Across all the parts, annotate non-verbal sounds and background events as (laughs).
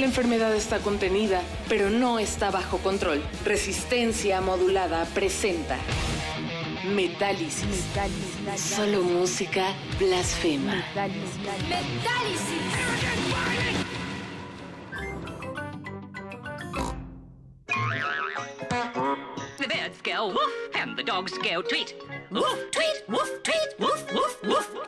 La enfermedad está contenida, pero no está bajo control. Resistencia modulada presenta Metálisis. Solo música blasfema. The birds go woof and the dogs go tweet. Woof, tweet, woof, tweet, woof, woof, woof.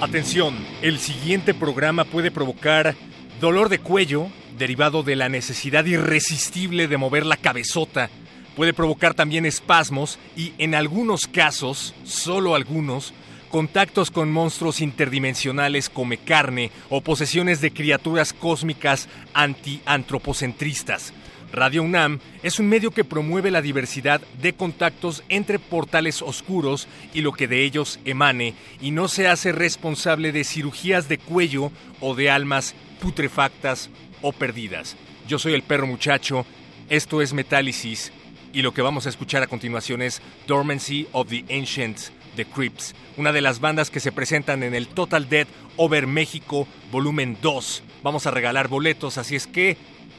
Atención, el siguiente programa puede provocar dolor de cuello derivado de la necesidad irresistible de mover la cabezota. Puede provocar también espasmos y en algunos casos, solo algunos, contactos con monstruos interdimensionales come carne o posesiones de criaturas cósmicas anti-antropocentristas. Radio UNAM es un medio que promueve la diversidad de contactos entre portales oscuros y lo que de ellos emane y no se hace responsable de cirugías de cuello o de almas putrefactas o perdidas. Yo soy el perro muchacho, esto es Metálisis y lo que vamos a escuchar a continuación es Dormancy of the Ancients The Crips, una de las bandas que se presentan en el Total Dead Over México Volumen 2. Vamos a regalar boletos, así es que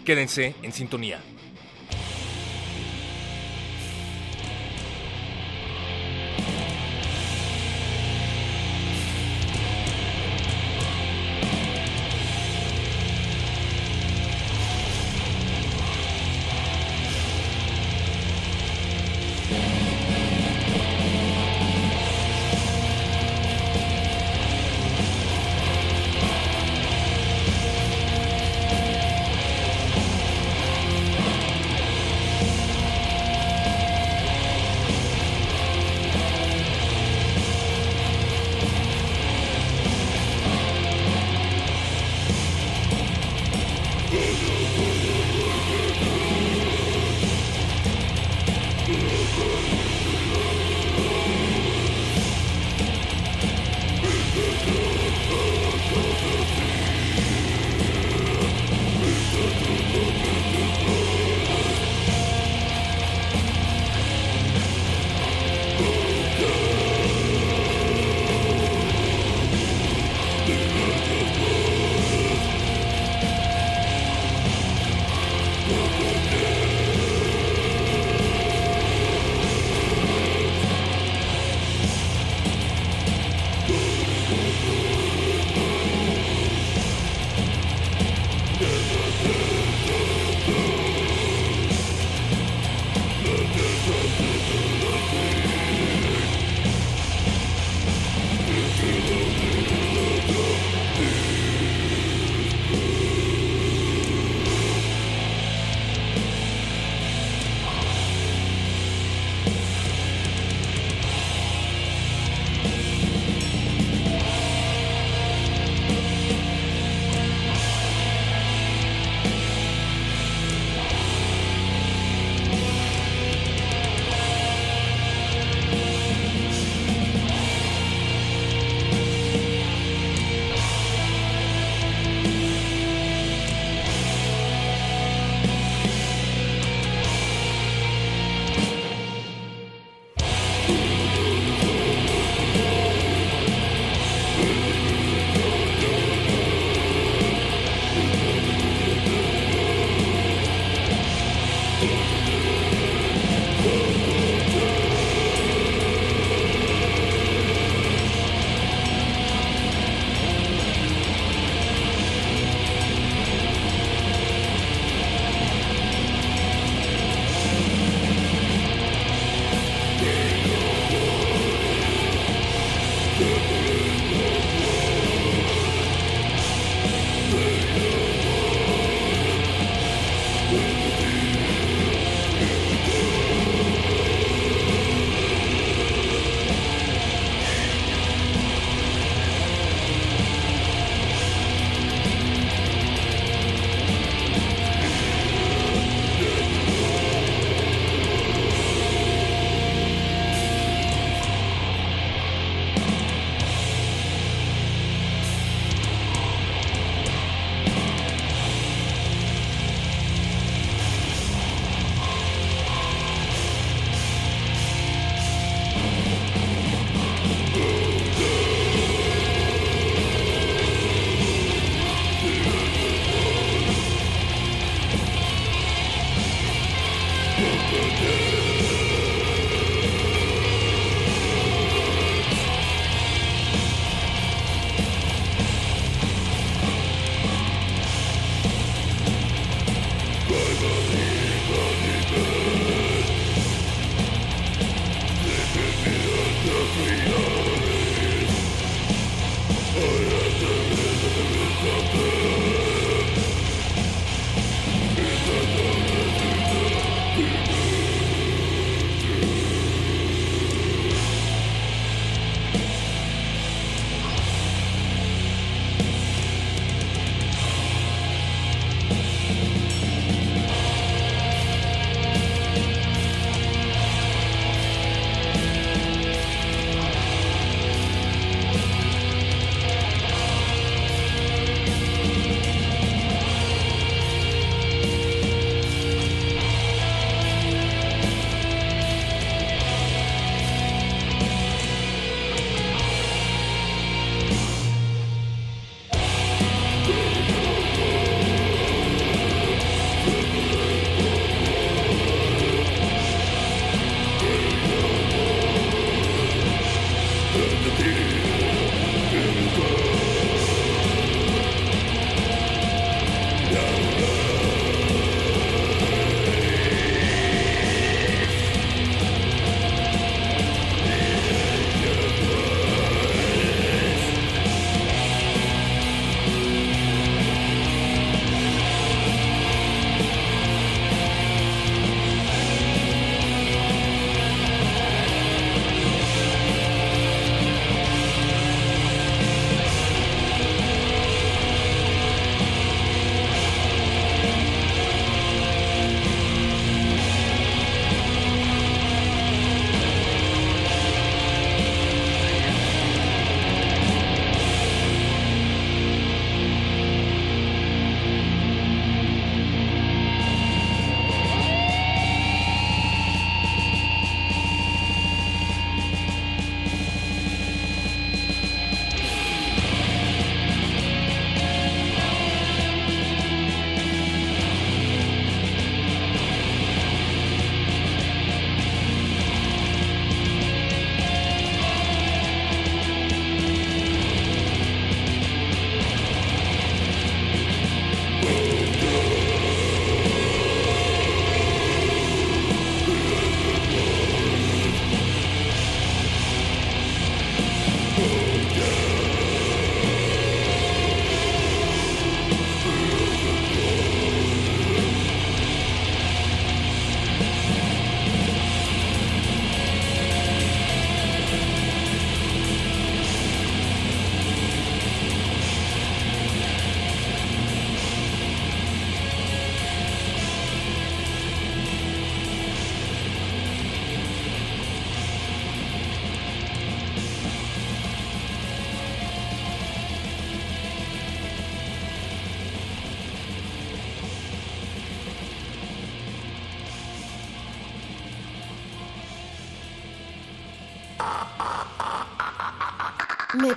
quédense en sintonía.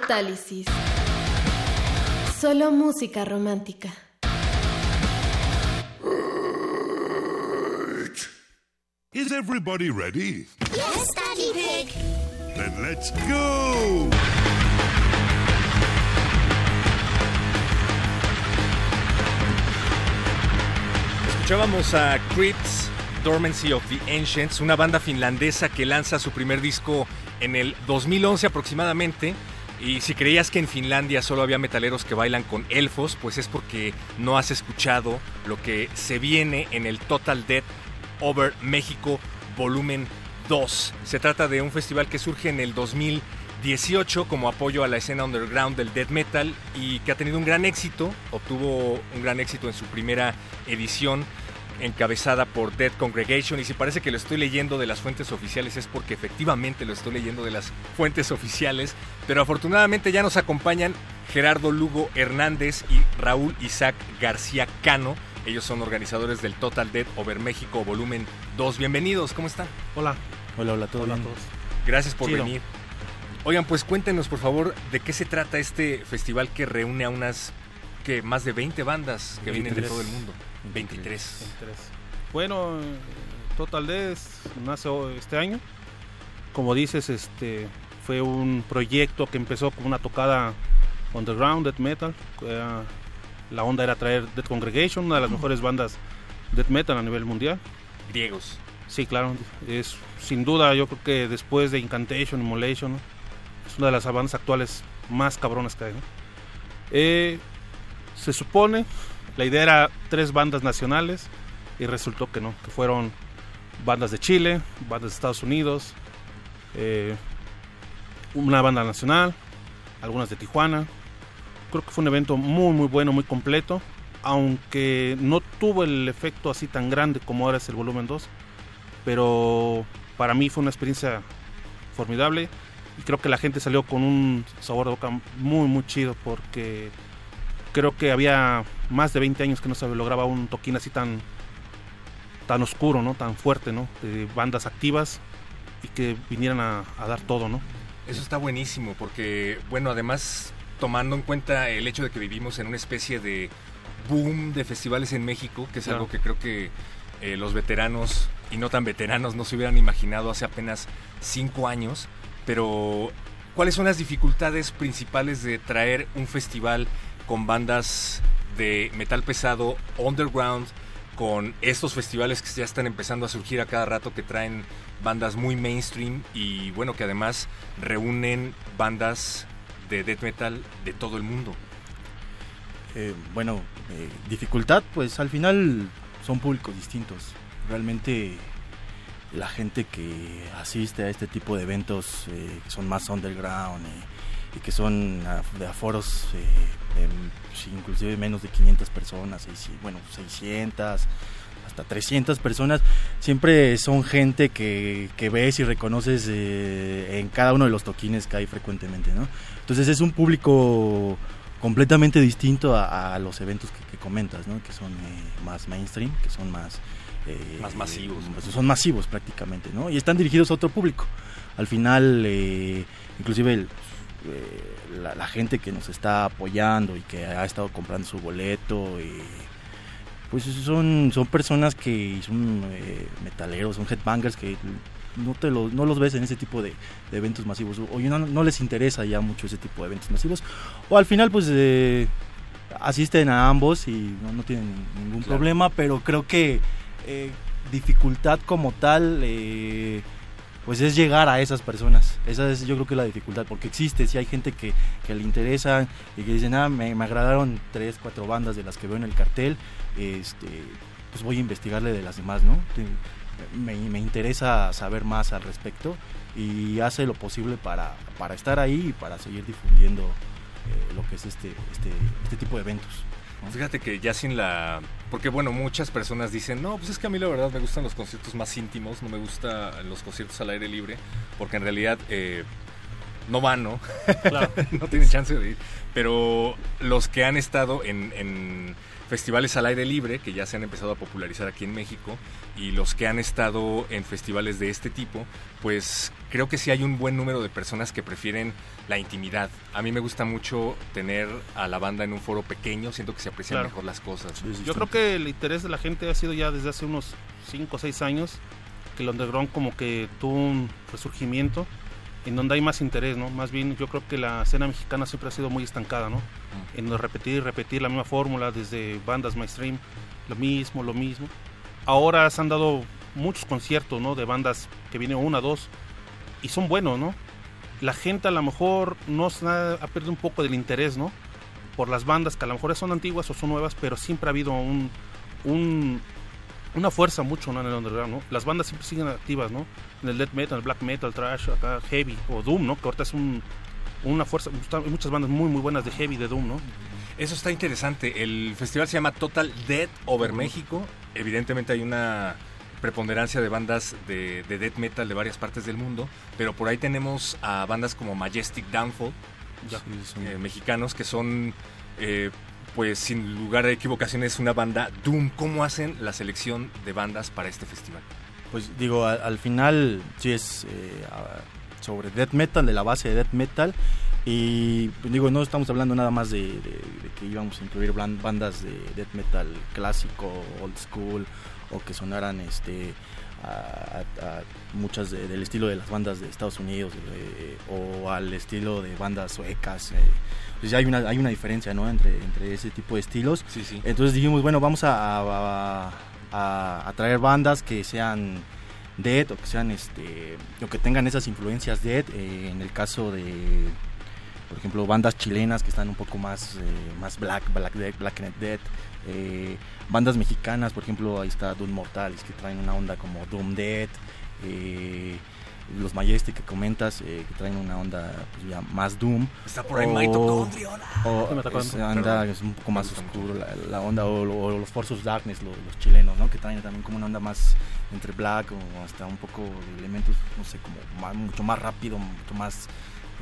Metálisis. Solo música romántica. Is everybody ready? Yes, Daddy Pig. Then let's go! Escuchábamos a Crips, Dormancy of the Ancients, una banda finlandesa que lanza su primer disco en el 2011 aproximadamente. Y si creías que en Finlandia solo había metaleros que bailan con elfos, pues es porque no has escuchado lo que se viene en el Total Death Over México Volumen 2. Se trata de un festival que surge en el 2018 como apoyo a la escena underground del death metal y que ha tenido un gran éxito. Obtuvo un gran éxito en su primera edición encabezada por Dead Congregation y si parece que lo estoy leyendo de las fuentes oficiales es porque efectivamente lo estoy leyendo de las fuentes oficiales, pero afortunadamente ya nos acompañan Gerardo Lugo Hernández y Raúl Isaac García Cano. Ellos son organizadores del Total Dead Over México Volumen 2. Bienvenidos, ¿cómo están? Hola. Hola, hola, todo Hola bien? a todos. Gracias por Chido. venir. Oigan, pues cuéntenos por favor de qué se trata este festival que reúne a unas que más de 20 bandas que vienen de 23. todo el mundo. 23. Tres. Bueno, eh, Total Death nace este año. Como dices, este fue un proyecto que empezó como una tocada underground, death metal. La onda era traer Death Congregation, una de las mejores bandas death metal a nivel mundial. Griegos. Sí, claro, es sin duda, yo creo que después de Incantation, Immolation, ¿no? es una de las bandas actuales más cabronas que hay. ¿no? Eh, se supone, la idea era tres bandas nacionales y resultó que no, que fueron bandas de Chile, bandas de Estados Unidos, eh, una banda nacional, algunas de Tijuana. Creo que fue un evento muy muy bueno, muy completo, aunque no tuvo el efecto así tan grande como ahora es el volumen 2 pero para mí fue una experiencia formidable y creo que la gente salió con un sabor de boca muy muy chido porque creo que había más de 20 años que no se lograba un toquín así tan tan oscuro, ¿no? Tan fuerte, ¿no? De bandas activas y que vinieran a, a dar todo, ¿no? Eso está buenísimo porque, bueno, además tomando en cuenta el hecho de que vivimos en una especie de boom de festivales en México, que es Claro. algo que creo que eh, los veteranos y no tan veteranos no se hubieran imaginado hace apenas cinco años, pero ¿cuáles son las dificultades principales de traer un festival con bandas de metal pesado, underground, con estos festivales que ya están empezando a surgir a cada rato que traen bandas muy mainstream y bueno que además reúnen bandas de death metal de todo el mundo. Eh, bueno, eh, dificultad, pues al final son públicos distintos. Realmente la gente que asiste a este tipo de eventos eh, que son más underground eh, y que son de aforos inclusive menos de 500 personas, bueno, 600 hasta 300 personas, siempre son gente que, que ves y reconoces eh, en cada uno de los toquines que hay frecuentemente, ¿no? Entonces es un público completamente distinto a, a los eventos que, que comentas, ¿no? Que son eh, más mainstream, que son más... eh, Más masivos. pues, son masivos prácticamente, ¿no? Y están dirigidos a otro público. Al final, eh, inclusive el- eh, la, la gente que nos está apoyando y que ha estado comprando su boleto, eh, pues son, son personas que son eh, metaleros, son headbangers que no, te lo- no los ves en ese tipo de, de eventos masivos o no, no les interesa ya mucho ese tipo de eventos masivos o al final pues eh, asisten a ambos y no, no tienen ningún Claro. problema pero creo que dificultad como tal pues es llegar a esas personas esa es yo creo que la dificultad porque existe si hay gente que, que le interesa y que dicen ah me, me agradaron tres cuatro bandas de las que veo en el cartel este pues voy a investigarle de las demás no me, me interesa saber más al respecto y hace lo posible para, para estar ahí y para seguir difundiendo eh, lo que es este, este, este tipo de eventos. Fíjate que ya sin la... Porque bueno, muchas personas dicen, no, pues es que a mí la verdad me gustan los conciertos más íntimos, no me gustan los conciertos al aire libre, porque en realidad, eh, no van, ¿no? (laughs) no tienen chance de ir. Pero los que han estado en, en festivales al aire libre, que ya se han empezado a popularizar aquí en México, y los que han estado en festivales de este tipo, pues creo que sí hay un buen número de personas que prefieren la intimidad. A mí me gusta mucho tener a la banda en un foro pequeño, siento que se aprecian Claro. mejor las cosas. Yo creo que el interés de la gente ha sido ya desde hace unos 5 o 6 años que el underground como que tuvo un resurgimiento en donde hay más interés, ¿no? Más bien yo creo que la escena mexicana siempre ha sido muy estancada, ¿no? En repetir y repetir la misma fórmula desde bandas mainstream, lo mismo, lo mismo. Ahora se han dado muchos conciertos, ¿no? De bandas que vienen una, dos y son buenos, ¿no? La gente a lo mejor no ha, ha perdido un poco del interés, ¿no? Por las bandas que a lo mejor son antiguas o son nuevas, pero siempre ha habido un, un- una fuerza mucho ¿no? en el underground, ¿no? Las bandas siempre siguen activas, ¿no? En el death metal, el black metal, trash, acá, heavy o doom, ¿no? Que ahorita es un, una fuerza, hay muchas bandas muy muy buenas de heavy, de doom, ¿no? Eso está interesante. El festival se llama Total Dead Over México. Evidentemente hay una preponderancia de bandas de, de death metal de varias partes del mundo, pero por ahí tenemos a bandas como Majestic Downfall, eh, mexicanos, que son, eh, pues sin lugar a equivocaciones, una banda Doom. ¿Cómo hacen la selección de bandas para este festival? Pues digo, al, al final sí es eh, sobre death metal, de la base de death metal. Y pues, digo, no estamos hablando nada más de, de- de que íbamos a incluir bandas de death metal clásico, old school, o que sonaran este a, muchas de- del estilo de las bandas de Estados Unidos eh, o al estilo de bandas suecas. eh. Pues hay una, hay una diferencia ¿no? entre, entre ese tipo de estilos. Sí, sí. Entonces dijimos, bueno, vamos a- a traer bandas que sean dead o que sean este o que tengan esas influencias dead eh, en el caso de por ejemplo bandas chilenas que están un poco más eh, más black black dead black and dead eh, bandas mexicanas por ejemplo ahí está Doom Mortalis que traen una onda como Doom Dead eh, los Majestic que comentas eh, que traen una onda pues, ya más Doom. Está por ahí o- Mitochondria, hola. o es- anda es un poco más oscuro la, la onda o, o los Force of Darkness los, los chilenos no que traen también como una onda más entre black o hasta un poco de elementos no sé como más- mucho más rápido mucho más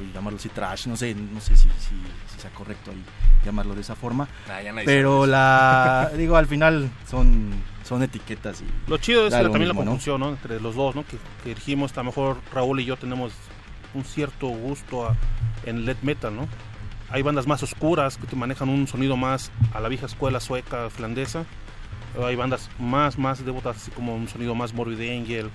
pues, llamarlo así trash no sé no sé si, si, si sea correcto ahí llamarlo de esa forma Ah, ya nadie pero la (laughs) digo al final son son etiquetas y Lo chido es la- también la mismo, ¿no? conjunción, ¿no? Entre los dos, ¿no? Que, que dijimos, a lo mejor Raúl y yo tenemos un cierto gusto a- en el death metal, ¿no? Hay bandas más oscuras que te manejan un sonido más a la vieja escuela sueca, finlandesa. Hay bandas más, más devotas, así como un sonido más Morbid Angel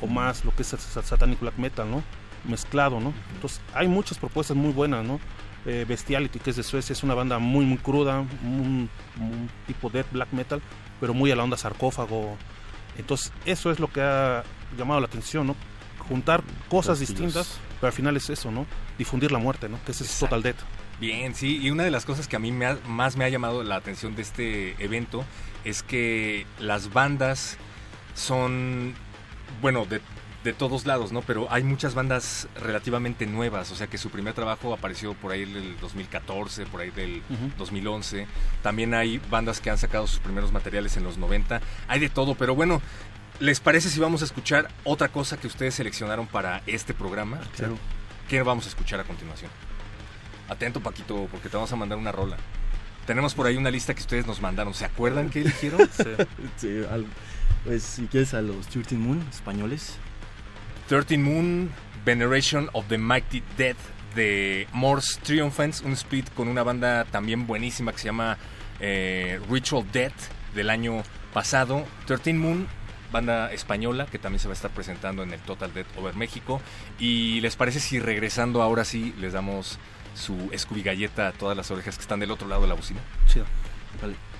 o más lo que es el sa- Satanic Black Metal, ¿no? Mezclado, ¿no? Entonces, hay muchas propuestas muy buenas, ¿no? Eh, Bestiality, que es de Suecia, es una banda muy, muy cruda, un, un tipo death black metal, pero muy a la onda sarcófago. Entonces, eso es lo que ha llamado la atención, ¿no? Juntar cosas distintas, pero al final es eso, ¿no? Difundir la muerte, ¿no? Que ese es Total Death. Bien, sí, y una de las cosas que a mí me ha- más me ha llamado la atención de este evento es que las bandas son, bueno, de, de todos lados, ¿no? Pero hay muchas bandas relativamente nuevas, o sea que su primer trabajo apareció por ahí del 2014, por ahí del Ujú. 2011. También hay bandas que han sacado sus primeros materiales en los 90. Hay de todo, pero bueno, ¿les parece si vamos a escuchar otra cosa que ustedes seleccionaron para este programa? Claro. ¿Qué vamos a escuchar a continuación? Atento, Paquito, porque te vamos a mandar una rola. Tenemos por ahí una lista que ustedes nos mandaron. ¿Se acuerdan qué eligieron? (laughs) Sí, al- pues si quieres a los 13 Moon españoles 13 Moon, Veneration of the Mighty Dead de Morse Triumphants, un split con una banda también buenísima que se llama eh, Ritual Death del año pasado. 13 Moon, banda española que también se va a estar presentando en el Total Death Over México. ¿Y les parece si regresando ahora sí les damos su Scooby Galleta a todas las orejas que están del otro lado de la bocina? Chido. Vale.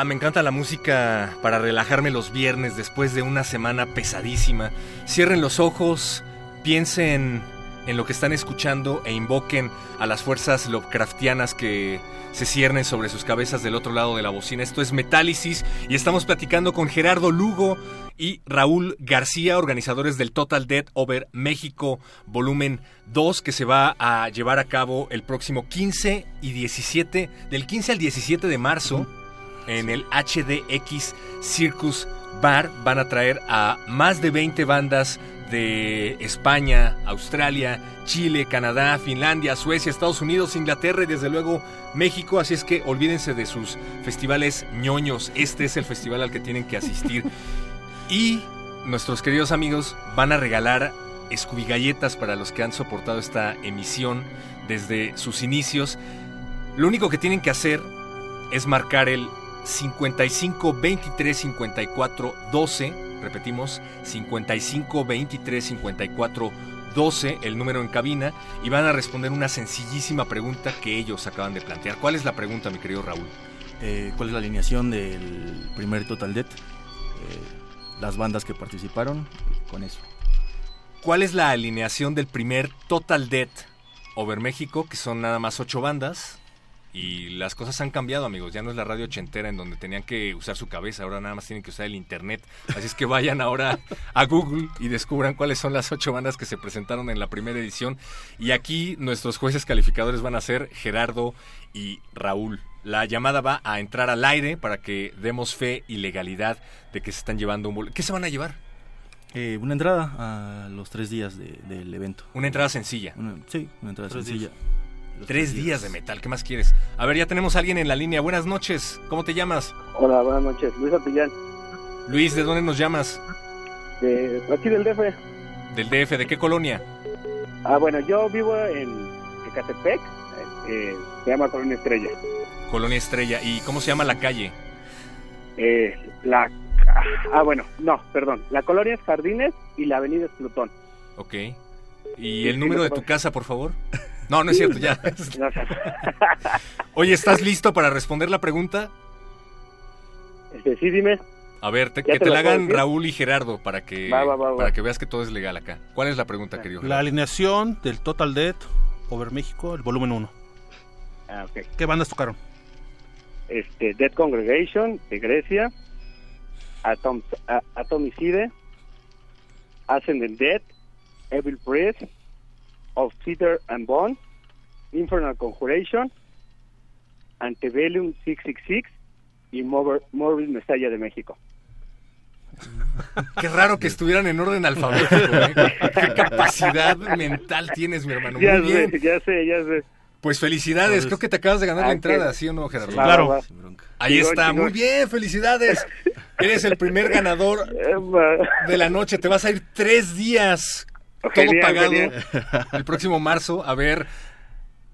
Ah, me encanta la música para relajarme los viernes después de una semana pesadísima. Cierren los ojos, piensen en lo que están escuchando e invoquen a las fuerzas Lovecraftianas que se ciernen sobre sus cabezas del otro lado de la bocina. Esto es Metálisis y estamos platicando con Gerardo Lugo y Raúl García, organizadores del Total Dead Over México Volumen 2, que se va a llevar a cabo el próximo 15 y 17, del 15 al 17 de marzo, en el HDX Circus Bar. Van a traer a más de 20 bandas de España, Australia, Chile, Canadá, Finlandia, Suecia, Estados Unidos, Inglaterra y desde luego México. Así es que olvídense de sus festivales ñoños. Este es el festival al que tienen que asistir. (laughs) y nuestros queridos amigos van a regalar Scooby Galletas para los que han soportado esta emisión desde sus inicios. Lo único que tienen que hacer es marcar el 55 23 54 12 repetimos 55 23 54 12 el número en cabina y van a responder una sencillísima pregunta que ellos acaban de plantear. ¿Cuál es la pregunta, mi querido Raúl? Eh, ¿Cuál es la alineación del primer Total Death? Eh, las bandas que participaron, con eso. ¿Cuál es la alineación del primer Total Death Over México? Que son nada más ocho bandas. Y las cosas han cambiado, amigos. Ya no es la radio ochentera en donde tenían que usar su cabeza, ahora nada más tienen que usar el internet. Así es que vayan ahora a Google y descubran cuáles son las ocho bandas que se presentaron en la primera edición. Y aquí nuestros jueces calificadores van a ser Gerardo y Raúl. La llamada va a entrar al aire para que demos fe y legalidad de que se están llevando un boleto. ¿Qué se van a llevar? Eh, una entrada a los tres días de- del evento. Una entrada sencilla. Una- sí, una entrada Tres sencilla. días. Los Tres días de metal, ¿qué más quieres? A ver, ya tenemos a alguien en la línea. Buenas noches, ¿cómo te llamas? Hola, buenas noches. Luis Apillán, Luis, ¿de dónde nos llamas? de aquí del DF. Del DF, ¿de qué colonia? Ah, bueno, yo vivo en Ecatepec, eh, se llama Colonia Estrella. Colonia Estrella. ¿Y cómo se llama la calle? Eh, la, ah, bueno, no, perdón. La colonia es Jardines y la avenida es Plutón. Ok. ¿Y el número de tu casa, por favor? No, no es cierto, ya. (laughs) Oye, ¿estás listo para responder la pregunta? Este, sí, dime. A ver, te- ¿Ya que te te lo la hagan decir? Raúl y Gerardo para que, Va, va, va, va. para que veas que todo es legal acá. ¿Cuál es la pregunta, querido? La Gerardo? alineación del Total Death Over México, el volumen 1. Ah, ok. ¿Qué bandas tocaron? Este, Dead Congregation de Grecia, Atom, Atomicide, Ascending Dead, Evil Priest, Of Cedar and Bone, Infernal Conjuration, Antebellum 666 y Morbid Morbid Messiah de México. Qué raro que estuvieran en orden alfabético. ¿eh? ¿Qué capacidad mental tienes, mi hermano? Muy Ya bien. sé, ya sé, ya sé. Pues felicidades, creo que te acabas de ganar la Ah, entrada, que- ¿sí o no, Gerardo? Sí, Claro. Ahí está, muy bien, felicidades. Eres el primer ganador (laughs) de la noche, te vas a ir tres días, todo pagado, genial. el próximo marzo, a ver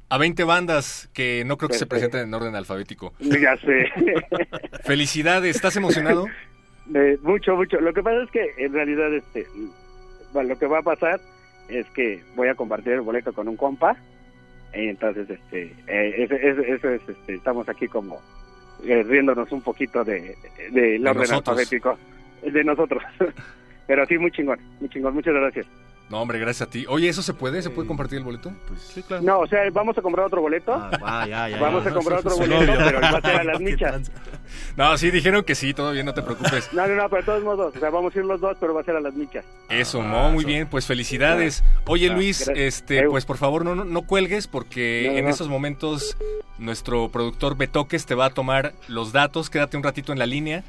a 20 bandas que no creo que se presenten en orden alfabético. Ya sé. Felicidades, ¿estás emocionado? Eh, mucho, mucho. Lo que pasa es que en realidad este, bueno, lo que va a pasar es que voy a compartir el boleto con un compa. Y entonces, este, eh, eso es, este, estamos aquí como eh, riéndonos un poquito de, de, orden nosotros. alfabético de nosotros. (laughs) Pero sí, muy chingón, muy chingón. Muchas gracias. No, hombre, gracias a ti. Oye, ¿eso se puede? ¿Se puede compartir el boleto? Sí, claro. No, o sea, vamos a comprar otro boleto. Ah, ya, ya, vamos ya. a comprar otro boleto, obvio. pero va a ser a las (laughs) michas. No, sí, dijeron que sí, todo bien, no te preocupes. (laughs) No, no, no, pero de todos modos, o sea, vamos a ir los dos, pero va a ser a las michas. Eso, Ah, no, muy eso. bien, pues felicidades. Oye Ah, Luis, gracias. este, pues por favor no, no, no cuelgues porque No, no, en esos momentos nuestro productor Betoques te va a tomar los datos, quédate un ratito en la línea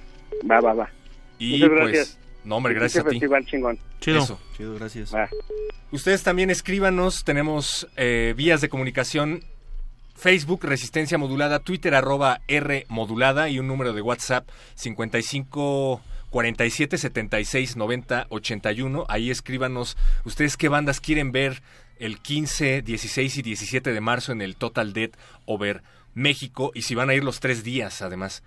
Va, va, va. y Muchas pues, gracias. No hombre, Este gracias a ti. festival chingón. Chido. Eso. Chido, gracias. Va. Ustedes también escríbanos, tenemos eh, vías de comunicación, Facebook Resistencia Modulada, Twitter arroba R Modulada y un número de WhatsApp 55 47 76 90 81. Ahí escríbanos ustedes qué bandas quieren ver el 15, 16 y 17 de marzo en el Total Dead Over México y si van a ir los tres días además.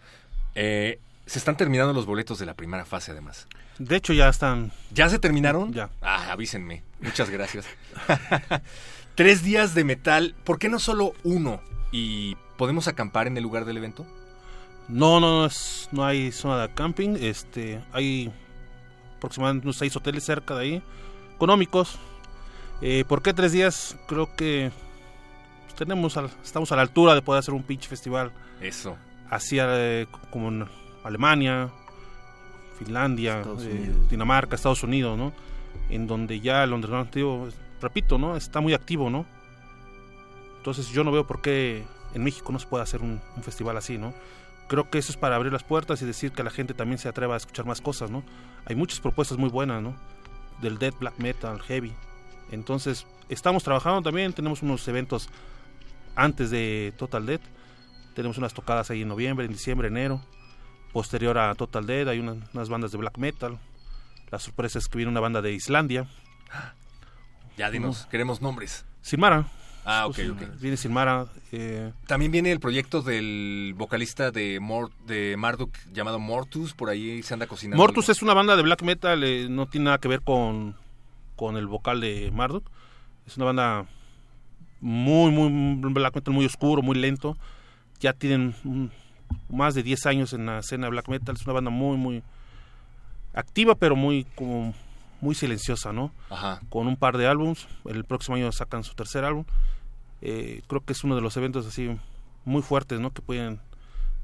Eh, se están terminando los boletos de la primera fase además. De hecho, ya están. ¿Ya se terminaron? Ya. Ah, avísenme. Muchas gracias. (laughs) Tres días de metal. ¿Por qué no solo uno? ¿Y podemos acampar en el lugar del evento? No, no, no, es, no hay zona de camping. Este, hay aproximadamente unos seis hoteles cerca de ahí, económicos. Eh, ¿Por qué tres días? Creo que tenemos, al- estamos a la altura de poder hacer un pinche festival. Eso. Hacia eh, como en Alemania, Finlandia, Estados eh. Dinamarca, Estados Unidos, ¿no? En donde ya el underground, repito, ¿no? Está muy activo, ¿no? Entonces yo no veo por qué en México no se puede hacer un, un festival así, ¿no? Creo que eso es para abrir las puertas y decir que la gente también se atreva a escuchar más cosas, ¿no? Hay muchas propuestas muy buenas, ¿no? Del death, black metal, heavy. Entonces, estamos trabajando también, tenemos unos eventos antes de Total Death. Tenemos unas tocadas ahí en noviembre, en diciembre, enero. Posterior a Total Death hay una- unas bandas de black metal. La sorpresa es que viene una banda de Islandia. Ya dinos, queremos nombres. Silmara. Ah, ok, Pues, ok. Viene Silmara. eh, También viene el proyecto del vocalista de, de Marduk llamado Mortus, por ahí se anda cocinando. Mortus es una banda de black metal, eh, no tiene nada que ver con, con el vocal de Marduk. Es una banda muy, muy, black metal, muy oscuro, muy lento. Ya tienen más de 10 años en la escena de black metal. Es una banda muy, muy activa, pero muy, como, muy silenciosa, ¿no? Ajá. Con un par de álbums. El próximo año sacan su tercer álbum. Eh, creo que es uno de los eventos así muy fuertes, ¿no? Que pueden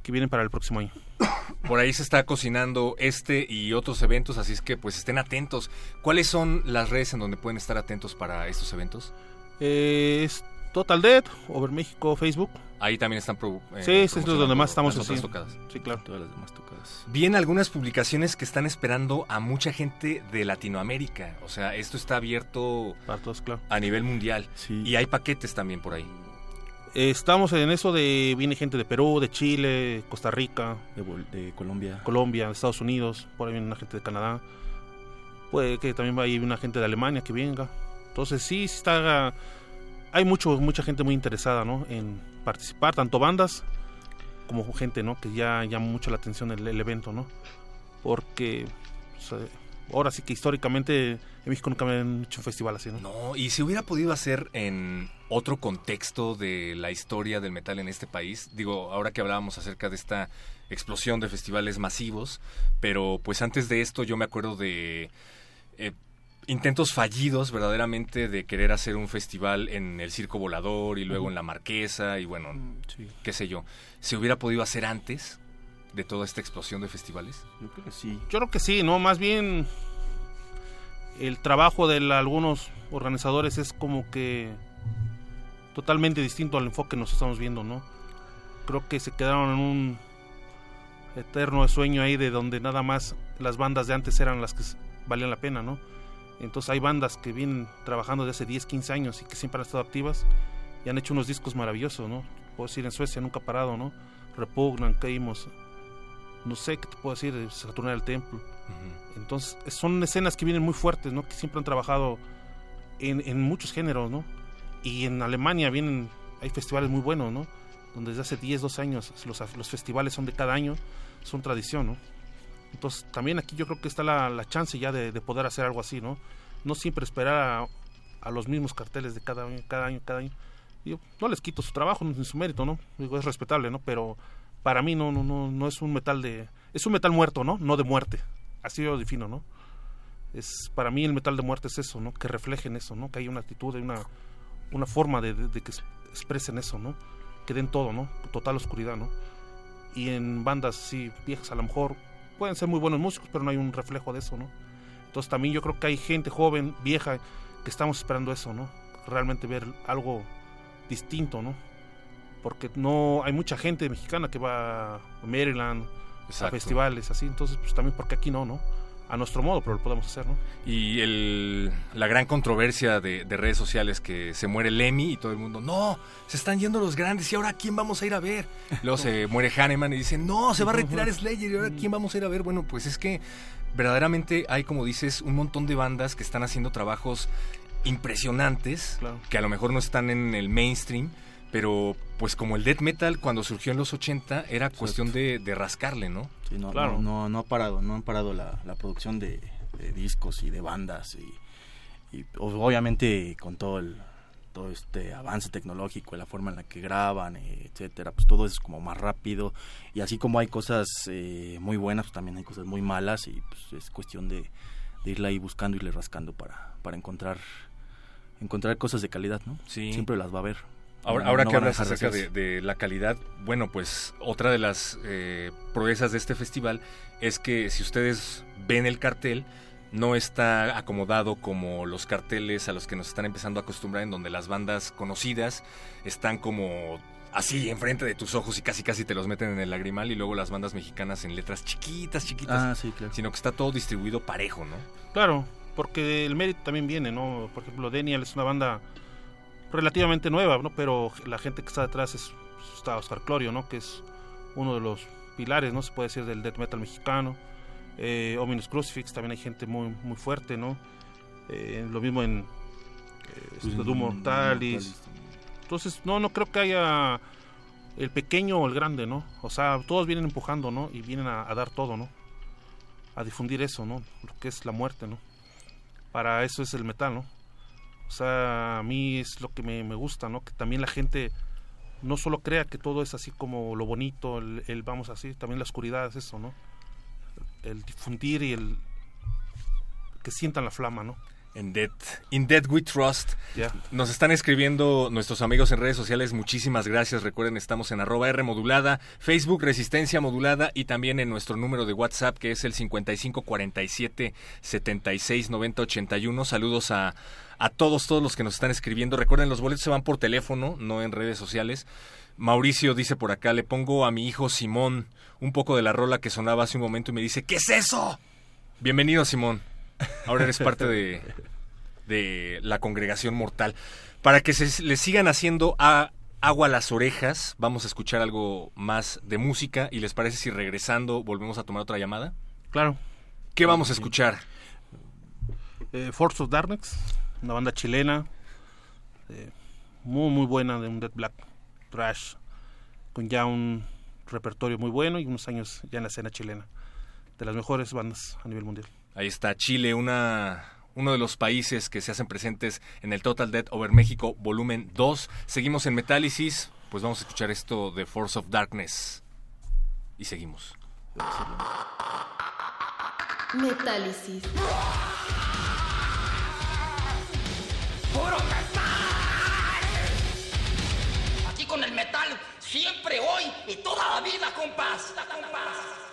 que vienen para el próximo año. (coughs) Por ahí se está cocinando este y otros eventos, así es que pues estén atentos. ¿Cuáles son las redes en donde pueden estar atentos para estos eventos? Eh, es Total Dead, Over México, Facebook. Ahí también están pro, eh, sí, es donde más estamos las así. tocadas. Sí, claro. Todas las demás tocadas. Vi en algunas publicaciones que están esperando a mucha gente de Latinoamérica. O sea, esto está abierto Para todos, claro. a nivel mundial. Sí. Y hay paquetes también por ahí. Eh, estamos en eso de. Viene gente de Perú, de Chile, Costa Rica, De, de Colombia. Colombia, Estados Unidos. Por ahí viene una gente de Canadá. Puede que también vaya una gente de Alemania que venga. Entonces, sí, sí está. Hay mucho, mucha gente muy interesada, ¿no? En participar, tanto bandas como gente, ¿no? Que ya llama mucho la atención el, evento, ¿no? Porque. o sea, ahora sí que históricamente en México nunca me han hecho un festival así, ¿no? No, y si hubiera podido hacer en otro contexto de la historia del metal en este país, digo, ahora que hablábamos acerca de esta explosión de festivales masivos, pero pues antes de esto yo me acuerdo de eh, intentos fallidos verdaderamente de querer hacer un festival en el Circo Volador y luego en la Marquesa y bueno, Sí, qué sé yo. ¿Se hubiera podido hacer antes de toda esta explosión de festivales? yo creo que sí. Yo creo que sí, ¿no? Más bien el trabajo de la- algunos organizadores es como que totalmente distinto al enfoque que nos estamos viendo, ¿no? Creo que se quedaron en un eterno sueño ahí de donde nada más las bandas de antes eran las que valían la pena, ¿no? Entonces hay bandas que vienen trabajando desde hace 10, 15 años y que siempre han estado activas y han hecho unos discos maravillosos, ¿no? Puedo decir en Suecia nunca ha parado, ¿no? Repugnan, Keimos, no sé qué te puedo decir, de Saturnar el Templo. Entonces, son escenas que vienen muy fuertes, ¿no? Que siempre han trabajado en, en muchos géneros, ¿no? Y en Alemania vienen, hay festivales muy buenos, ¿no? Donde desde hace 10, 12 años los, los festivales son de cada año, son tradición, ¿no? Entonces, también aquí yo creo que está la, la chance ya de, de poder hacer algo así, ¿no? No siempre esperar a, los mismos carteles de cada año, cada año, cada año. Digo, no les quito su trabajo ni su mérito, ¿no? Digo, es respetable, ¿no? Pero para mí no, no, no, no es un metal de... Es un metal muerto, ¿no? No de muerte. Así yo lo defino, ¿no? Es, para mí el metal de muerte es eso, ¿no? Que reflejen eso, ¿no? Que haya una actitud, una, una forma de, de- de que es- expresen eso, ¿no? Que den todo, ¿no? Total oscuridad, ¿no? Y en bandas así viejas a lo mejor pueden ser muy buenos músicos, pero no hay un reflejo de eso, ¿no? Entonces también yo creo que hay gente joven, vieja, que estamos esperando eso, ¿no? Realmente ver algo distinto, ¿no? Porque no hay mucha gente mexicana que va a Maryland, a festivales así, entonces pues también porque aquí no, ¿no? A nuestro modo, pero lo podemos hacer, ¿no? Y el, la gran controversia de, de redes sociales que se muere Lemmy y todo el mundo, no, se están yendo los grandes y ahora ¿a quién vamos a ir a ver? (laughs) Luego se muere Hahnemann y dicen, no, se va a retirar Slayer y ahora ¿quién vamos a ir a ver? Bueno, pues es que verdaderamente hay, como dices, un montón de bandas que están haciendo trabajos impresionantes, Claro. que a lo mejor no están en el mainstream, pero pues como el death metal cuando surgió en los 80 era cuestión de, de rascarle, ¿no? Sí, no, Claro. no, no, no ha parado, no han parado la, la producción de, de discos y de bandas y, obviamente con todo el todo este avance tecnológico, la forma en la que graban, etcétera, pues todo es como más rápido y así como hay cosas eh, muy buenas, pues también hay cosas muy malas y pues es cuestión de, de irla ahí buscando y irle rascando para, para encontrar encontrar cosas de calidad, ¿no? Sí. Siempre las va a haber. Ahora, ahora no que hablas acerca de la calidad, bueno, pues otra de las eh, proezas de este festival es que si ustedes ven el cartel, no está acomodado como los carteles a los que nos están empezando a acostumbrar, en donde las bandas conocidas están como así enfrente de tus ojos y casi casi te los meten en el lagrimal y luego las bandas mexicanas en letras chiquitas, chiquitas. Ah, sí, claro. Sino que está todo distribuido parejo, ¿no? Claro, porque el mérito también viene, ¿no? Por ejemplo, Denial es una banda relativamente nueva, ¿no? Pero la gente que está detrás es está Oscar Clorio, ¿no? Que es uno de los pilares, ¿no? Se puede decir del death metal mexicano. Eh, Ominous Crucifix también hay gente muy muy fuerte, ¿no? Eh, lo mismo en eh, Pues este, Doom Mortalis. Mortalis Entonces, no, no creo que haya el pequeño o el grande, ¿no? O sea, todos vienen empujando, ¿no? Y vienen a, a dar todo, ¿no? A difundir eso, ¿no? Lo que es la muerte, ¿no? Para eso es el metal, ¿no? O sea, a mí es lo que me, me gusta, ¿no? Que también la gente no solo crea que todo es así como lo bonito, el, el vamos así, también la oscuridad es eso, ¿no? El difundir y el que sientan la flama, ¿no? En Dead, in Dead We Trust. Nos están escribiendo nuestros amigos en redes sociales. Muchísimas gracias. Recuerden, estamos en arroba R modulada, Facebook Resistencia Modulada y también en nuestro número de WhatsApp que es el 5547 76 90 81. Saludos a, a todos, todos los que nos están escribiendo. Recuerden, los boletos se van por teléfono, no en redes sociales. Mauricio dice por acá, le pongo a mi hijo Simón un poco de la rola que sonaba hace un momento y me dice, ¿qué es eso? Bienvenido, Simón. Ahora eres parte de, de la congregación mortal. Para que se le sigan haciendo a agua a las orejas, vamos a escuchar algo más de música y les parece si regresando volvemos a tomar otra llamada. Claro. ¿Qué vamos a escuchar? Eh, Force of Darkness, una banda chilena, eh, muy muy buena de un death black trash, con ya un repertorio muy bueno y unos años ya en la escena chilena, de las mejores bandas a nivel mundial. Ahí está Chile, una uno de los países que se hacen presentes en el Total Death Over México volumen 2. Seguimos en Metálisis, pues vamos a escuchar esto de Force of Darkness. Y seguimos. Metálisis. ¡Puro metal! Aquí con el metal, siempre, hoy y toda la vida, compás. compás.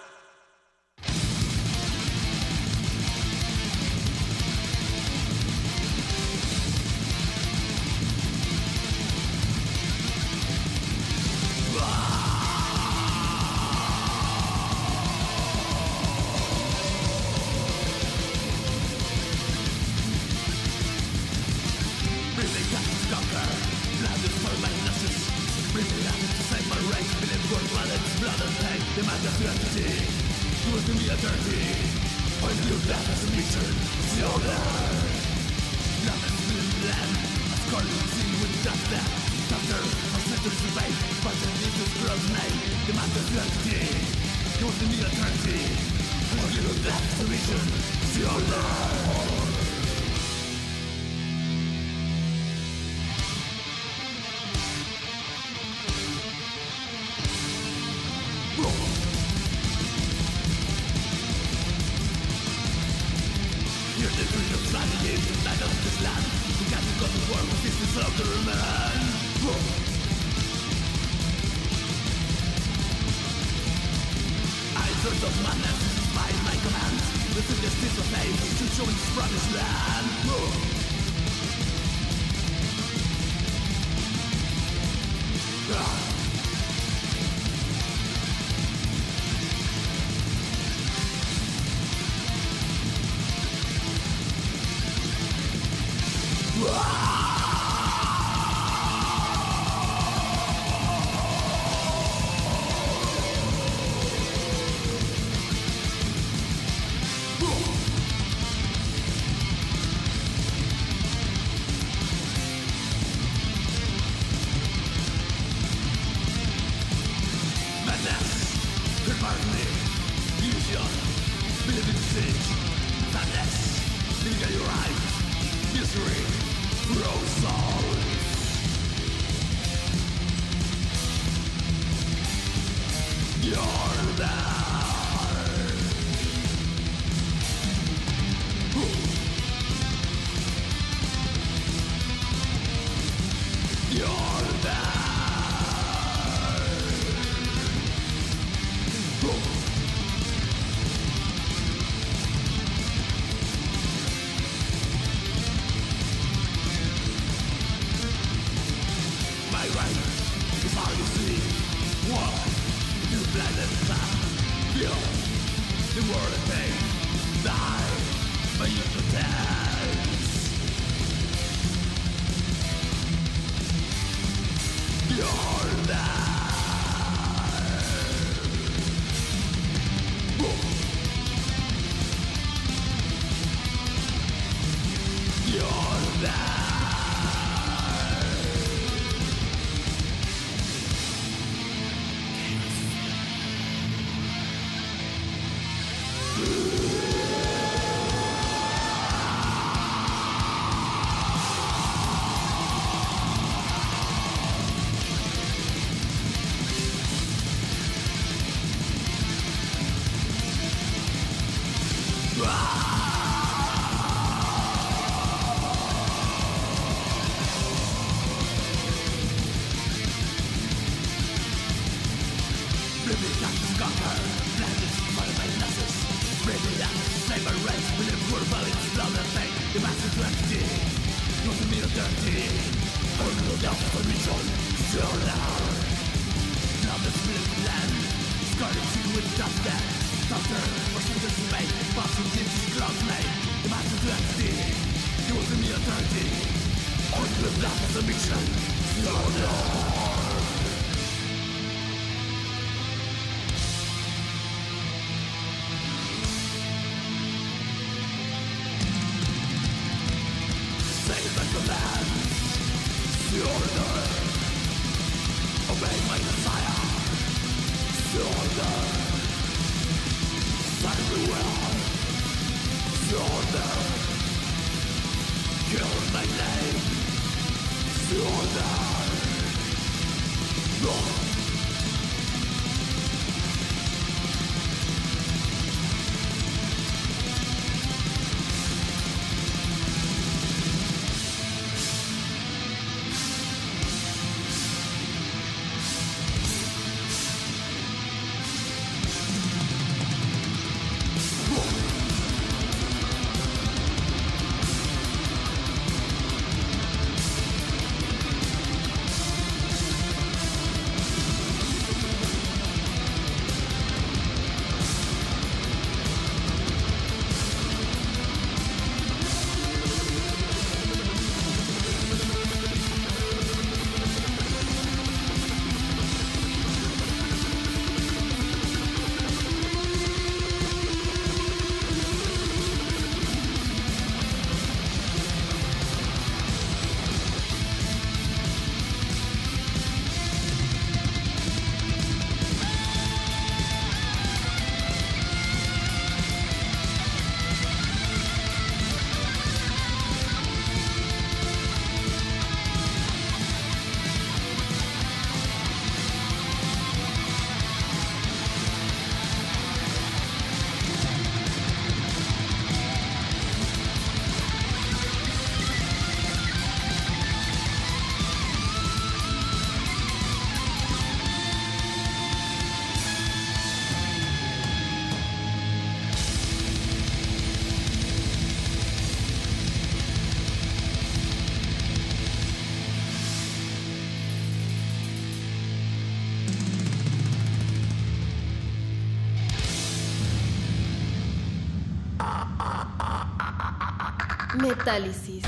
Metálisis.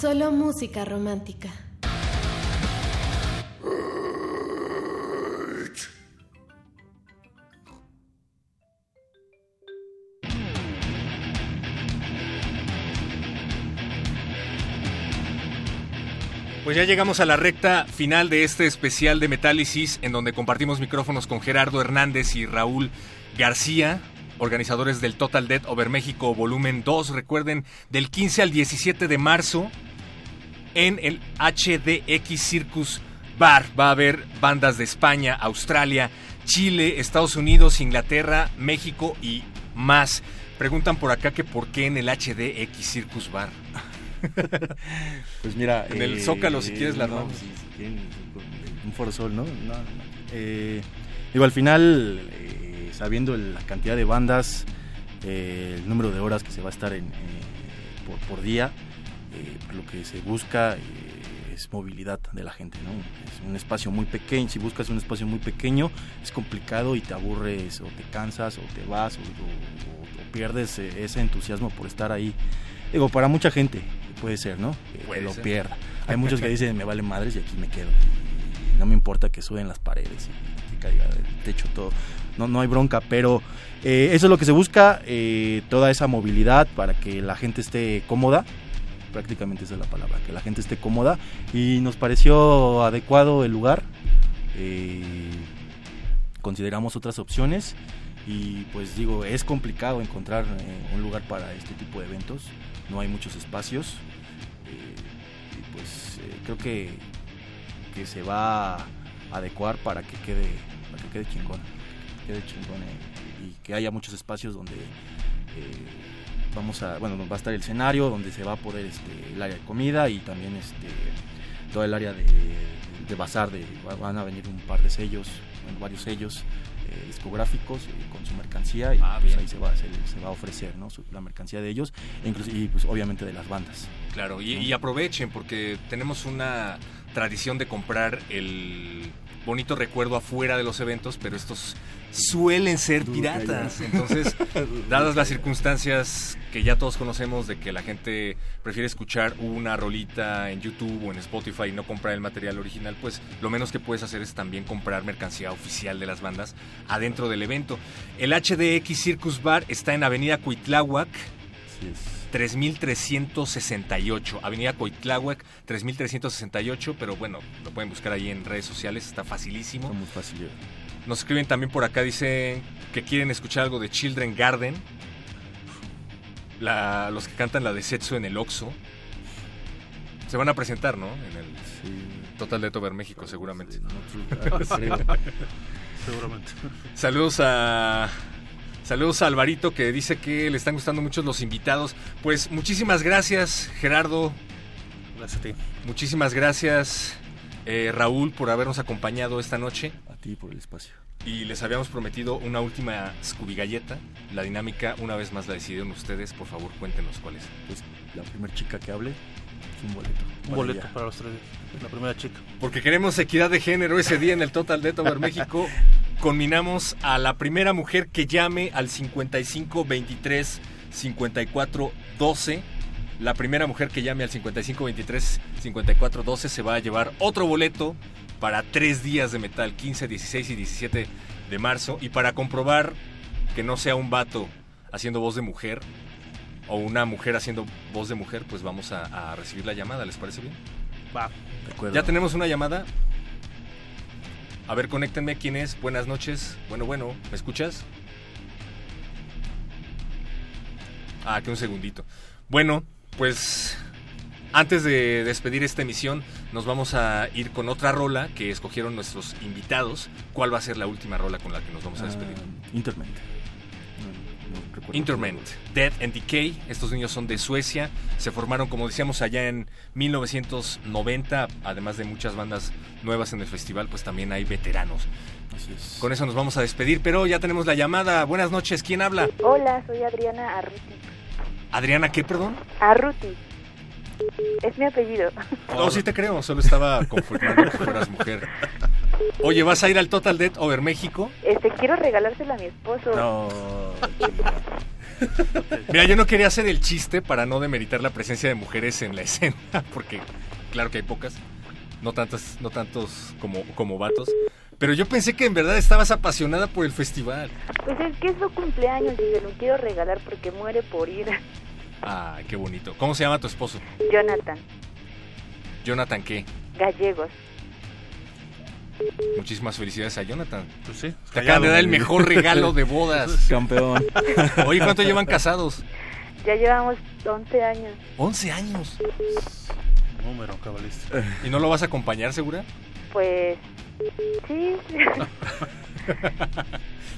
Solo música romántica. Pues ya llegamos a la recta final de este especial de Metálisis, en donde compartimos micrófonos con Gerardo Hernández y Raúl García, organizadores del Total Dead Over México Volumen 2. Recuerden, del 15 al 17 de marzo, en el HDX Circus Bar va a haber bandas de España, Australia, Chile, Estados Unidos, Inglaterra, México y más. Preguntan por acá que por qué en el HDX Circus Bar. (laughs) pues mira. En el Zócalo, si quieres, la no, un Foro Sol, ¿no? no, eh, digo, al final, eh, sabiendo la cantidad de bandas, eh, el número de horas que se va a estar en, por, por, día, lo que se busca es movilidad de la gente, ¿no? Es un espacio muy pequeño, si buscas un espacio muy pequeño es complicado y te aburres o te cansas o te vas o, o- o pierdes eh, ese entusiasmo por estar ahí. Digo, para mucha gente puede ser, ¿no? Que- lo ser. pierda. (laughs) Hay muchos que dicen, me vale madres y aquí me quedo. Y no me importa que suben las paredes y que caiga del techo todo. No, no hay bronca, pero eh, eso es lo que se busca, eh, toda esa movilidad para que la gente esté cómoda, prácticamente esa es la palabra, que la gente esté cómoda. Y nos pareció adecuado el lugar. eh, consideramos otras opciones. Y pues digo, es complicado encontrar un lugar para este tipo de eventos, no hay muchos espacios. Y pues creo que, que se va a adecuar para que quede, para que quede chingón, quede chingón eh, y que haya muchos espacios donde eh, vamos a, bueno, va a estar el escenario donde se va a poder este, el área de comida y también este todo el área de, de bazar, de, van a venir un par de sellos, bueno, varios sellos eh, discográficos eh, con su mercancía y Ah, pues, ahí se va, se, se va a ofrecer ¿no? Su- la mercancía de ellos e incluso- y pues obviamente de las bandas. Claro, y, y aprovechen porque tenemos una tradición de comprar el bonito recuerdo afuera de los eventos, pero estos suelen ser piratas. Entonces, (laughs) dadas las circunstancias que ya todos conocemos de que la gente prefiere escuchar una rolita en YouTube o en Spotify y no comprar el material original, pues lo menos que puedes hacer es también comprar mercancía oficial de las bandas adentro del evento. El HDX Circus Bar está en Avenida Cuitláhuac, 3368, Avenida Coitláhuac, 3368, pero bueno, lo pueden buscar ahí en redes sociales, está facilísimo. Muy fácil. Nos escriben también por acá, dicen que quieren escuchar algo de Children Garden. La- los que cantan la de Setsu en el Oxxo. Se van a presentar, ¿no? En el Total de Tover México, seguramente. (laughs) (laughs) Seguramente. Saludos a. Saludos a Alvarito que dice que le están gustando mucho los invitados. Pues muchísimas gracias, Gerardo. Gracias a ti. Muchísimas gracias, eh, Raúl, por habernos acompañado esta noche. A ti por el espacio. Y les habíamos prometido una última Scooby Galleta. La dinámica, una vez más la decidieron ustedes. Por favor, cuéntenos cuál es. Pues la primera chica que hable un boleto. Un para boleto para los tres. La primera chica. Porque queremos equidad de género ese día en el Total de Tover México. (laughs) Conminamos a la primera mujer que llame al 55 23 54 12. La primera mujer que llame al 55 23 54 12 se va a llevar otro boleto para tres días de metal, 15, 16 y 17 de marzo. Y para comprobar que no sea un vato haciendo voz de mujer o una mujer haciendo voz de mujer, pues vamos a, a recibir la llamada. ¿Les parece bien? Va. De acuerdo. Ya tenemos una llamada. A ver, conéctenme. ¿Quién es? Buenas noches. Bueno, bueno, ¿me escuchas? Ah, que un segundito. Bueno, pues antes de despedir esta emisión, nos vamos a ir con otra rola que escogieron nuestros invitados. ¿Cuál va a ser la última rola con la que nos vamos a despedir? Ah, Interment. No-. Interment, Dead and Decay. Estos niños son de Suecia. Se formaron, como decíamos, allá en 1990. Además de muchas bandas nuevas en el festival, pues también hay veteranos. Así es. Con eso nos vamos a despedir, pero ya tenemos la llamada. Buenas noches, ¿quién habla? Hola, soy Adriana Arruti. Adriana, ¿qué, perdón? Arruti. Es mi apellido. No, sí te creo, solo estaba confirmando que fueras mujer. (laughs) Oye, ¿vas a ir al Total Dead Over México? Este, quiero regalársela a mi esposo. No. Mira, yo no quería hacer el chiste para no demeritar la presencia de mujeres en la escena, (laughs) porque claro que hay pocas, no tantas, no tantos como, como vatos. Pero yo pensé que en verdad estabas apasionada por el festival. Pues es que es su cumpleaños y se lo quiero regalar porque muere por ir. Ah, qué bonito. ¿Cómo se llama tu esposo? Jonathan, Jonathan, ¿qué? gallegos. Muchísimas felicidades a Jonathan. Pues sí. Te acaban de dar el mejor regalo de bodas. (laughs) Campeón. Oye, ¿cuánto llevan casados? Ya llevamos 11 años. 11 años. Número cabalístico. ¿Y no lo vas a acompañar, segura? Pues sí, (laughs)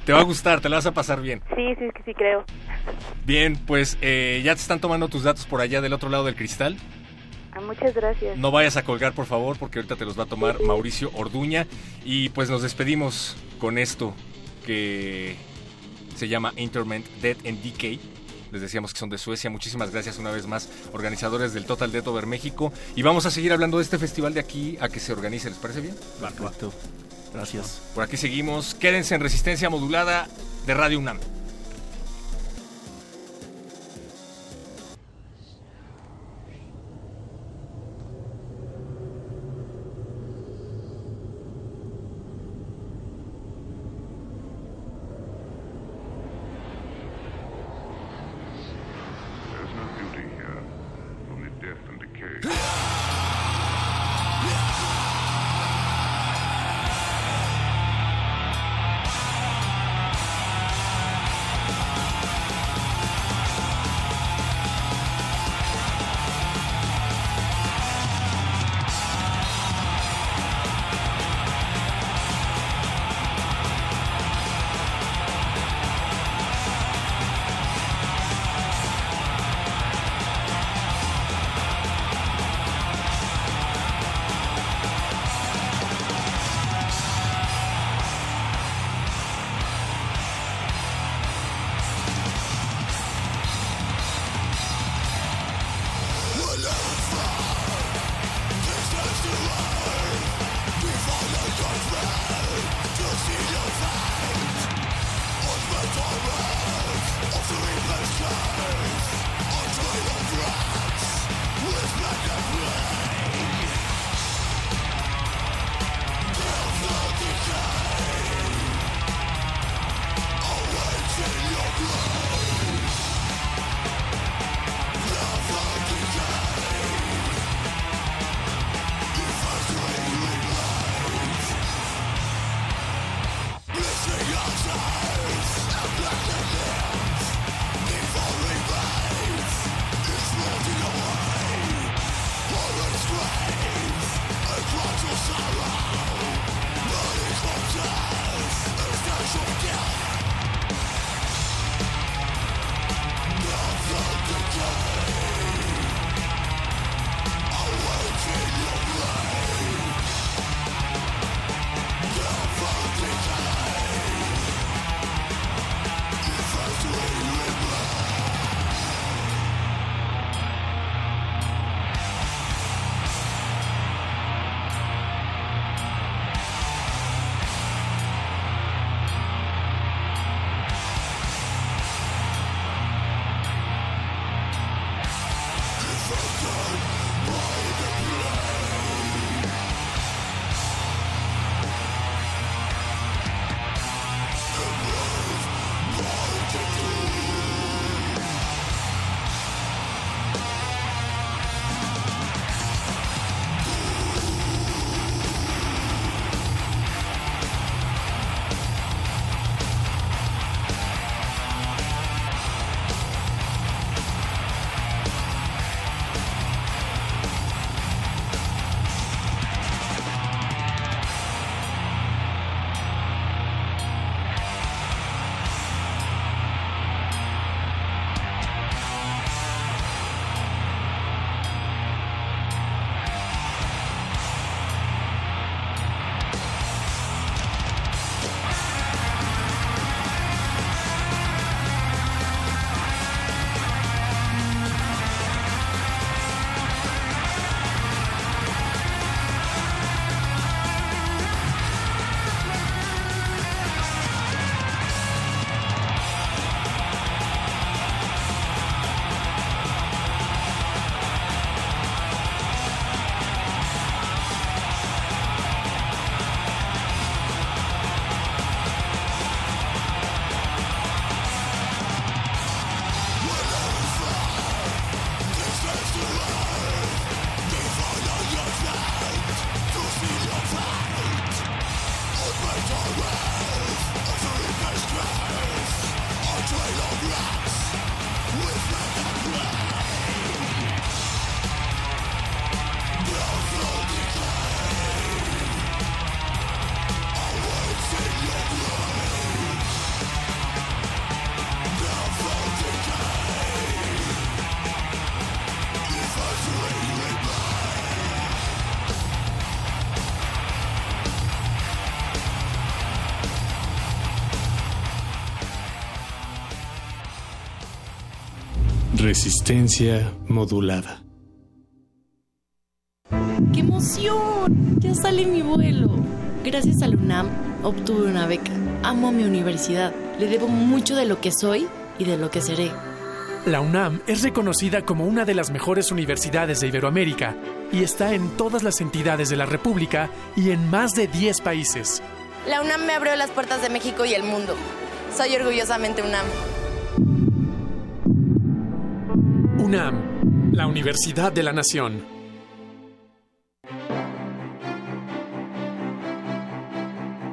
Te va a gustar, te la vas a pasar bien. sí, sí, sí, sí creo. Bien, pues eh, ya te están tomando tus datos por allá del otro lado del cristal. Muchas gracias. No vayas a colgar, por favor, porque ahorita te los va a tomar (laughs) Mauricio Orduña. Y pues nos despedimos con esto que se llama Interment Dead and Decay. Les decíamos que son de Suecia. Muchísimas gracias una vez más, organizadores del Total Death Over México. Y vamos a seguir hablando de este festival de aquí a que se organice. ¿Les parece bien? Perfecto. Gracias. Por aquí seguimos. Quédense en resistencia modulada de Radio UNAM. Resistencia modulada. ¡Qué emoción! Ya sale mi vuelo. Gracias a la UNAM obtuve una beca. Amo a mi universidad. Le debo mucho de lo que soy y de lo que seré. La UNAM es reconocida como una de las mejores universidades de Iberoamérica y está en todas las entidades de la República y en más de 10 países. La UNAM me abrió las puertas de México y el mundo. Soy orgullosamente UNAM. La Universidad de la Nación.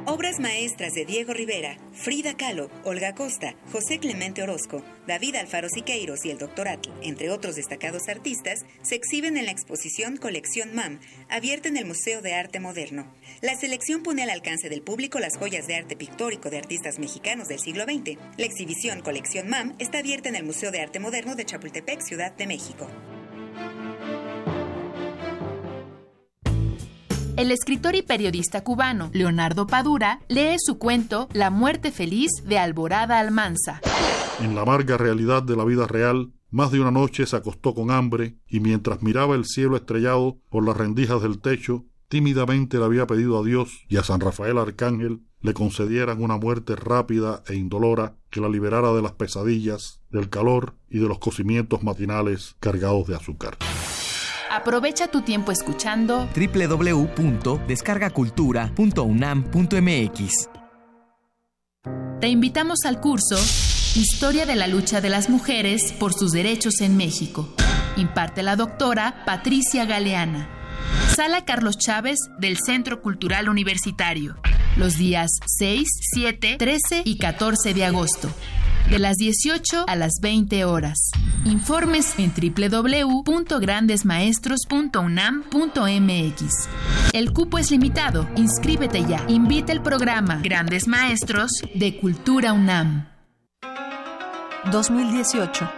Obras maestras de Diego Rivera, Frida Kahlo, Olga Costa, José Clemente Orozco, David Alfaro Siqueiros y el Dr. Atl, entre otros destacados artistas, se exhiben en la exposición Colección MAM, abierta en el Museo de Arte Moderno. La selección pone al alcance del público las joyas de arte pictórico de artistas mexicanos del siglo XX. La exhibición Colección MAM está abierta en el Museo de Arte Moderno de Chapultepec, Ciudad de México. El escritor y periodista cubano Leonardo Padura lee su cuento La muerte feliz de Alborada Almanza. En la amarga realidad de la vida real, más de una noche se acostó con hambre y mientras miraba el cielo estrellado por las rendijas del techo, tímidamente le había pedido a Dios y a San Rafael Arcángel le concedieran una muerte rápida e indolora que la liberara de las pesadillas, del calor y de los cocimientos matinales cargados de azúcar. Aprovecha tu tiempo escuchando www.descargacultura.unam.mx. Te invitamos al curso Historia de la lucha de las mujeres por sus derechos en México. Imparte la doctora Patricia Galeana. Sala Carlos Chávez del Centro Cultural Universitario. Los días 6, 7, 13 y 14 de agosto de las 18 a las 20 horas. Informes en www.grandesmaestros.unam.mx. El cupo es limitado. Inscríbete ya. Invita el programa Grandes Maestros de Cultura UNAM. 2018.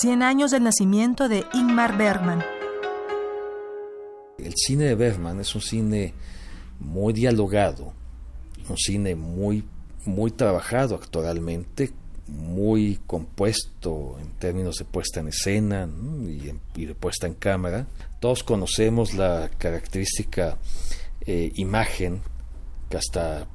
100 años del nacimiento de Ingmar Bergman. El cine de Bergman es un cine muy dialogado, un cine muy, muy trabajado actualmente, muy compuesto en términos de puesta en escena y, de puesta en cámara. Todos conocemos la característica eh, imagen que hasta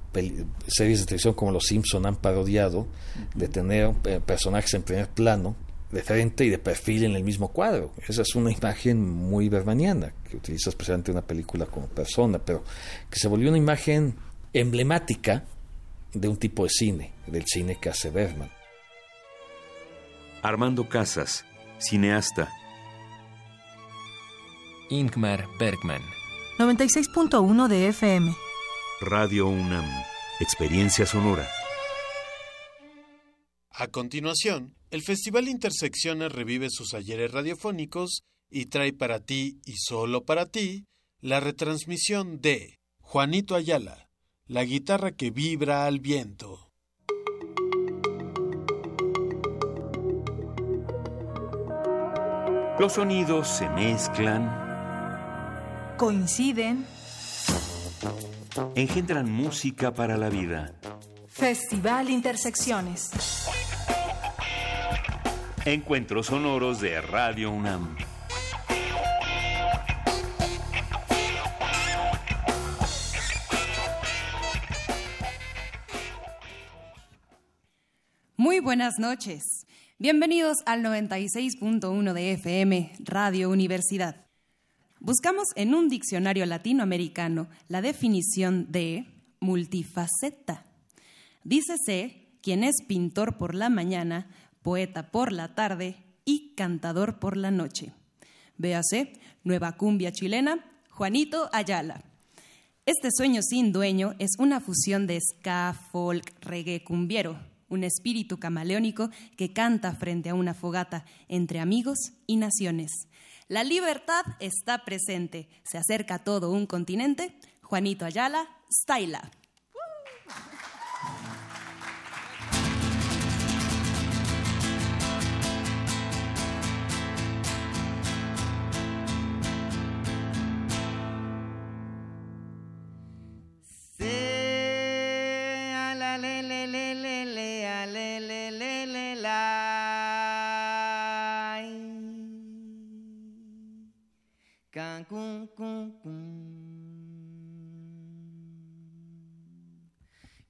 series de televisión como Los Simpson han parodiado de tener eh, personajes en primer plano de frente y de perfil en el mismo cuadro. Esa es una imagen muy bermaniana, que utiliza especialmente una película como persona, pero que se volvió una imagen emblemática de un tipo de cine, del cine que hace Bergman. Armando Casas, cineasta. Ingmar Bergman. 96.1 de FM. Radio UNAM. Experiencia sonora. A continuación, el Festival Intersecciones revive sus ayeres radiofónicos y trae para ti y solo para ti la retransmisión de Juanito Ayala, la guitarra que vibra al viento. Los sonidos se mezclan, coinciden, engendran música para la vida. Festival Intersecciones. Encuentros sonoros de Radio UNAM. Muy buenas noches. Bienvenidos al 96.1 de FM, Radio Universidad. Buscamos en un diccionario latinoamericano la definición de multifaceta. Dícese quien es pintor por la mañana, poeta por la tarde y cantador por la noche. Véase, Nueva Cumbia Chilena, Juanito Ayala. Este sueño sin dueño es una fusión de ska, folk, reggae, cumbiero, un espíritu camaleónico que canta frente a una fogata entre amigos y naciones. La libertad está presente. Se acerca todo un continente. Juanito Ayala, Styla.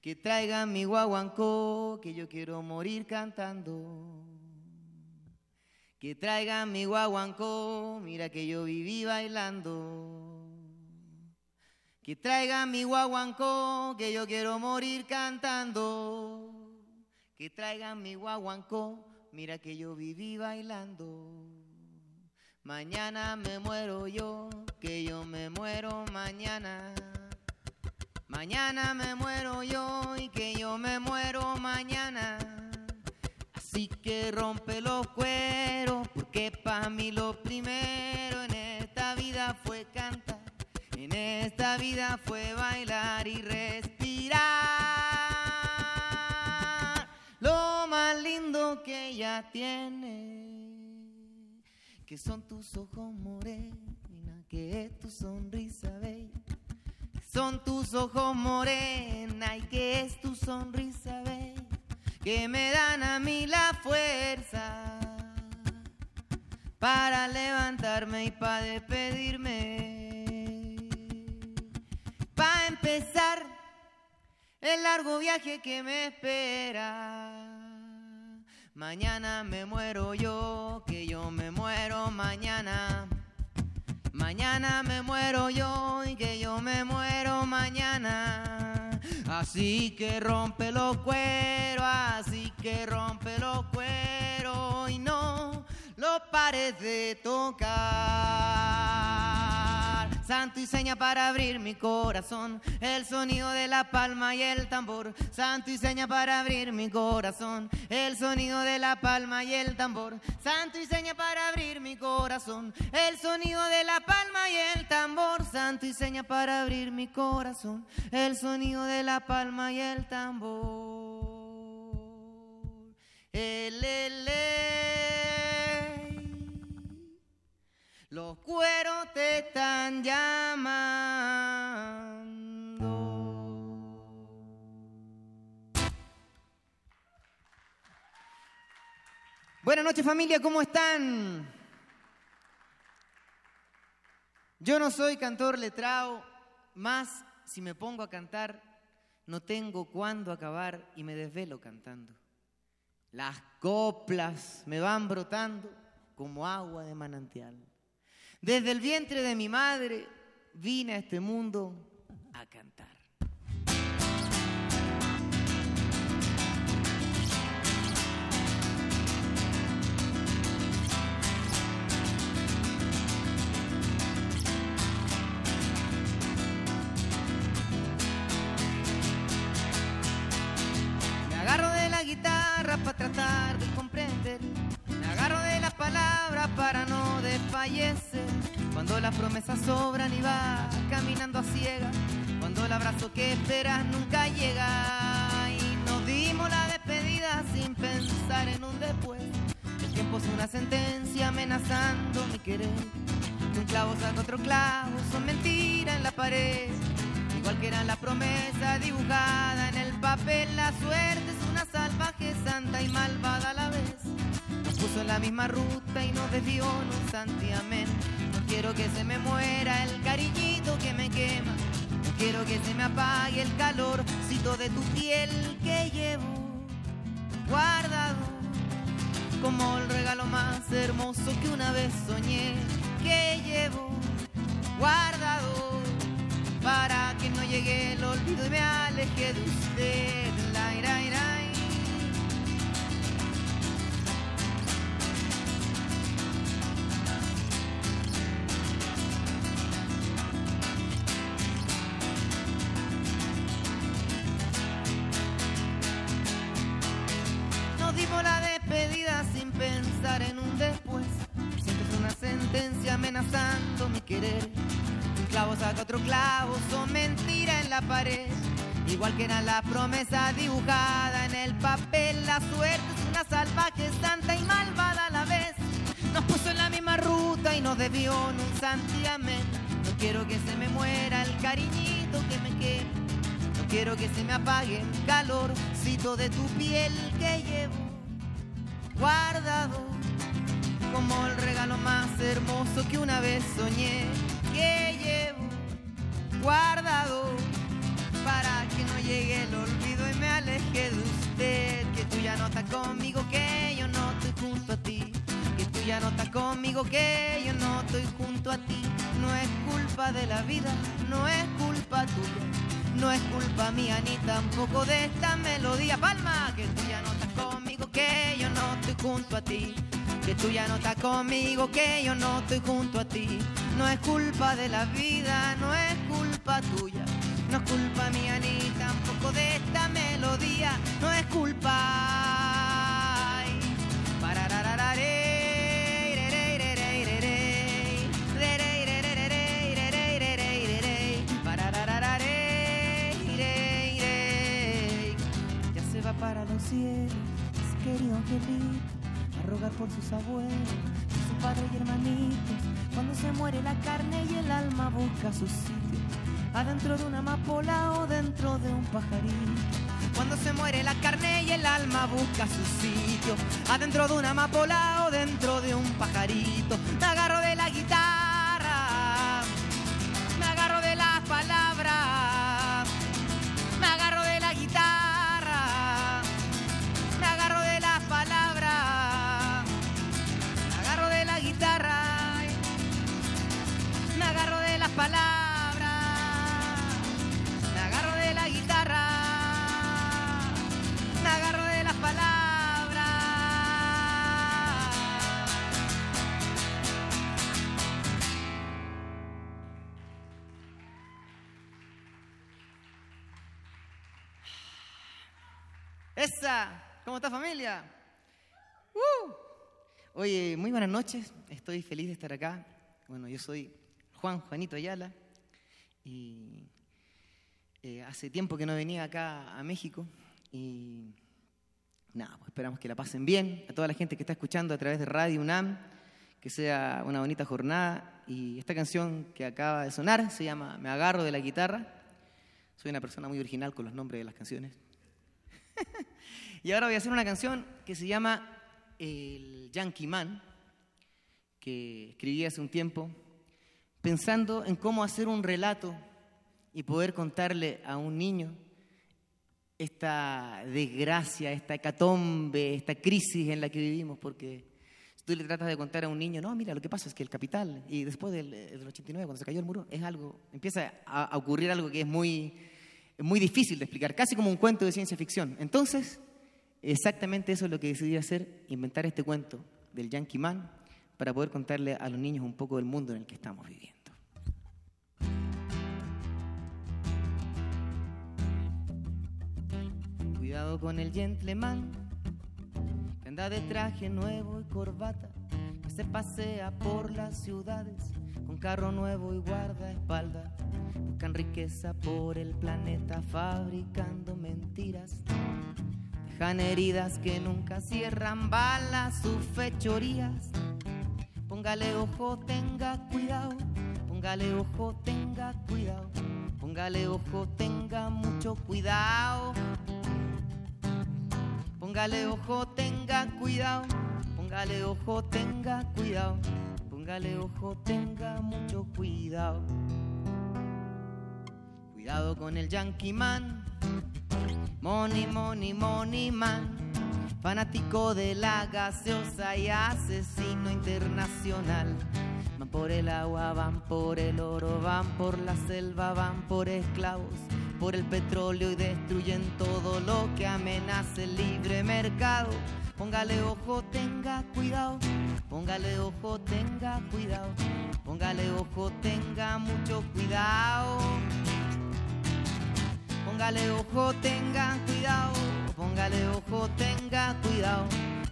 Que traigan mi guaguancó, que yo quiero morir cantando. Que traigan mi guaguancó, mira que yo viví bailando. Que traigan mi guaguancó, que yo quiero morir cantando. Que traigan mi guaguancó, mira que yo viví bailando. Mañana me muero yo, que yo me muero mañana. Mañana me muero yo y que yo me muero mañana. Así que rompe los cueros, porque para mí lo primero en esta vida fue cantar. En esta vida fue bailar y respirar. Lo más lindo que ella tiene, que son tus ojos morena, que es tu sonrisa bella. Son tus ojos morena y que es tu sonrisa bella, que me dan a mí la fuerza para levantarme y para despedirme. Para empezar el largo viaje que me espera. Mañana me muero yo, que yo me muero mañana. Mañana me muero yo y que yo me muero mañana. Así que rompe los cueros, así que rompe los cueros y no lo pares de tocar. Santo y seña para abrir mi corazón, el sonido de la palma y el tambor. Santo y seña para abrir mi corazón, el sonido de la palma y el tambor. Santo y seña para abrir mi corazón, el sonido de la palma y el tambor. Santo y seña para abrir mi corazón, el sonido de la palma y el tambor. El, el. Los cueros te están llamando. Buenas noches familia, ¿cómo están? Yo no soy cantor letrado, más si me pongo a cantar, no tengo cuándo acabar y me desvelo cantando. Las coplas me van brotando como agua de manantial. Desde el vientre de mi madre vine a este mundo a cantar. No quiero que se me muera el cariñito que me quema. No quiero que se me apague el calorcito de tu piel que llevo guardado como el regalo más hermoso que una vez soñé la promesa dibujada en el papel, la suerte es una salvaje, santa y malvada a la vez. Nos puso en la misma ruta y nos debió en un santiamén. No quiero que se me muera el cariñito que me quema. No quiero que se me apague el calorcito de tu piel que llevo guardado como el regalo lo más hermoso que una vez soñé, que llevo guardado para llegue el olvido y me aleje de usted. Que tú ya no estás conmigo, que yo no estoy junto a ti. Que tú ya no estás conmigo, que yo no estoy junto a ti. No es culpa de la vida, no es culpa tuya. No es culpa mía ni tampoco de esta melodía. Palma, que tú ya no estás conmigo, que yo no estoy junto a ti. Que tú ya no estás conmigo, que yo no estoy junto a ti. No es culpa de la vida, no es culpa tuya. No es culpa mía ni tampoco de esta melodía, no es culpa. Ya se va para los cielos, querido angelito, a rogar por sus abuelos, por su padre y hermanitos. Cuando se muere la carne y el alma busca sus hijos adentro de una amapola o dentro de un pajarito. Cuando se muere la carne y el alma busca su sitio, adentro de una amapola o dentro de un pajarito. Me agarro de la guitarra, me agarro de las palabras, me agarro de la guitarra, me agarro de las palabras, me agarro de la guitarra, me agarro de las palabras, Esa, ¿cómo está familia? ¡Uh! Oye, muy buenas noches, estoy feliz de estar acá. Bueno, yo soy Juan Juanito Ayala y eh, hace tiempo que no venía acá a México y nada, pues esperamos que la pasen bien. A toda la gente que está escuchando a través de Radio UNAM, que sea una bonita jornada y esta canción que acaba de sonar se llama Me agarro de la guitarra. Soy una persona muy original con los nombres de las canciones. (laughs) y ahora voy a hacer una canción que se llama El Yankee Man, que escribí hace un tiempo, pensando en cómo hacer un relato y poder contarle a un niño esta desgracia, esta hecatombe, esta crisis en la que vivimos, porque si tú le tratas de contar a un niño, no, mira, lo que pasa es que el capital, y después del, del 89, cuando se cayó el muro, es algo, empieza a ocurrir algo que es muy, muy difícil de explicar, casi como un cuento de ciencia ficción. Entonces, exactamente eso es lo que decidí hacer, inventar este cuento del Yankee Man para poder contarle a los niños un poco del mundo en el que estamos viviendo. Cuidado con el gentleman que anda de traje nuevo y corbata, que se pasea por las ciudades con carro nuevo y guardaespaldas. Buscan riqueza por el planeta fabricando mentiras. Dejan heridas que nunca cierran balas, sus fechorías. Póngale ojo, tenga cuidado. Póngale ojo, tenga cuidado. Póngale ojo, tenga mucho cuidado. Póngale ojo, tenga cuidado. Póngale ojo, tenga cuidado. Póngale ojo, tenga mucho cuidado. Cuidado con el Yankee Man. Money, money, money man. Fanático de la gaseosa y asesino internacional. Van por el agua, van por el oro, van por la selva, van por esclavos, por el petróleo y destruyen todo lo que amenace el libre mercado. Póngale ojo, tenga cuidado. Póngale ojo, tenga cuidado. Póngale ojo, tenga mucho cuidado. Póngale ojo, tenga cuidado. Póngale ojo, tenga cuidado.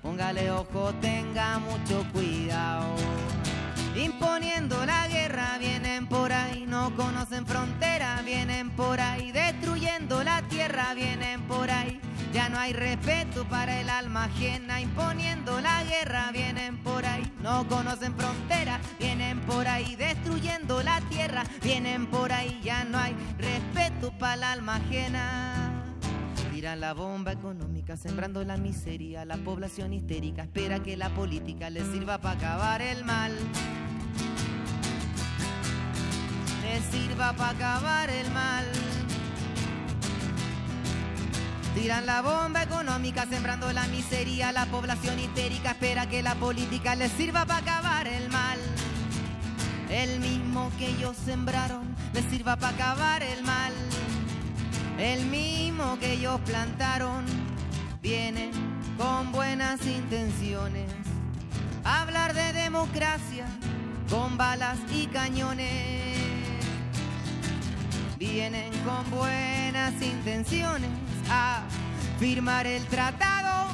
Póngale ojo, tenga mucho cuidado. Imponiendo la guerra vienen por ahí, no conocen frontera, vienen por ahí, destruyendo la tierra vienen por ahí. Ya no hay respeto para el alma ajena, imponiendo la guerra vienen por ahí, no conocen frontera, vienen por ahí, destruyendo la tierra, vienen por ahí, ya no hay respeto para el alma ajena. Tiran la bomba económica, sembrando la miseria. La población histérica espera que la política les sirva para acabar el mal. Les sirva para acabar el mal. Tiran la bomba económica, sembrando la miseria. La población histérica espera que la política les sirva para acabar el mal. El mismo que ellos sembraron les sirva para acabar el mal. El mismo que ellos plantaron viene con buenas intenciones. Hablar de democracia con balas y cañones. Vienen con buenas intenciones a firmar el tratado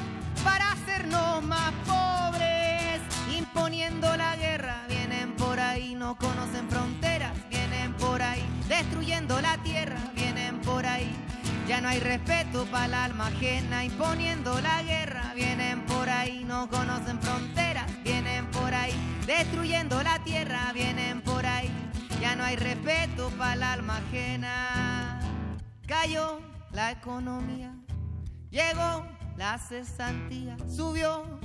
para hacernos más pobres, imponiendo la guerra. Vienen por ahí, no conocen fronteras, vienen por ahí, destruyendo la tierra. Ya no hay respeto para el alma ajena, imponiendo la guerra. Vienen por ahí, no conocen fronteras, vienen por ahí, destruyendo la tierra, vienen por ahí. Ya no hay respeto para el alma ajena. Cayó la economía, llegó la cesantía, subió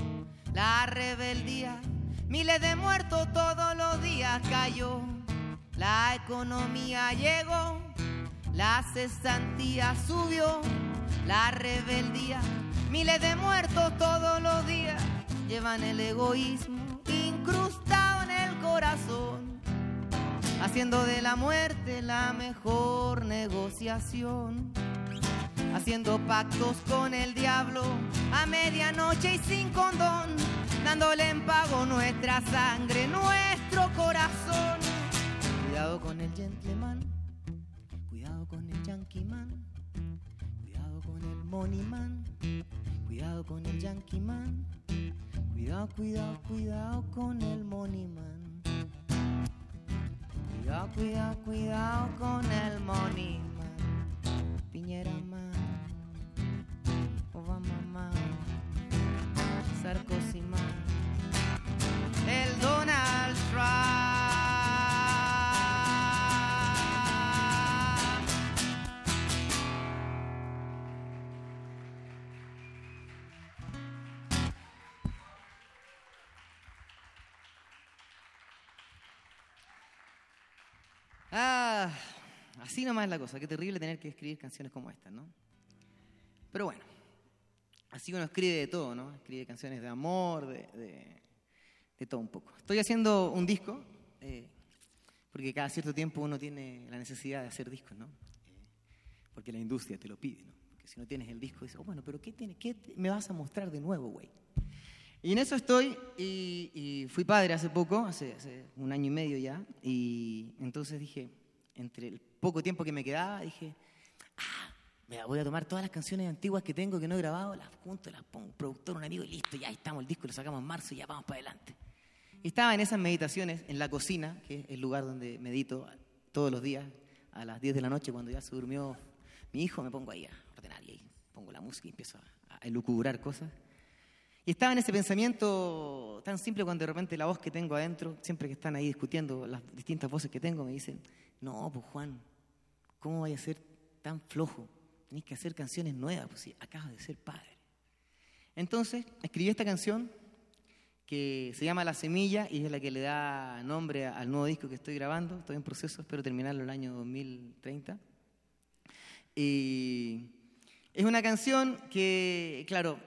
la rebeldía, miles de muertos todos los días cayó. La economía llegó, la cesantía subió, la rebeldía, miles de muertos todos los días llevan el egoísmo incrustado en el corazón haciendo de la muerte la mejor negociación, haciendo pactos con el diablo a medianoche y sin condón, dándole en pago nuestra sangre, nuestro corazón. Cuidado con el gentleman, money man, cuidado con el yankee man, cuidado, cuidado, cuidado con el money man. Cuidado, cuidado, cuidado con el money man. Piñera man. Obama man. Sarkozy man. El Donald Trump. Ah, así nomás es la cosa. Qué terrible tener que escribir canciones como estas, ¿no? Pero bueno, así uno escribe de todo, ¿no? Escribe canciones de amor, de, de- todo un poco. Estoy haciendo un disco, eh, porque cada cierto tiempo uno tiene la necesidad de hacer discos, ¿no? Eh, porque la industria te lo pide, ¿no? Porque si no tienes el disco, dices, oh, bueno, pero ¿qué, tiene, qué me vas a mostrar de nuevo, güey? Y en eso estoy, y, y fui padre hace poco, hace, hace un año y medio ya, y entonces dije, entre el poco tiempo que me quedaba, dije, ah, me voy a tomar todas las canciones antiguas que tengo que no he grabado, las junto, las pongo, un productor, un amigo, y listo, ya estamos, el disco lo sacamos en marzo y ya vamos para adelante. Y estaba en esas meditaciones, en la cocina, que es el lugar donde medito todos los días, a las 10 de la noche, cuando ya se durmió mi hijo, me pongo ahí a ordenar y ahí pongo la música y empiezo a, a elucubrar cosas. Y estaba en ese pensamiento tan simple cuando de repente la voz que tengo adentro, siempre que están ahí discutiendo las distintas voces que tengo, me dicen, no, pues Juan, ¿cómo vaya a ser tan flojo? Tenés que hacer canciones nuevas, pues si acabas de ser padre. Entonces, escribí esta canción que se llama La Semilla y es la que le da nombre al nuevo disco que estoy grabando. Estoy en proceso, espero terminarlo el año 2030. Y es una canción que, claro,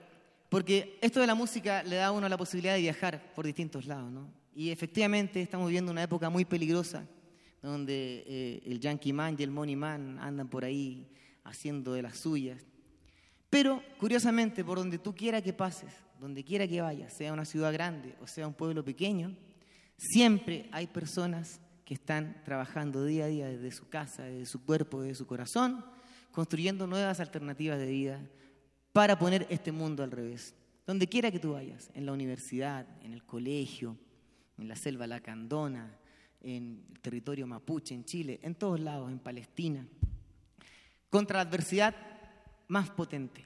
porque esto de la música le da a uno la posibilidad de viajar por distintos lados, ¿no? Y efectivamente estamos viviendo una época muy peligrosa, donde eh, el Yankee Man y el Money Man andan por ahí haciendo de las suyas. Pero, curiosamente, por donde tú quiera que pases, donde quiera que vayas, sea una ciudad grande o sea un pueblo pequeño, siempre hay personas que están trabajando día a día desde su casa, desde su cuerpo, desde su corazón, construyendo nuevas alternativas de vida para poner este mundo al revés. Donde quiera que tú vayas, en la universidad, en el colegio, en la selva lacandona, en el territorio mapuche, en Chile, en todos lados, en Palestina, contra la adversidad más potente.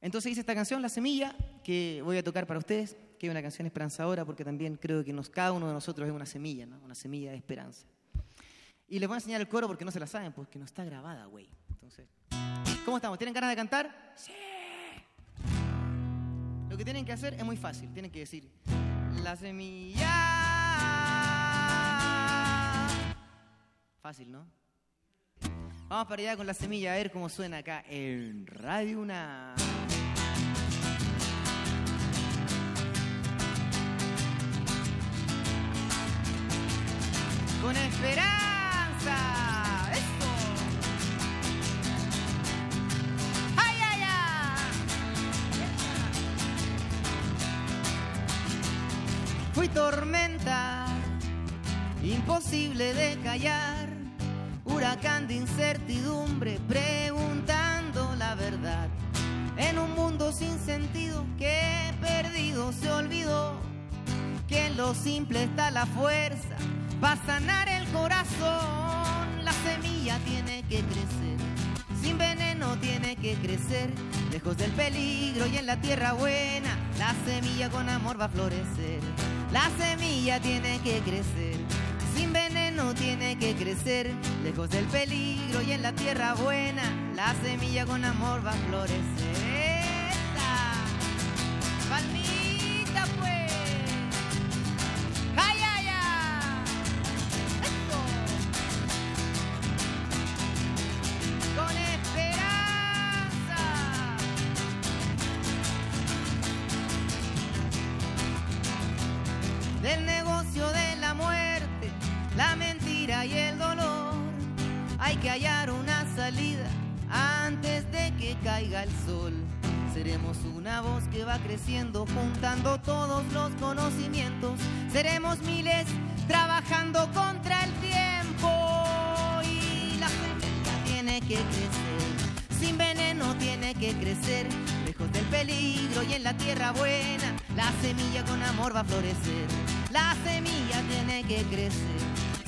Entonces hice esta canción, La Semilla, que voy a tocar para ustedes, que es una canción esperanzadora porque también creo que nos, cada uno de nosotros es una semilla, una semilla de esperanza. Y les voy a enseñar el coro porque no se la saben, porque no está grabada, güey. Entonces... ¿Cómo estamos? ¿Tienen ganas de cantar? Sí. Lo que tienen que hacer es muy fácil. Tienen que decir, la semilla. Fácil, ¿no? Vamos para allá con la semilla a ver cómo suena acá en Radio Una. Con esperanza. Fui tormenta, imposible de callar, huracán de incertidumbre, preguntando la verdad. En un mundo sin sentido que perdido se olvidó que en lo simple está la fuerza para sanar el corazón. La semilla tiene que crecer, sin veneno tiene que crecer, lejos del peligro y en la tierra buena. La semilla con amor va a florecer. La semilla tiene que crecer, sin veneno tiene que crecer, lejos del peligro y en la tierra buena. La semilla con amor va a florecer. ¡Esta! Florecer. La semilla tiene que crecer,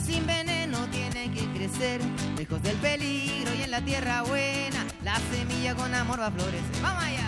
sin veneno tiene que crecer, lejos del peligro y en la tierra buena. La semilla con amor va a florecer. Vamos allá,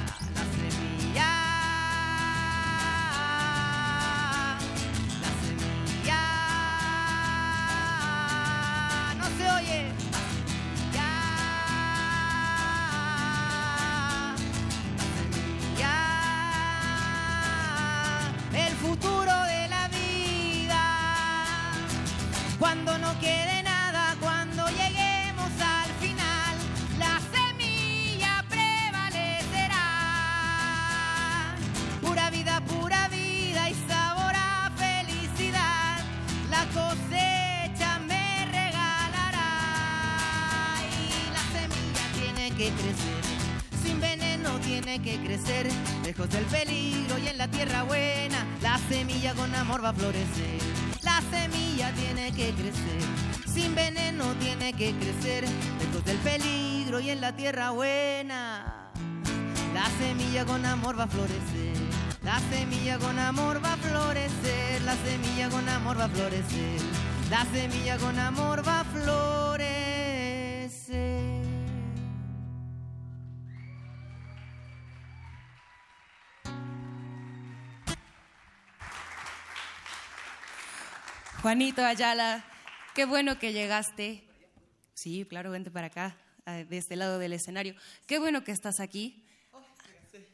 con amor va a florecer, la semilla con amor va a florecer, la semilla con amor va a florecer, la semilla con amor va a florecer. Juanito Ayala, qué bueno que llegaste. Sí, claro, vente para acá, de este lado del escenario. Qué bueno que estás aquí.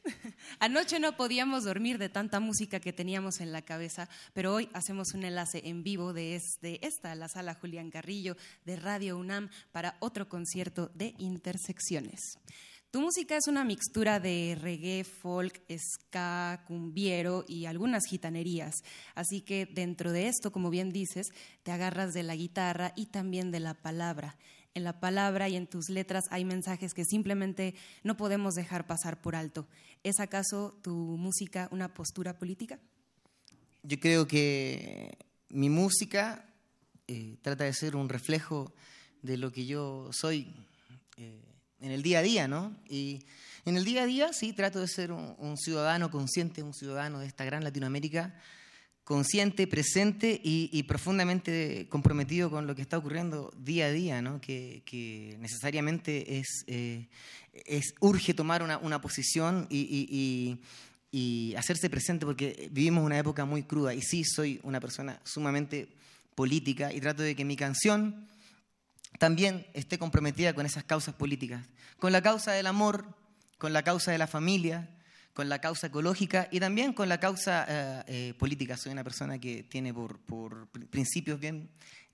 (laughs) Anoche no podíamos dormir de tanta música que teníamos en la cabeza, pero hoy hacemos un enlace en vivo de, esta, la sala Julián Carrillo de Radio UNAM, para otro concierto de Intersecciones. Tu música es una mixtura de reggae, folk, ska, cumbiero y algunas gitanerías. Así que dentro de esto, como bien dices, te agarras de la guitarra y también de la palabra. En la palabra y en tus letras hay mensajes que simplemente no podemos dejar pasar por alto. ¿Es acaso tu música una postura política? Yo creo que mi música eh, trata de ser un reflejo de lo que yo soy. Eh, en el día a día, ¿no? Y en el día a día sí trato de ser un, ciudadano consciente, un ciudadano de esta gran Latinoamérica, consciente, presente y, profundamente comprometido con lo que está ocurriendo día a día, ¿no? Que, que necesariamente es, eh, es, urge tomar una, una posición y, y, hacerse presente porque vivimos una época muy cruda y sí soy una persona sumamente política y trato de que mi canción también esté comprometida con esas causas políticas, con la causa del amor, con la causa de la familia, con la causa ecológica y también con la causa eh, eh, política. Soy una persona que tiene por, por principios bien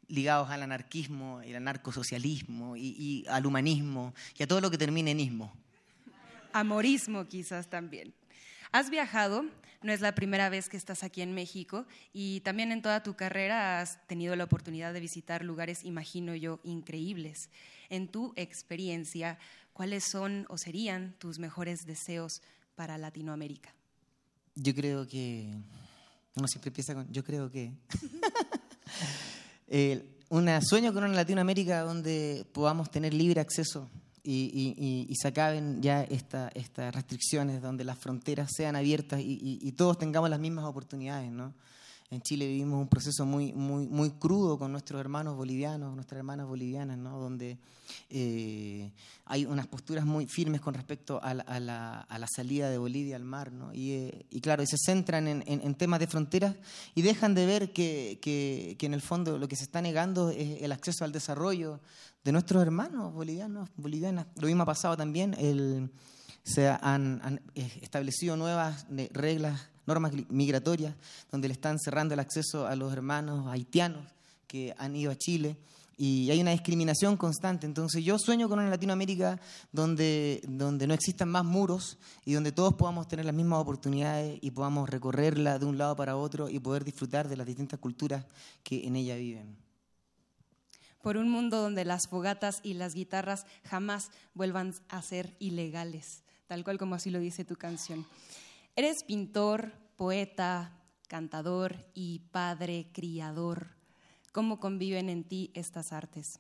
ligados al anarquismo, el anarcosocialismo y, y al humanismo y a todo lo que termine en ismo. Amorismo quizás también. Has viajado, no es la primera vez que estás aquí en México y también en toda tu carrera has tenido la oportunidad de visitar lugares, imagino yo, increíbles. En tu experiencia, ¿cuáles son o serían tus mejores deseos para Latinoamérica? Yo creo que, uno siempre empieza con, yo creo que, (laughs) un sueño con una Latinoamérica donde podamos tener libre acceso y, se acaben ya estas restricciones, donde las fronteras sean abiertas y, todos tengamos las mismas oportunidades, ¿no? En Chile vivimos un proceso muy, muy, muy crudo con nuestros hermanos bolivianos, nuestras hermanas bolivianas, ¿no? donde eh, hay unas posturas muy firmes con respecto a la, salida de Bolivia al mar. ¿no? Y, eh, claro, se centran en, temas de fronteras y dejan de ver que, que, en el fondo lo que se está negando es el acceso al desarrollo de nuestros hermanos bolivianos, bolivianas. Lo mismo ha pasado también, el, se han, eh, establecido nuevas reglas normas migratorias, donde le están cerrando el acceso a los hermanos haitianos que han ido a Chile y hay una discriminación constante. Entonces yo sueño con una Latinoamérica donde, donde no existan más muros y donde todos podamos tener las mismas oportunidades y podamos recorrerla de un lado para otro y poder disfrutar de las distintas culturas que en ella viven. Por un mundo donde las fogatas y las guitarras jamás vuelvan a ser ilegales, tal cual como así lo dice tu canción. Eres pintor, poeta, cantador y padre criador. ¿Cómo conviven en ti estas artes?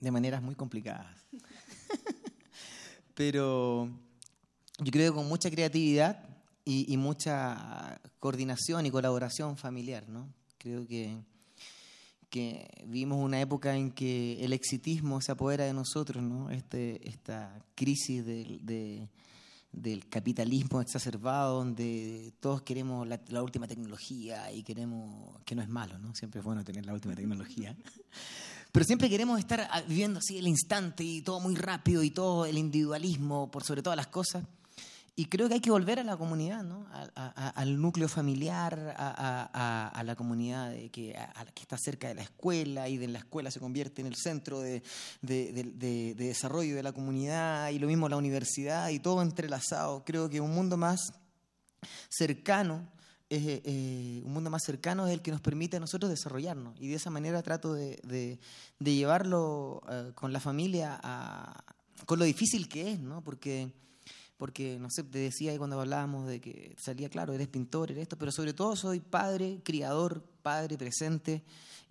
De maneras muy complicadas. (laughs) Pero yo creo que con mucha creatividad y, mucha coordinación y colaboración familiar, ¿no? Creo que, que vivimos una época en que el exitismo se apodera de nosotros, ¿no? Este, esta crisis de del capitalismo exacerbado, donde todos queremos la, última tecnología y queremos, que no es malo, ¿no? Siempre es bueno tener la última tecnología. (laughs) Pero siempre queremos estar viviendo así el instante y todo muy rápido y todo el individualismo por sobre todas las cosas. Y creo que hay que volver a la comunidad, ¿no? al núcleo familiar, a, la comunidad que, que, está cerca de la escuela y de la escuela se convierte en el centro de, desarrollo de la comunidad y lo mismo la universidad y todo entrelazado. Creo que un mundo más cercano es, eh, un mundo más cercano es el que nos permite a nosotros desarrollarnos y de esa manera trato de, llevarlo eh, con la familia con lo difícil que es, ¿no? Porque porque, no sé, te decía ahí cuando hablábamos de que salía claro, eres pintor, eres esto, pero sobre todo soy padre, criador, padre presente,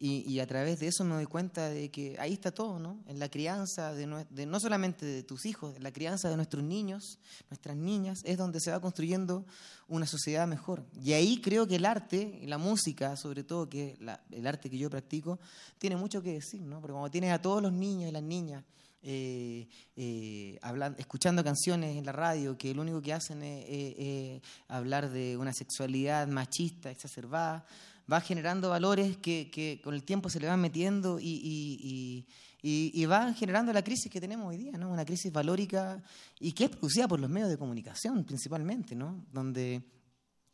y, a través de eso me doy cuenta de que ahí está todo, ¿no? En la crianza, de no, no solamente de tus hijos, en la crianza de nuestros niños, nuestras niñas, es donde se va construyendo una sociedad mejor. Y ahí creo que el arte, la música, sobre todo, que el arte que yo practico, tiene mucho que decir, ¿no? Porque cuando tienes a todos los niños y las niñas, eh, eh, hablando, escuchando canciones en la radio que lo único que hacen es, hablar de una sexualidad machista, exacerbada, va generando valores que, con el tiempo se le van metiendo y, y, va generando la crisis que tenemos hoy día, ¿no? una crisis valórica y que es producida por los medios de comunicación principalmente, ¿no? donde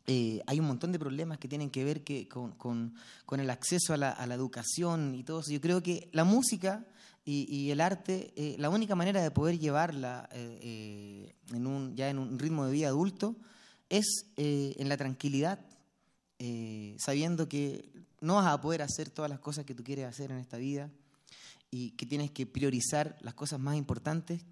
eh, hay un montón de problemas que tienen que ver con el acceso a la, a la, educación y todo eso. Yo creo que la música y, el arte, eh, la única manera de poder llevarla eh, eh, en un, ya en un ritmo de vida adulto es en la tranquilidad, sabiendo que no vas a poder hacer todas las cosas que tú quieres hacer en esta vida y que tienes que priorizar las cosas más importantes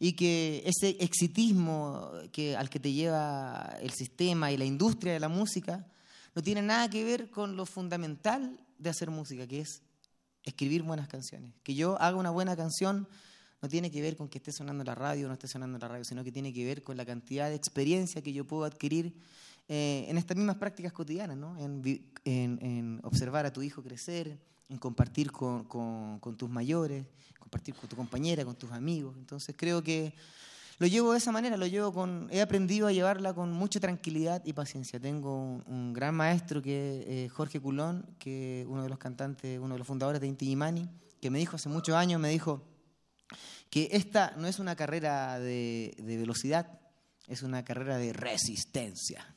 y que ese exitismo que, al que te lleva el sistema y la industria de la música no tiene nada que ver con lo fundamental de hacer música, que es escribir buenas canciones. Que yo haga una buena canción no tiene que ver con que esté sonando la radio o no esté sonando la radio, sino que tiene que ver con la cantidad de experiencia que yo puedo adquirir eh, en estas mismas prácticas cotidianas, ¿no? en, observar a tu hijo crecer, en compartir con, con tus mayores, compartir con tu compañera, con tus amigos. Entonces creo que lo llevo de esa manera, lo llevo con, he aprendido a llevarla con mucha tranquilidad y paciencia. Tengo un, gran maestro que eh, Jorge Culón, que uno de los cantantes, uno de los fundadores de Inti Imani, que me dijo hace muchos años, me dijo que esta no es una carrera de velocidad, es una carrera de resistencia.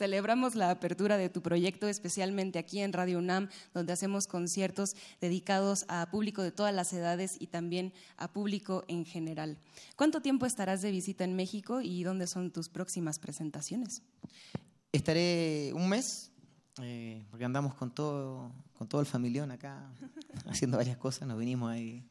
Celebramos la apertura de tu proyecto, especialmente aquí en Radio UNAM, donde hacemos conciertos dedicados a público de todas las edades y también a público en general. ¿Cuánto tiempo estarás de visita en México y dónde son tus próximas presentaciones? Estaré un mes, eh, porque andamos con todo, con todo el familión acá, (laughs) haciendo varias cosas, nos venimos ahí.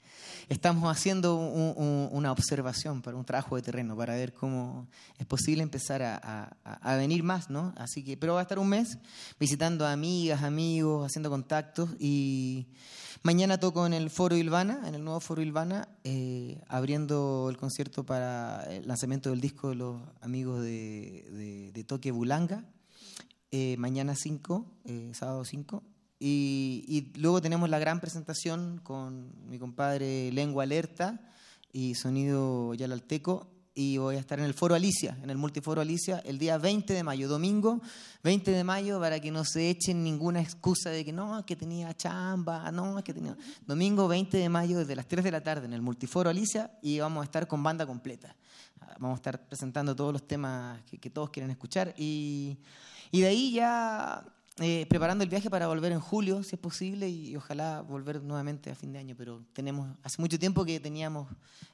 Estamos haciendo un- un- una observación para un trabajo de terreno, para ver cómo es posible empezar a, a- a venir más, ¿no? Así que, pero va a estar un mes visitando a amigas, amigos, haciendo contactos y mañana toco en el Foro Ilvana, en el nuevo Foro Ilvana, eh, abriendo el concierto para el lanzamiento del disco de los amigos de, de, de Toque Bulanga eh, mañana 5, eh, sábado 5. Y, y luego tenemos la gran presentación con mi compadre Lengua Alerta y Sonido Yalalteco. Y voy a estar en el Foro Alicia, en el Multiforo Alicia, el día 20 de mayo, domingo 20 de mayo, para que no se echen ninguna excusa de que no, que tenía chamba, no, que tenía. Domingo 20 de mayo, desde las 3 de la tarde, en el Multiforo Alicia, y vamos a estar con banda completa. Vamos a estar presentando todos los temas que, todos quieren escuchar. Y, y de ahí ya eh, preparando el viaje para volver en julio, si es posible, y, ojalá volver nuevamente a fin de año. Pero tenemos, hace mucho tiempo que teníamos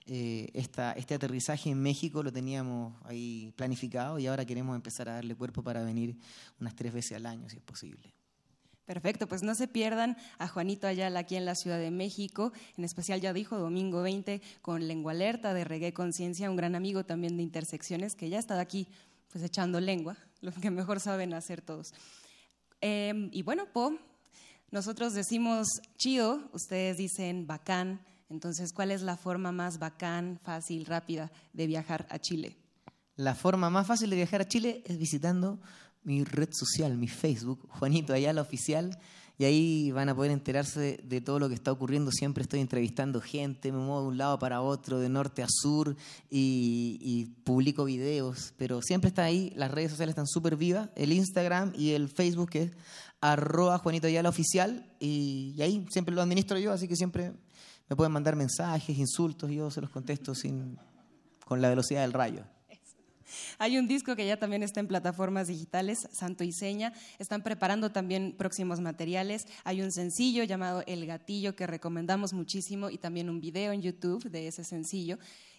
eh, esta, este aterrizaje en México, lo teníamos ahí planificado y ahora queremos empezar a darle cuerpo para venir unas tres veces al año, si es posible. Perfecto, pues no se pierdan a Juanito Ayala aquí en la Ciudad de México, en especial ya dijo domingo 20 con Lengua Alerta de Reggae Conciencia, un gran amigo también de Intersecciones que ya está aquí pues echando lengua, (laughs) lo que mejor saben hacer todos. Eh, y bueno, Po, nosotros decimos chido, ustedes dicen bacán, entonces ¿cuál es la forma más bacán, fácil, rápida de viajar a Chile? La forma más fácil de viajar a Chile es visitando mi red social, mi Facebook, Juanito Ayala Oficial, y ahí van a poder enterarse de, todo lo que está ocurriendo. Siempre estoy entrevistando gente, me muevo de un lado para otro, de norte a sur, y, y publico videos, pero siempre está ahí, las redes sociales están súper vivas, el Instagram y el Facebook que es arroba Juanito Ayala Oficial, y, y ahí siempre lo administro yo, así que siempre me pueden mandar mensajes, insultos, y yo se los contesto sin, con la velocidad del rayo. Hay un disco que ya también está en plataformas digitales, Santo y Seña. Están preparando también próximos materiales. Hay un sencillo llamado El Gatillo que recomendamos muchísimo y también un video en YouTube de ese sencillo.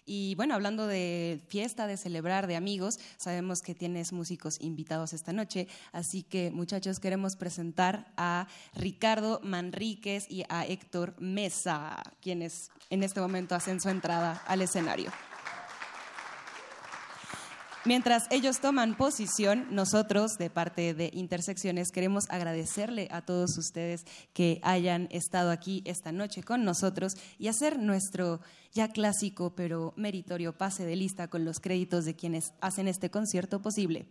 Y bueno, hablando de fiesta, de celebrar, de amigos, sabemos que tienes músicos invitados esta noche, así que muchachos queremos presentar a Ricardo Manríquez y a Héctor Mesa, quienes en este momento hacen su entrada al escenario. Mientras ellos toman posición, nosotros, de parte de Intersecciones, queremos agradecerle a todos ustedes que hayan estado aquí esta noche con nosotros y hacer nuestro ya clásico pero meritorio pase de lista con los créditos de quienes hacen este concierto posible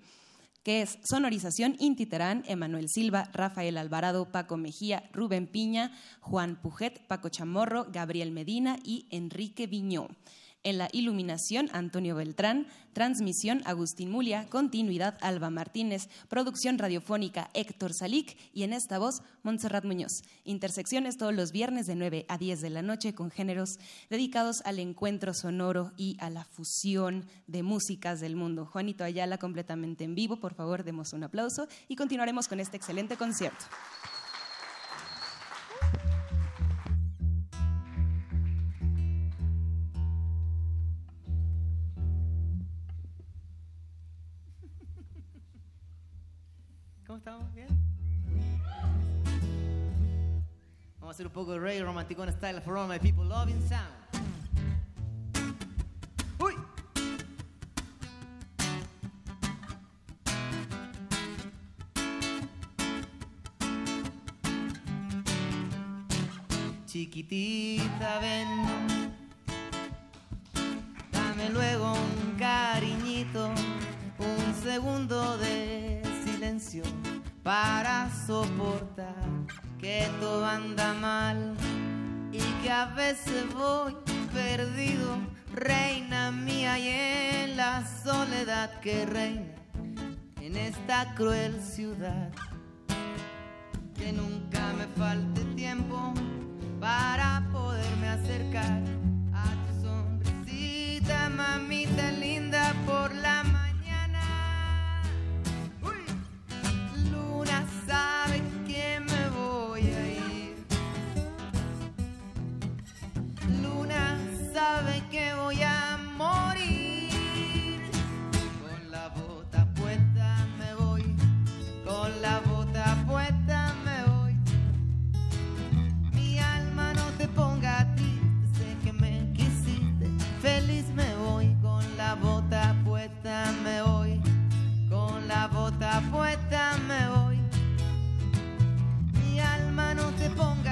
que es sonorización Inti Terán, Emanuel Silva, Rafael Alvarado, Paco Mejía, Rubén Piña, Juan Pujet, Paco Chamorro, Gabriel Medina y Enrique Viñó. En la iluminación, Antonio Beltrán. Transmisión, Agustín Mulia. Continuidad, Alba Martínez. Producción radiofónica, Héctor Salic. Y en esta voz, Montserrat Muñoz. Intersecciones todos los viernes de 9 a 10 de la noche con géneros dedicados al encuentro sonoro y a la fusión de músicas del mundo. Juanito Ayala completamente en vivo. Por favor, demos un aplauso y continuaremos con este excelente concierto. Estamos? ¿Bien? Vamos a hacer un poco de reggae romanticón style for all my people loving sound. ¡Uy! Chiquitita, ven, dame luego un cariñito, un segundo de silencio para soportar que todo anda mal y que a veces voy perdido, reina mía, y en la soledad que reina en esta cruel ciudad. Que nunca me falte tiempo para poderme acercar a tu sonrisita, mamita linda. te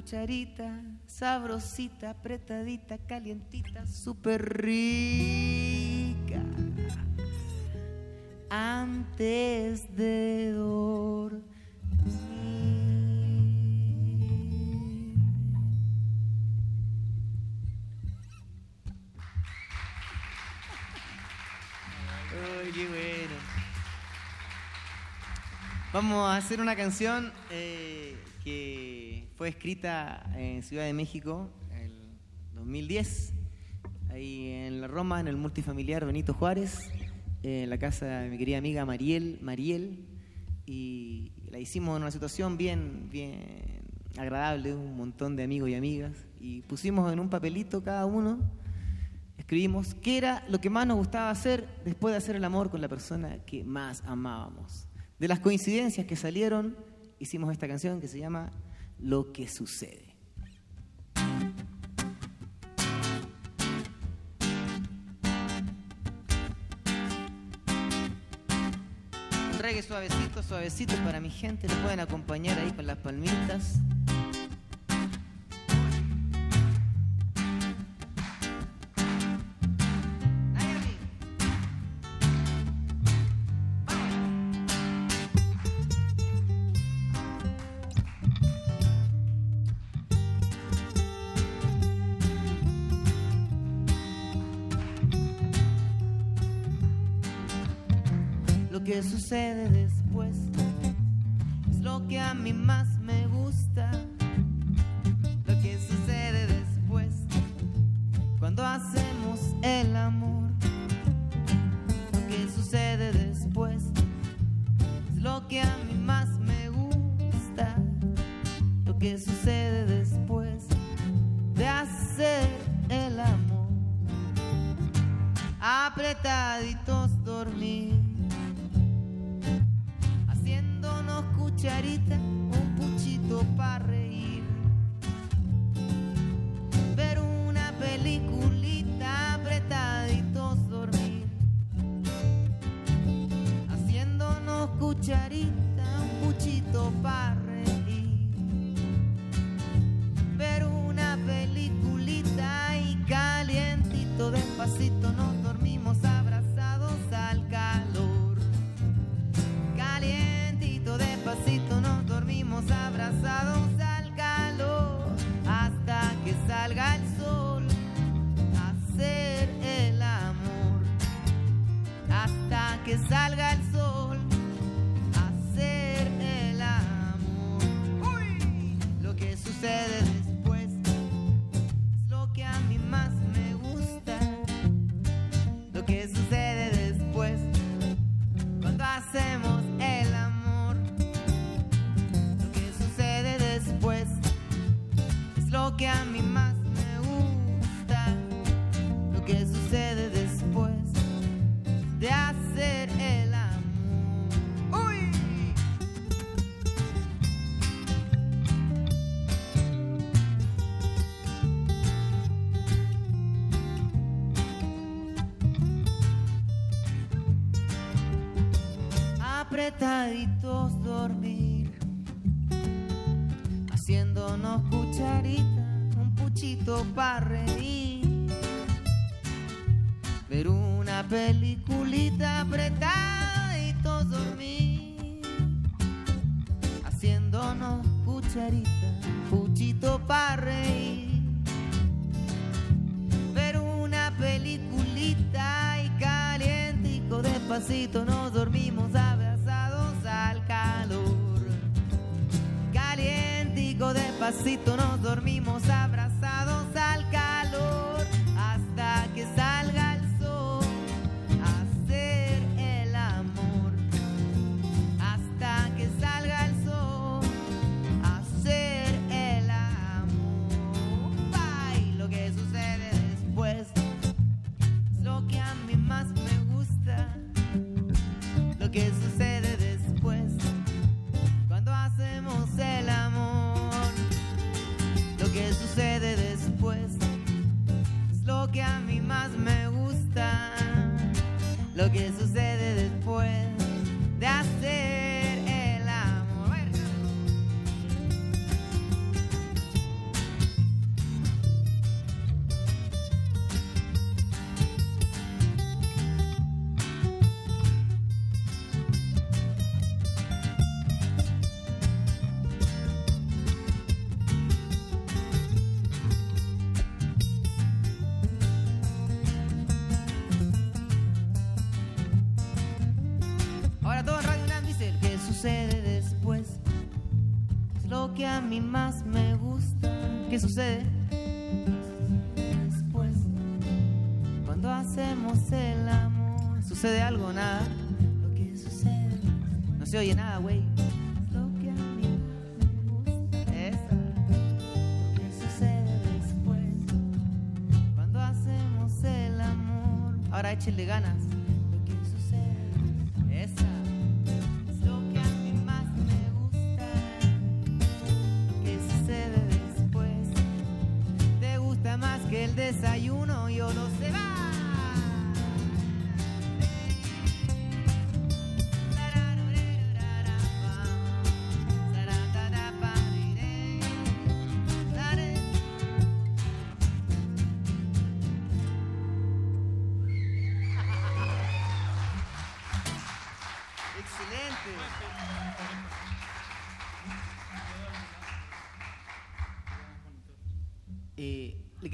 cucharita, sabrosita, apretadita, calientita, súper rica. Antes de dormir. Ay, qué bueno. Vamos a hacer una canción eh, que fue escrita en Ciudad de México el 2010, ahí en la Roma, en el multifamiliar Benito Juárez, en la casa de mi querida amiga Mariel, Mariel, y la hicimos en una situación bien, bien agradable, un montón de amigos y amigas, y pusimos en un papelito cada uno escribimos qué era lo que más nos gustaba hacer después de hacer el amor con la persona que más amábamos. De las coincidencias que salieron, hicimos esta canción que se llama Lo que sucede. Reggae suavecito, suavecito para mi gente. Lo pueden acompañar ahí con las palmitas. Sucede después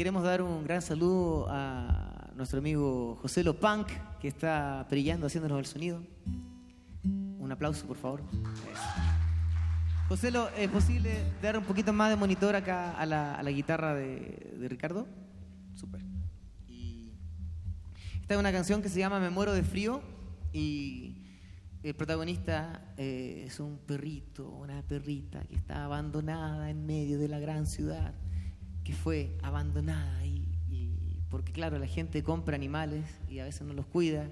queremos dar un gran saludo a nuestro amigo José Lo Punk, que está brillando haciéndonos el sonido. Un aplauso, por favor. José, ¿es posible dar un poquito más de monitor acá a la, a la guitarra de, de Ricardo? Súper. Esta es una canción que se llama Me muero de frío y el protagonista eh, es un perrito, una perrita que está abandonada en medio de la gran ciudad, que fue abandonada. Y, porque claro, la gente compra animales y a veces no los cuida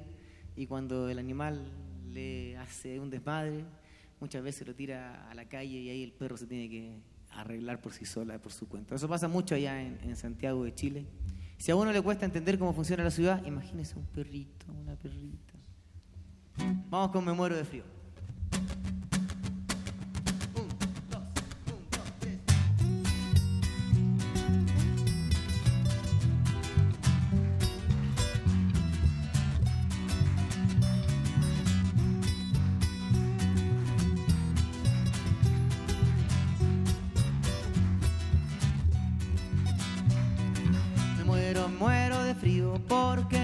y cuando el animal le hace un desmadre, muchas veces lo tira a la calle y ahí el perro se tiene que arreglar por sí sola, por su cuenta. Eso pasa mucho allá en, en Santiago de Chile. Si a uno le cuesta entender cómo funciona la ciudad, imagínese un perrito, una perrita. Vamos con Me muero de frío. Porque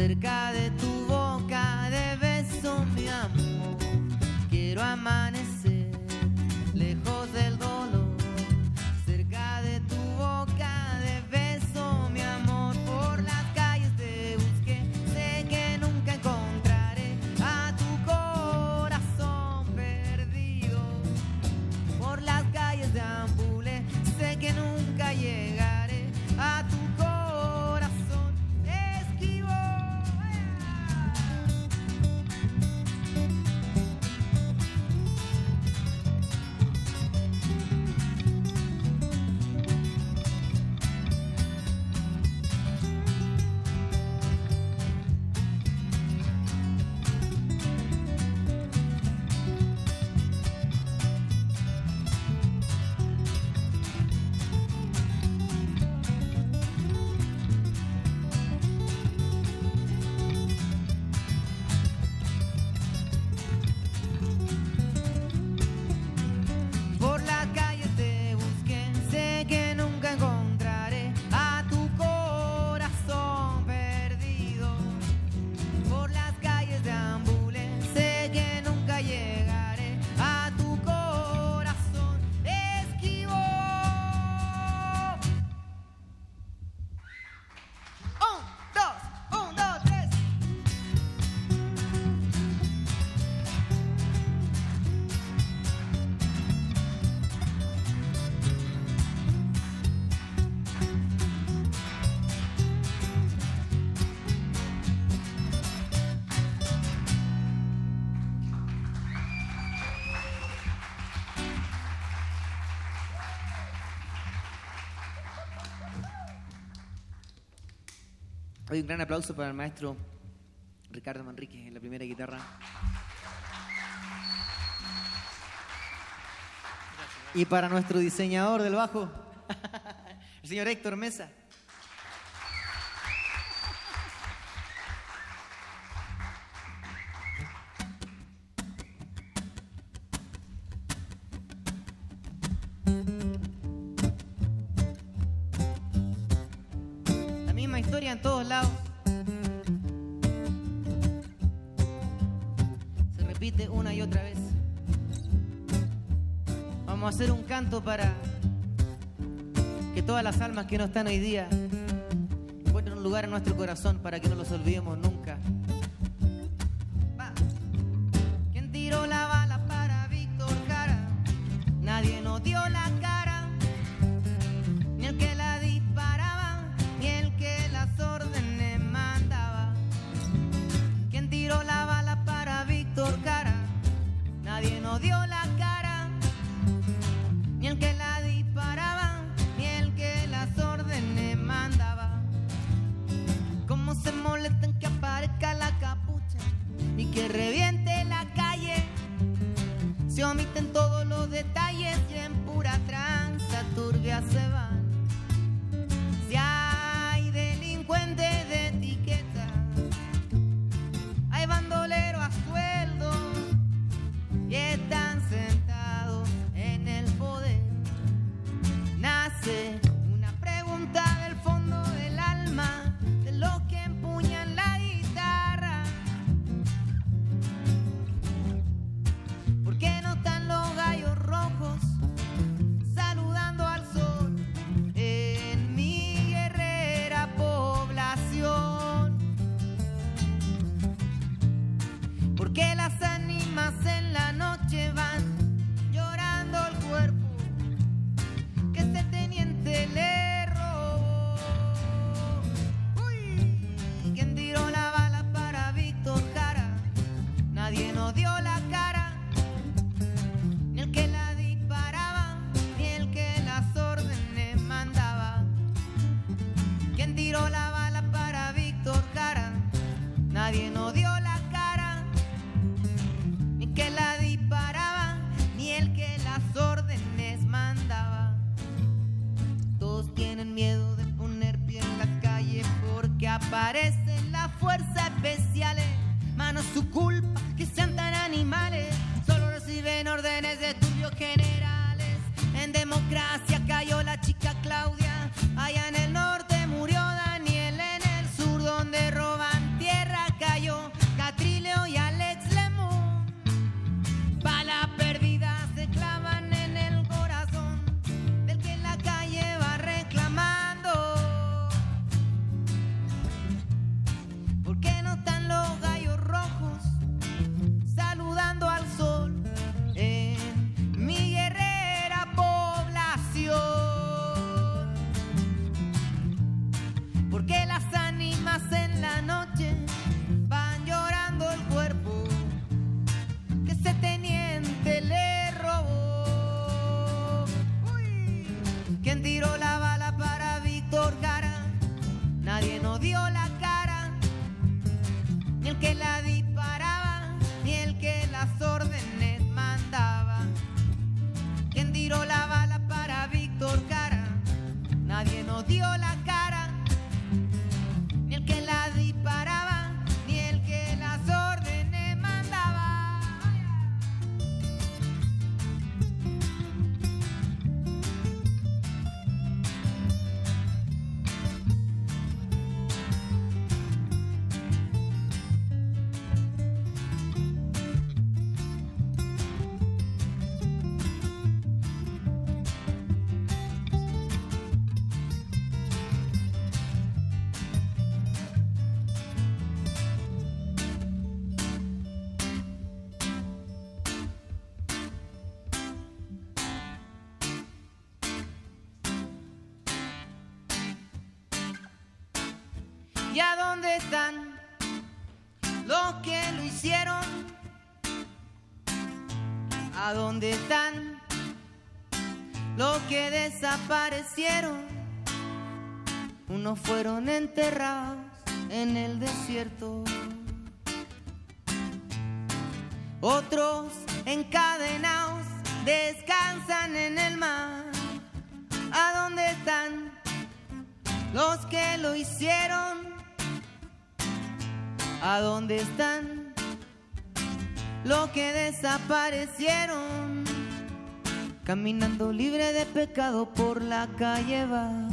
cerca de tu un gran aplauso para el maestro Ricardo Manrique en la primera guitarra. Y para nuestro diseñador del bajo, el señor Héctor Mesa. que no están hoy día encuentren un lugar en nuestro corazón para que no los olvidemos nunca. Unos fueron enterrados en el desierto. Otros encadenados descansan en el mar. ¿A dónde están los que lo hicieron? ¿A dónde están los que desaparecieron? Caminando libre de pecado por la calle va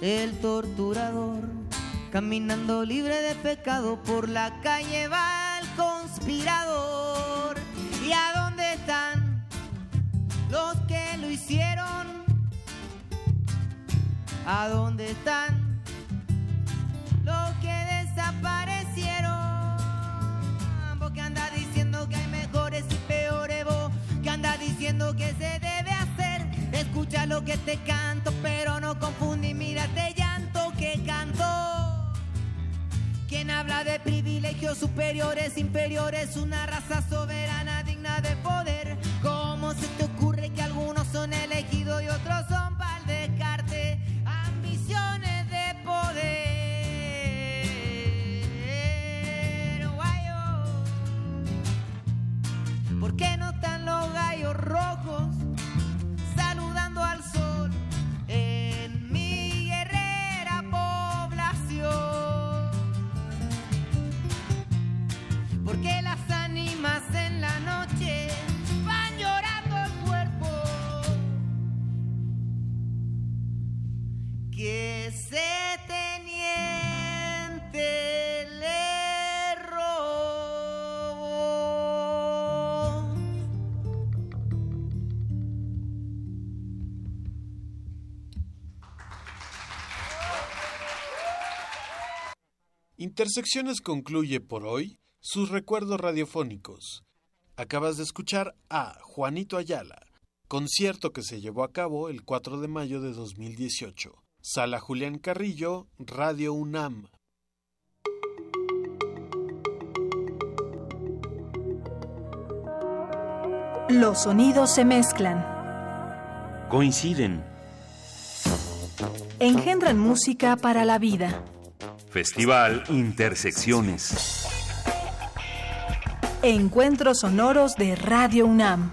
el torturador. Caminando libre de pecado por la calle va el conspirador. ¿Y a dónde están los que lo hicieron? ¿A dónde están los que desaparecieron? Porque anda diciendo que hay mejores y peores vos, que anda diciendo que se. Escucha lo que te canto, pero no confunde y mírate llanto que canto. Quien habla de privilegios superiores, inferiores, una raza soberana digna de poder. ¿Cómo se te ocurre que algunos son elegidos y otros son pa'l descarte? Ambiciones de poder. Guayo. ¿Por qué no están los gallos rojos que ese teniente le robó. Intersecciones concluye por hoy sus recuerdos radiofónicos. Acabas de escuchar a Juanito Ayala, concierto que se llevó a cabo el 4 de mayo de 2018. Sala Julián Carrillo, Radio UNAM. Los sonidos se mezclan, Coinciden. engendran música para la vida. Festival Intersecciones. Encuentros sonoros de Radio UNAM.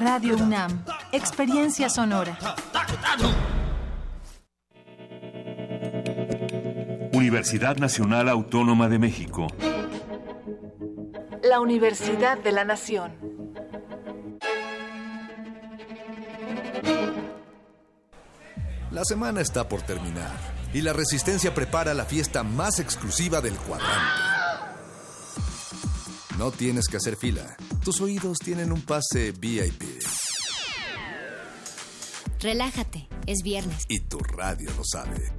Radio UNAM. Experiencia sonora. Universidad Nacional Autónoma de México. La Universidad de la Nación. La semana está por terminar y la Resistencia prepara la fiesta más exclusiva del cuadrante. No tienes que hacer fila. Tus oídos tienen un pase VIP. Relájate, es viernes. Y tu radio lo sabe.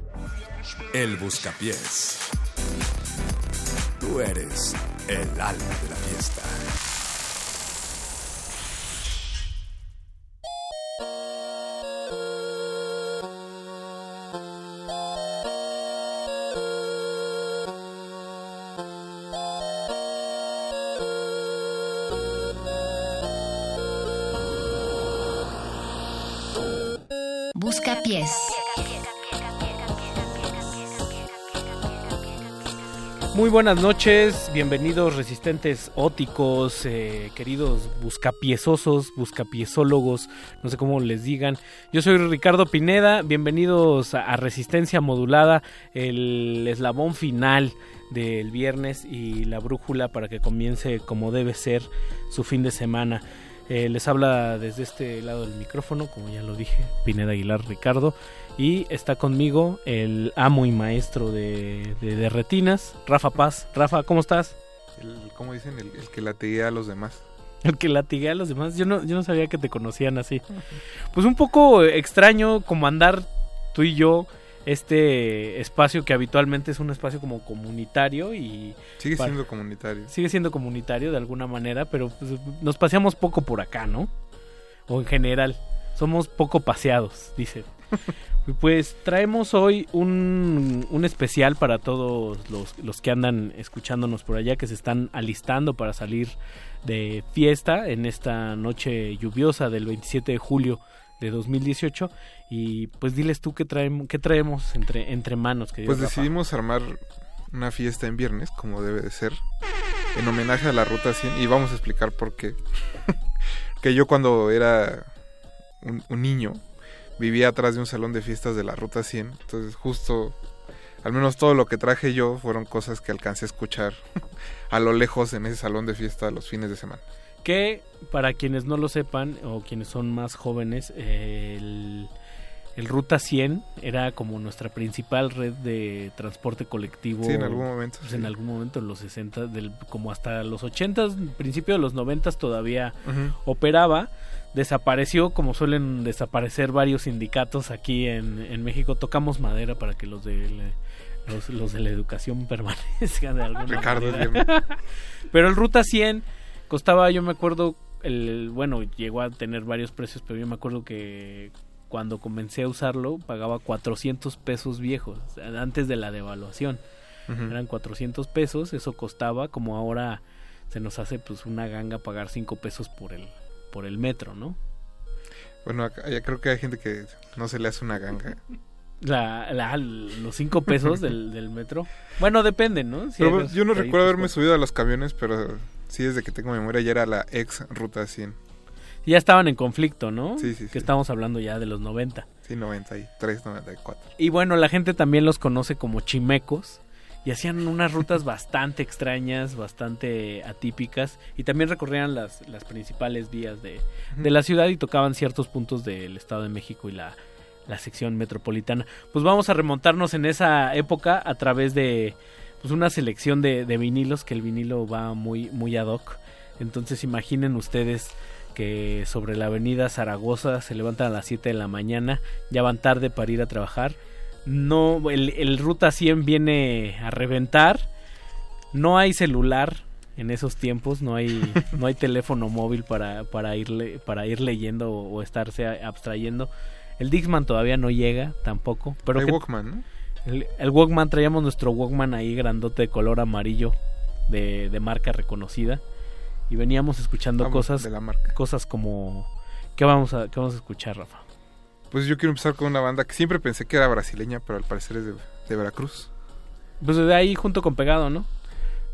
El Buscapiés. Tú eres el alma de la fiesta. Muy buenas noches, bienvenidos resistentes óticos, eh, queridos buscapiezosos, buscapiezólogos, no sé cómo les digan. Yo soy Ricardo Pineda, bienvenidos a, Resistencia Modulada, el eslabón final del viernes y la brújula para que comience como debe ser su fin de semana. Eh, les habla desde este lado del micrófono, como ya lo dije, Pineda Aguilar Ricardo. Y está conmigo el amo y maestro de, de, de retinas, Rafa Paz. Rafa, ¿cómo estás? El, ¿Cómo dicen? El, el que latiguea a los demás. El que latiguea a los demás. Yo no, yo no sabía que te conocían así. Pues un poco extraño como andar tú y yo este espacio que habitualmente es un espacio como comunitario y sigue para, siendo comunitario sigue siendo comunitario de alguna manera pero pues, nos paseamos poco por acá no o en general somos poco paseados dice (laughs) pues traemos hoy un, un especial para todos los, los, que andan escuchándonos por allá que se están alistando para salir de fiesta en esta noche lluviosa del 27 de julio de 2018 y pues diles tú qué traemos, qué traemos entre, entre manos. Que pues decidimos armar una fiesta en viernes, como debe de ser, en homenaje a la Ruta 100 y vamos a explicar por qué. (laughs) que yo cuando era un, un, niño vivía atrás de un salón de fiestas de la Ruta 100, entonces justo, al menos todo lo que traje yo fueron cosas que alcancé a escuchar (laughs) a lo lejos en ese salón de fiesta los fines de semana que para quienes no lo sepan o quienes son más jóvenes, el, el, Ruta 100 era como nuestra principal red de transporte colectivo. Sí, en algún momento. Pues sí. En algún momento, en los 60, del, como hasta los 80, principio de los 90 todavía uh -huh. operaba. Desapareció, como suelen desaparecer varios sindicatos aquí en, en México. Tocamos madera para que los de... Los, los de la educación (laughs) permanezcan de alguna Ricardo manera. (laughs) Pero el Ruta 100 costaba, yo me acuerdo, el, bueno, llegó a tener varios precios, pero yo me acuerdo que cuando comencé a usarlo pagaba 400 pesos viejos, antes de la devaluación. Uh -huh. Eran 400 pesos, eso costaba, como ahora se nos hace pues una ganga pagar 5 pesos por el, por el metro, ¿no? Bueno, acá, ya creo que hay gente que no se le hace una ganga. La, la, los 5 pesos del, (laughs) del, metro. Bueno, depende, ¿no? Si pero yo no recuerdo haberme subido a los camiones, pero sí, desde que tengo memoria ya era la ex Ruta 100. Ya estaban en conflicto, ¿no? Sí, sí, Que sí. estamos hablando ya de los 90. Sí, 93, 94. Y bueno, la gente también los conoce como chimecos. Y hacían unas rutas bastante extrañas, bastante atípicas y también recorrían las, las principales vías de, de la ciudad y tocaban ciertos puntos del Estado de México y la, la sección metropolitana. Pues vamos a remontarnos en esa época a través de pues una selección de, de vinilos, que el vinilo va muy, muy ad hoc. Entonces imaginen ustedes que sobre la avenida Zaragoza se levantan a las 7 de la mañana, ya van tarde para ir a trabajar. No, el, el ruta 100 viene a reventar. No hay celular en esos tiempos, no hay, no hay teléfono móvil para, para, ir, para ir leyendo o, o estarse abstrayendo. El Dixman todavía no llega tampoco. Pero El que- Walkman, ¿no? El, el Walkman, traíamos nuestro Walkman ahí grandote de color amarillo de, de marca reconocida. Y veníamos escuchando Vamos, cosas, de la marca. cosas como... ¿Qué vamos, a, ¿Qué vamos a escuchar, Rafa? Pues yo quiero empezar con una banda que siempre pensé que era brasileña, pero al parecer es de, de Veracruz. Pues de ahí junto con Pegado, ¿no?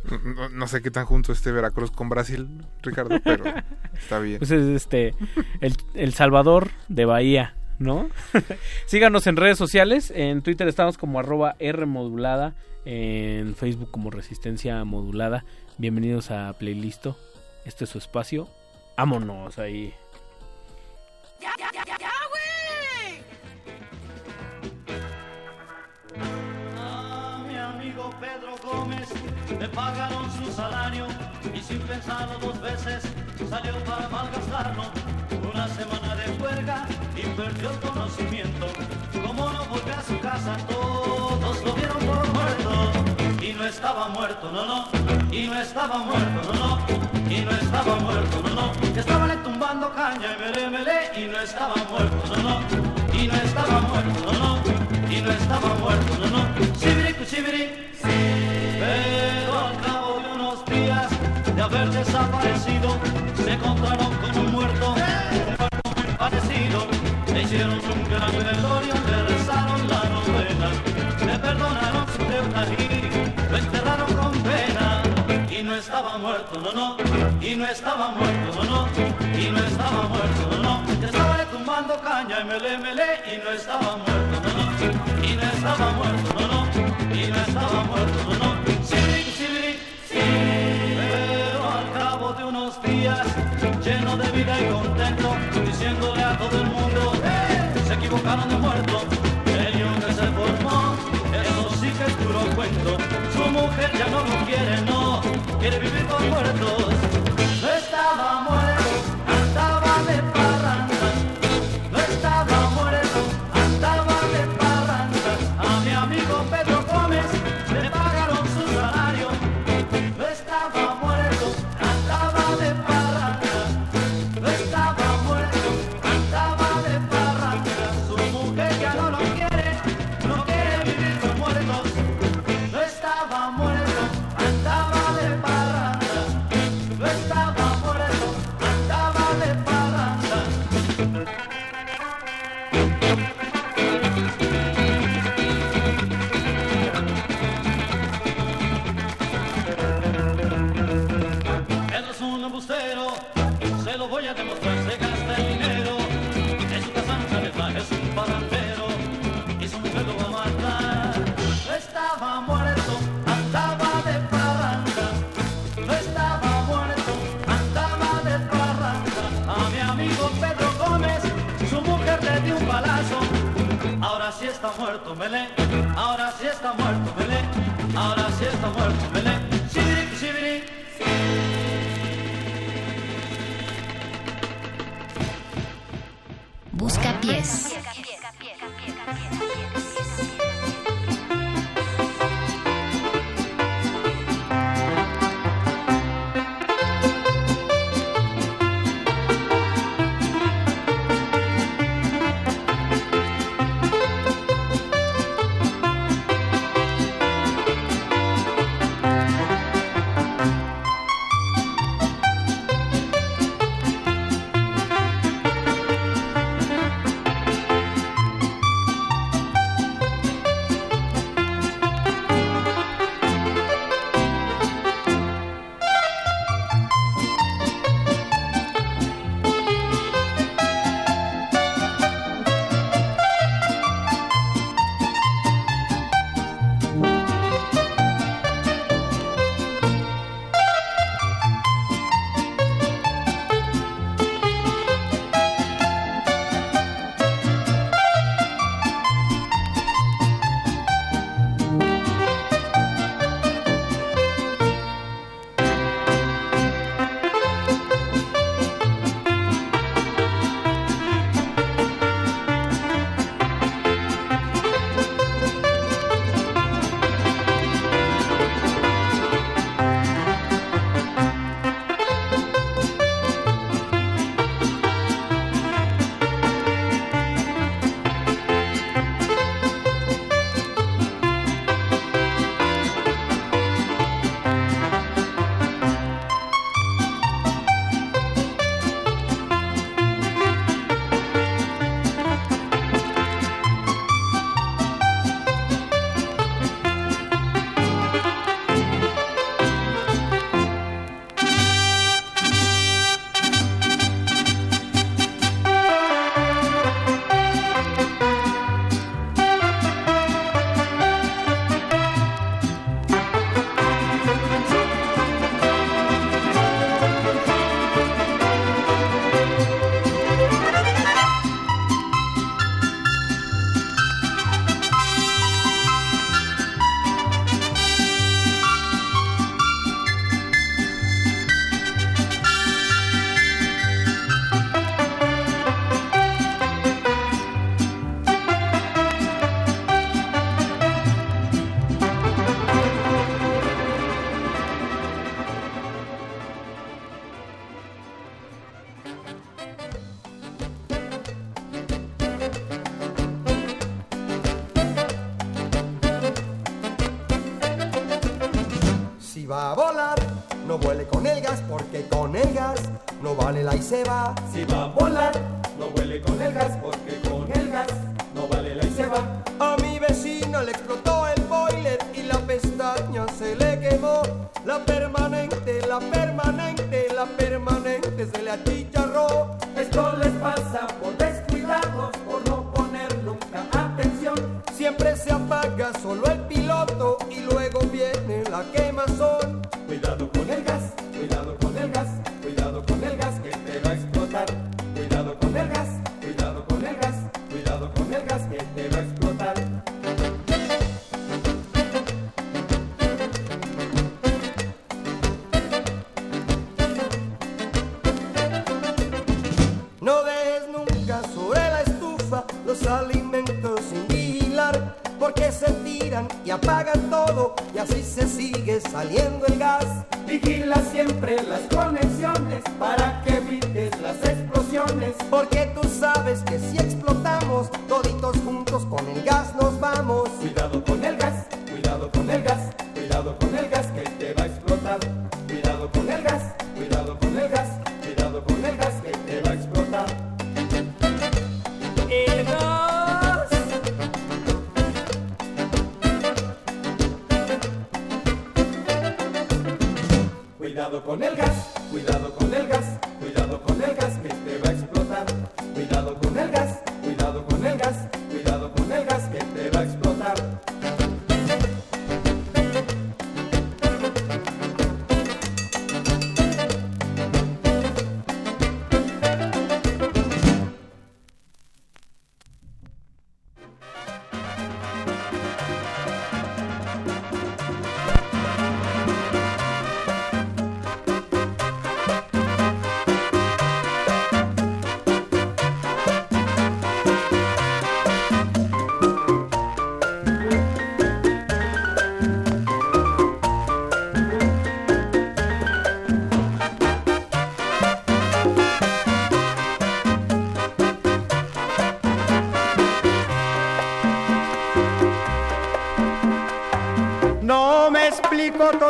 No, no- no sé qué tan junto esté Veracruz con Brasil, Ricardo, pero (laughs) está bien. Pues es este el, el Salvador de Bahía, ¿no? (laughs) Síganos en redes sociales, en Twitter estamos como arroba R modulada, en Facebook como Resistencia Modulada. Bienvenidos a Playlisto. Este es su espacio. Vámonos ahí. A le pagaron su salario y sin pensarlo dos veces salió para malgastarlo. Una semana de huelga y perdió el conocimiento. Como no volvió a su casa, todos lo vieron por muerto. Y no estaba muerto, no, no. Y no estaba muerto, no, no. Y no estaba muerto, no, no. Estaba le tumbando caña y mele, mele. Y no estaba muerto, no, no. Y no estaba muerto, no, no y no estaba muerto, no, no. Chibiri, cuchibiri, Pero hicieron un gran velorio, le rezaron la novena, le perdonaron su y lo enterraron con pena. Y no estaba muerto, no, no, y no estaba muerto, no, no, y no estaba muerto, no, no. Estaba tumbando caña y mele, mele, y no estaba muerto, no, no y no estaba muerto, no, no, y no estaba muerto, no, no, sibiri, sibiri, sí, pero al cabo de unos días, lleno de vida y contento, diciéndole a todo el mundo, "Eh, de muerto, el niño que se formó, eso sí que es puro cuento, su mujer ya no lo quiere, no, quiere vivir con muertos, no estaba muerto, muerto, Melé. Ahora sí está muerto, Melé. Ahora sí está muerto, Melé.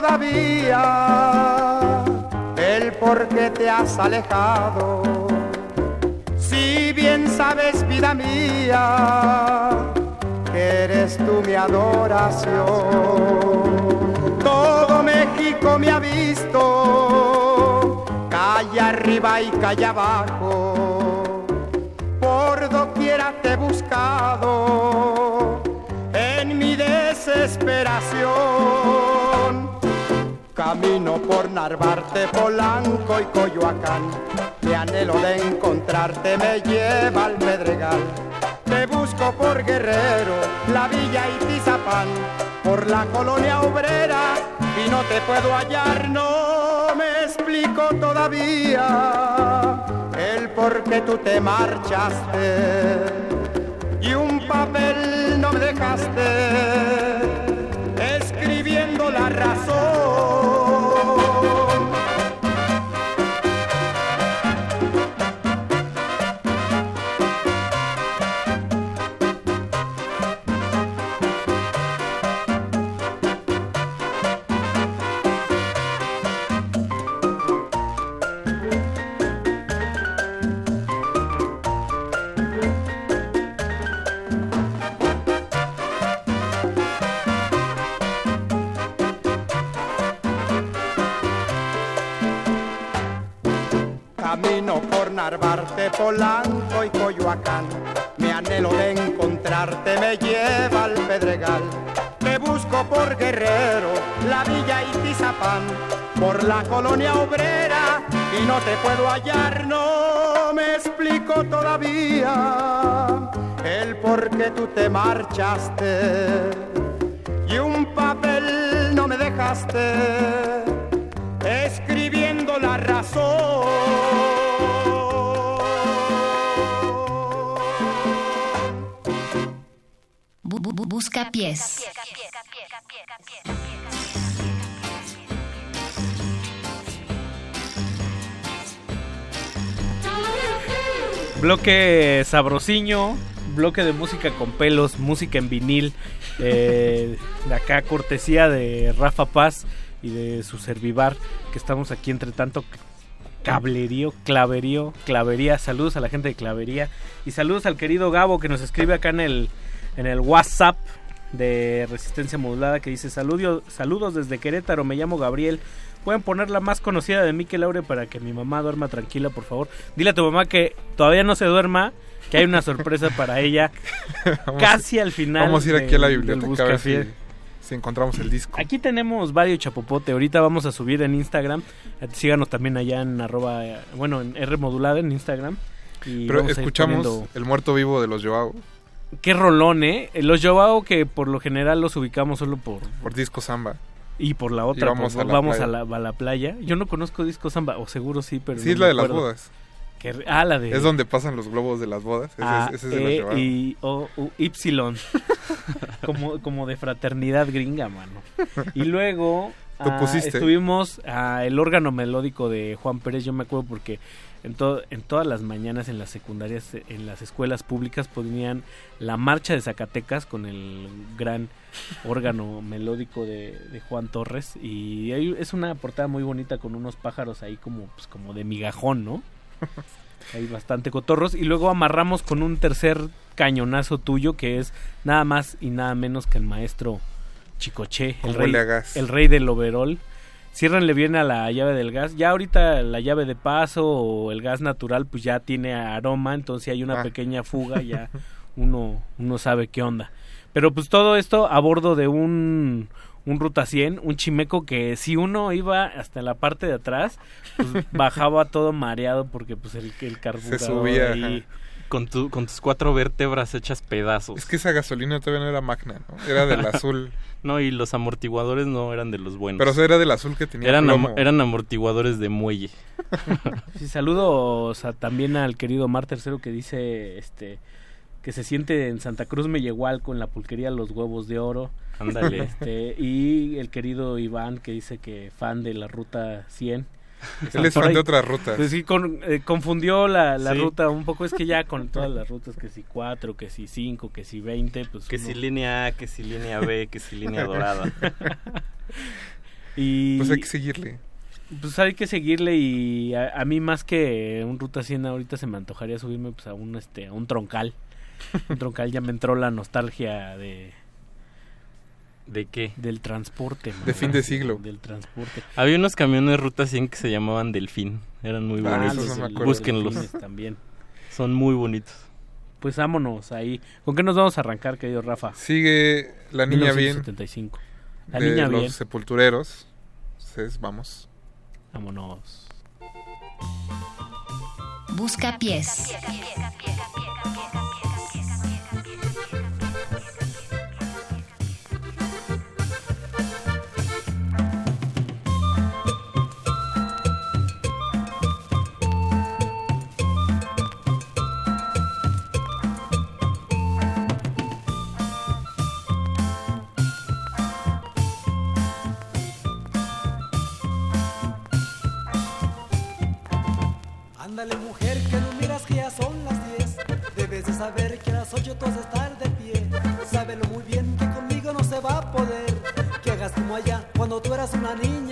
Todavía el por qué te has alejado. Si bien sabes, vida mía, que eres tú mi adoración. Todo México me ha visto, calle arriba y calle abajo. Por doquiera te he buscado en mi desesperación. Camino por Narvarte, Polanco y Coyoacán. Mi anhelo de encontrarte me lleva al Pedregal. Te busco por Guerrero, la Villa y Tizapán, por la colonia obrera y no te puedo hallar, no me explico todavía el por qué tú te marchaste Narvarte, Polanco y Coyoacán. Mi anhelo de encontrarte me lleva al Pedregal. Te busco por Guerrero, la Villa y Tizapán, por la colonia obrera y no te puedo hallar, no me explico todavía el por qué tú te marchaste y un papel no me dejaste Bu- bu- bu- busca pies. Bloque sabrosiño, bloque de música con pelos, música en vinil, eh, de acá cortesía de Rafa Paz, y de su servivar, que estamos aquí entre tanto cablerío, claverío, clavería. Saludos a la gente de clavería y saludos al querido Gabo que nos escribe acá en el, en el WhatsApp de Resistencia Modulada que dice saludos, saludos desde Querétaro, me llamo Gabriel. Pueden poner la más conocida de Mikel Laure para que mi mamá duerma tranquila, por favor. Dile a tu mamá que todavía no se duerma, que hay una sorpresa para ella (laughs) casi al final. Vamos a ir aquí a la biblioteca a ver si, si encontramos el disco. Aquí tenemos varios chapopote. Ahorita vamos a subir en Instagram. Eh, Síganos también allá en arroba, eh, bueno, en R modulada en Instagram. Y Pero escuchamos poniendo- El Muerto Vivo de los Joao Qué rolón, ¿eh? Los Joao que por lo general los ubicamos solo por... por disco samba. Y por la otra, Y vamos por- a la vamos playa. a, la, a la playa. Yo no conozco Disco Samba, o seguro sí, pero Sí, no es la de las bodas. Que ah, la de... Es donde pasan los globos de las bodas. Ese, A, es, ese E, Joao. I, O, U, Y. como, como de fraternidad gringa, mano. Y luego ah, estuvimos a el órgano melódico de Juan Pérez, yo me acuerdo porque en, to- en todas las mañanas en las secundarias, en las escuelas públicas ponían la marcha de Zacatecas con el gran órgano melódico de, de Juan Torres y hay- es una portada muy bonita con unos pájaros ahí como, pues, como de migajón, ¿no? (laughs) Hay bastante cotorros. Y luego amarramos con un tercer cañonazo tuyo que es nada más y nada menos que el maestro Chicoche, el ¿Cómo rey, el rey del overol. Ciérranle bien a la llave del gas. Ya ahorita la llave de paso o el gas natural pues ya tiene aroma, entonces si hay una Ah. pequeña (laughs) fuga ya uno, uno sabe qué onda. Pero pues todo esto a bordo de un, un Ruta 100, un chimeco que si uno iba hasta la parte de atrás, pues (laughs) bajaba todo mareado porque pues el, el carburador subía, ahí- ajá. Con, tu, con tus cuatro vértebras hechas pedazos. Es que esa gasolina todavía no era magna, ¿no? Era del (laughs) azul. no, y los amortiguadores no eran de los buenos. Pero o sea, era del azul que tenía eran, plomo. am- eran amortiguadores de muelle. (laughs) Sí, saludos a- también al querido Mar Tercero que dice este que se siente en Santa Cruz Mellehualco en la pulquería Los Huevos de Oro. Ándale. Este, y el querido Iván que dice que fan de la ruta 100. (laughs) Él es fan ahí- de otras rutas. Pues sí, con- eh, confundió la, la Sí. ruta un poco. Es que ya con (laughs) todas las rutas, que si 4, que si 5, que si 20, pues. Que uno- si línea A, que si línea B, que si línea (laughs) dorada. Y Pues hay que seguirle. Pues hay que seguirle y a, a mí más que un Ruta 100 ahorita se me antojaría subirme pues a un este a un troncal. Un troncal ya me entró la nostalgia de ¿De qué? del transporte. De fin de siglo. Del transporte. Había unos camiones Ruta 100 que se llamaban Delfín. Eran muy Ah, bonitos. no. Búsquenlos. También. Son muy bonitos. Pues vámonos ahí. ¿Con qué nos vamos a arrancar, querido Rafa? Sigue la niña bien 1975. La de niña los bien. sepultureros. Entonces, vamos. Vámonos. Busca pies. Ándale saber que a las 8 tú has de estar de pie. Sábelo muy bien que conmigo no se va a poder. Que hagas como allá cuando tú eras una niña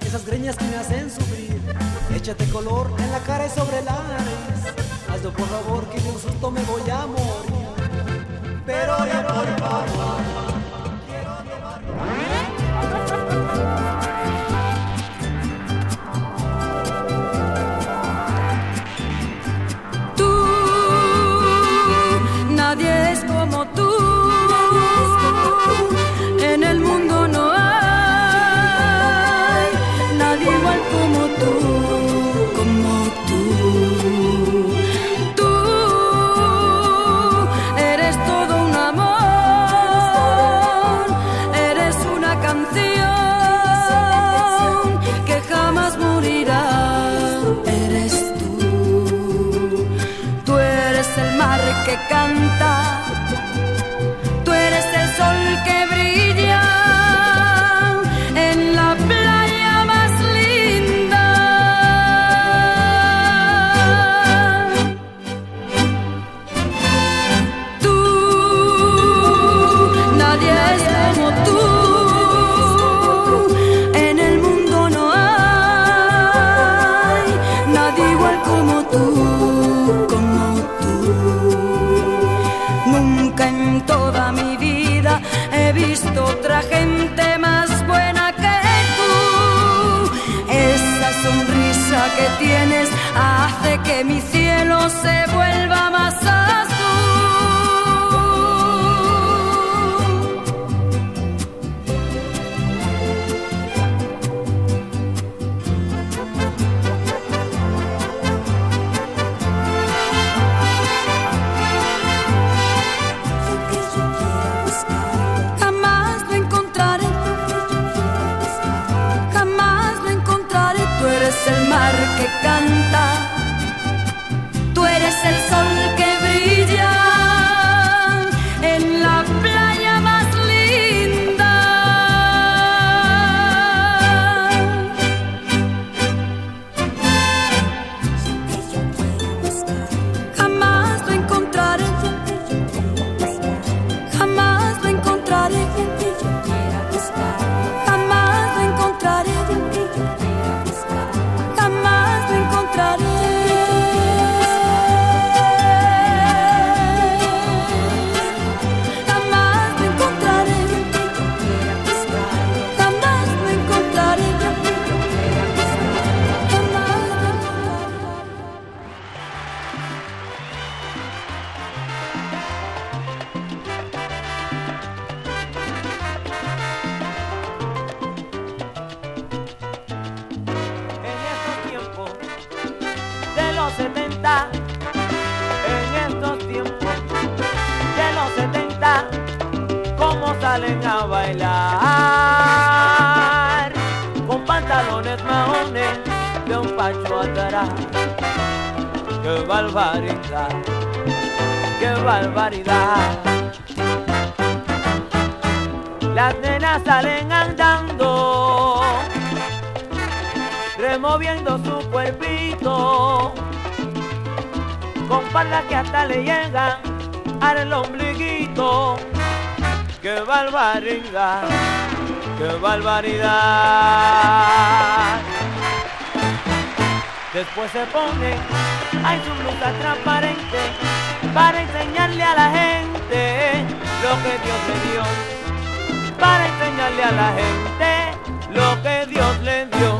esas greñas que me hacen sufrir. Échate color en la cara y sobre el nariz. Hazlo por favor que de un susto me voy a morir. Pero ya por favor. qué barbaridad. Después se pone, hay su blusa transparente, para enseñarle a la gente lo que Dios le dio. Para enseñarle a la gente lo que Dios le dio.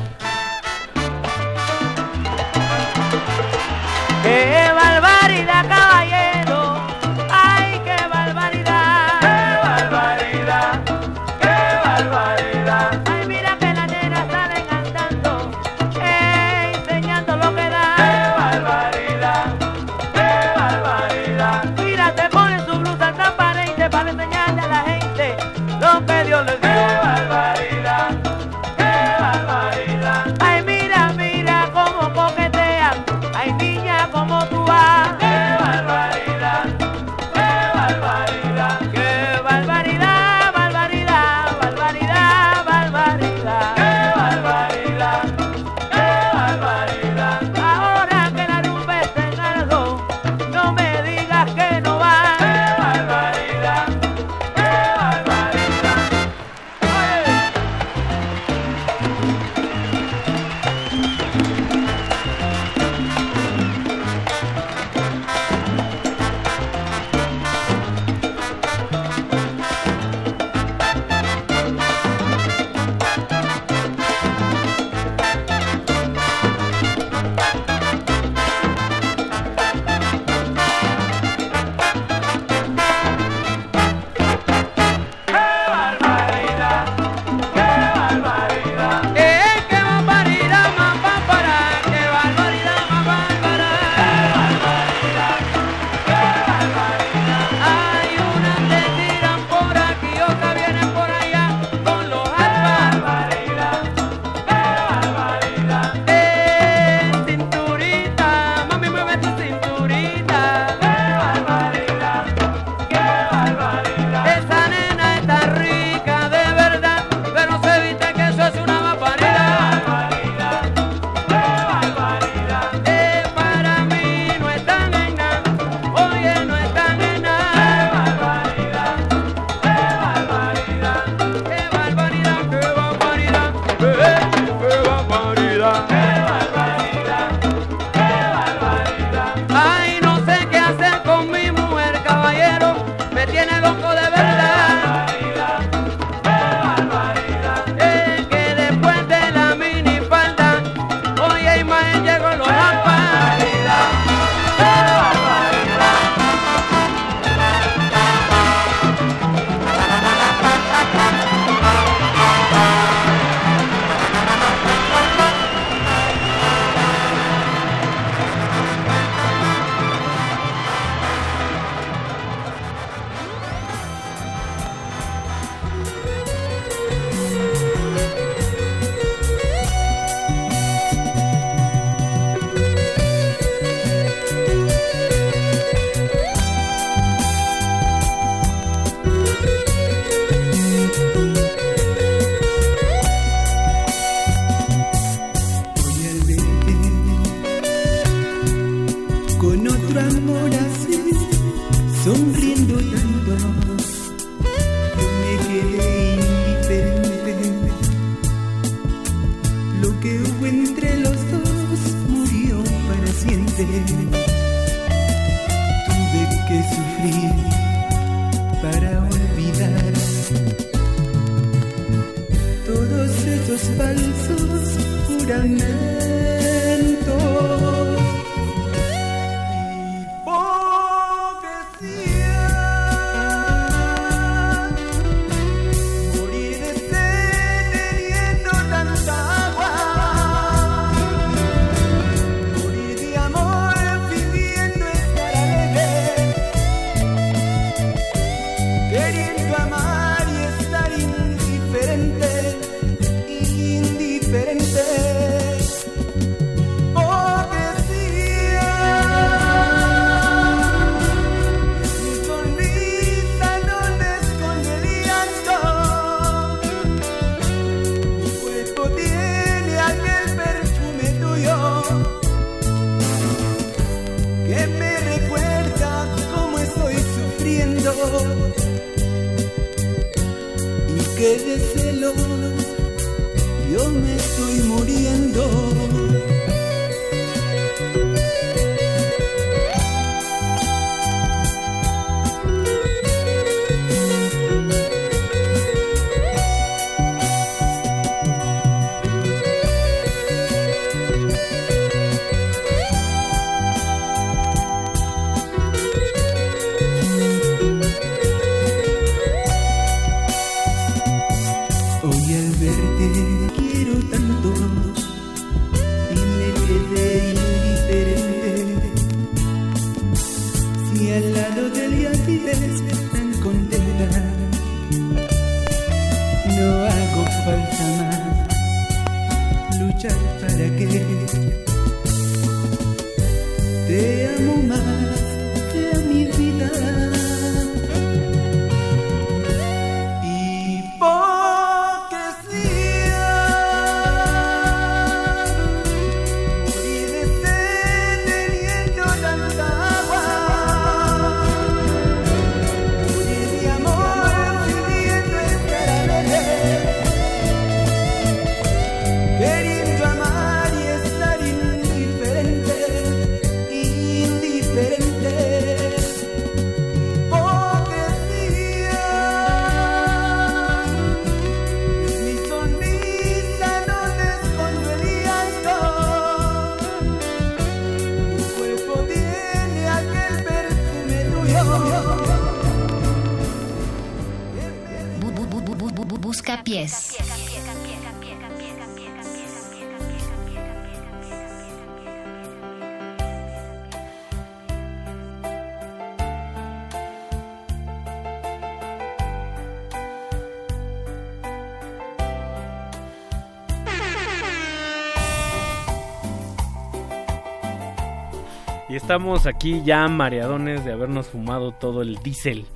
Estamos aquí ya mareadones de habernos fumado todo el diésel.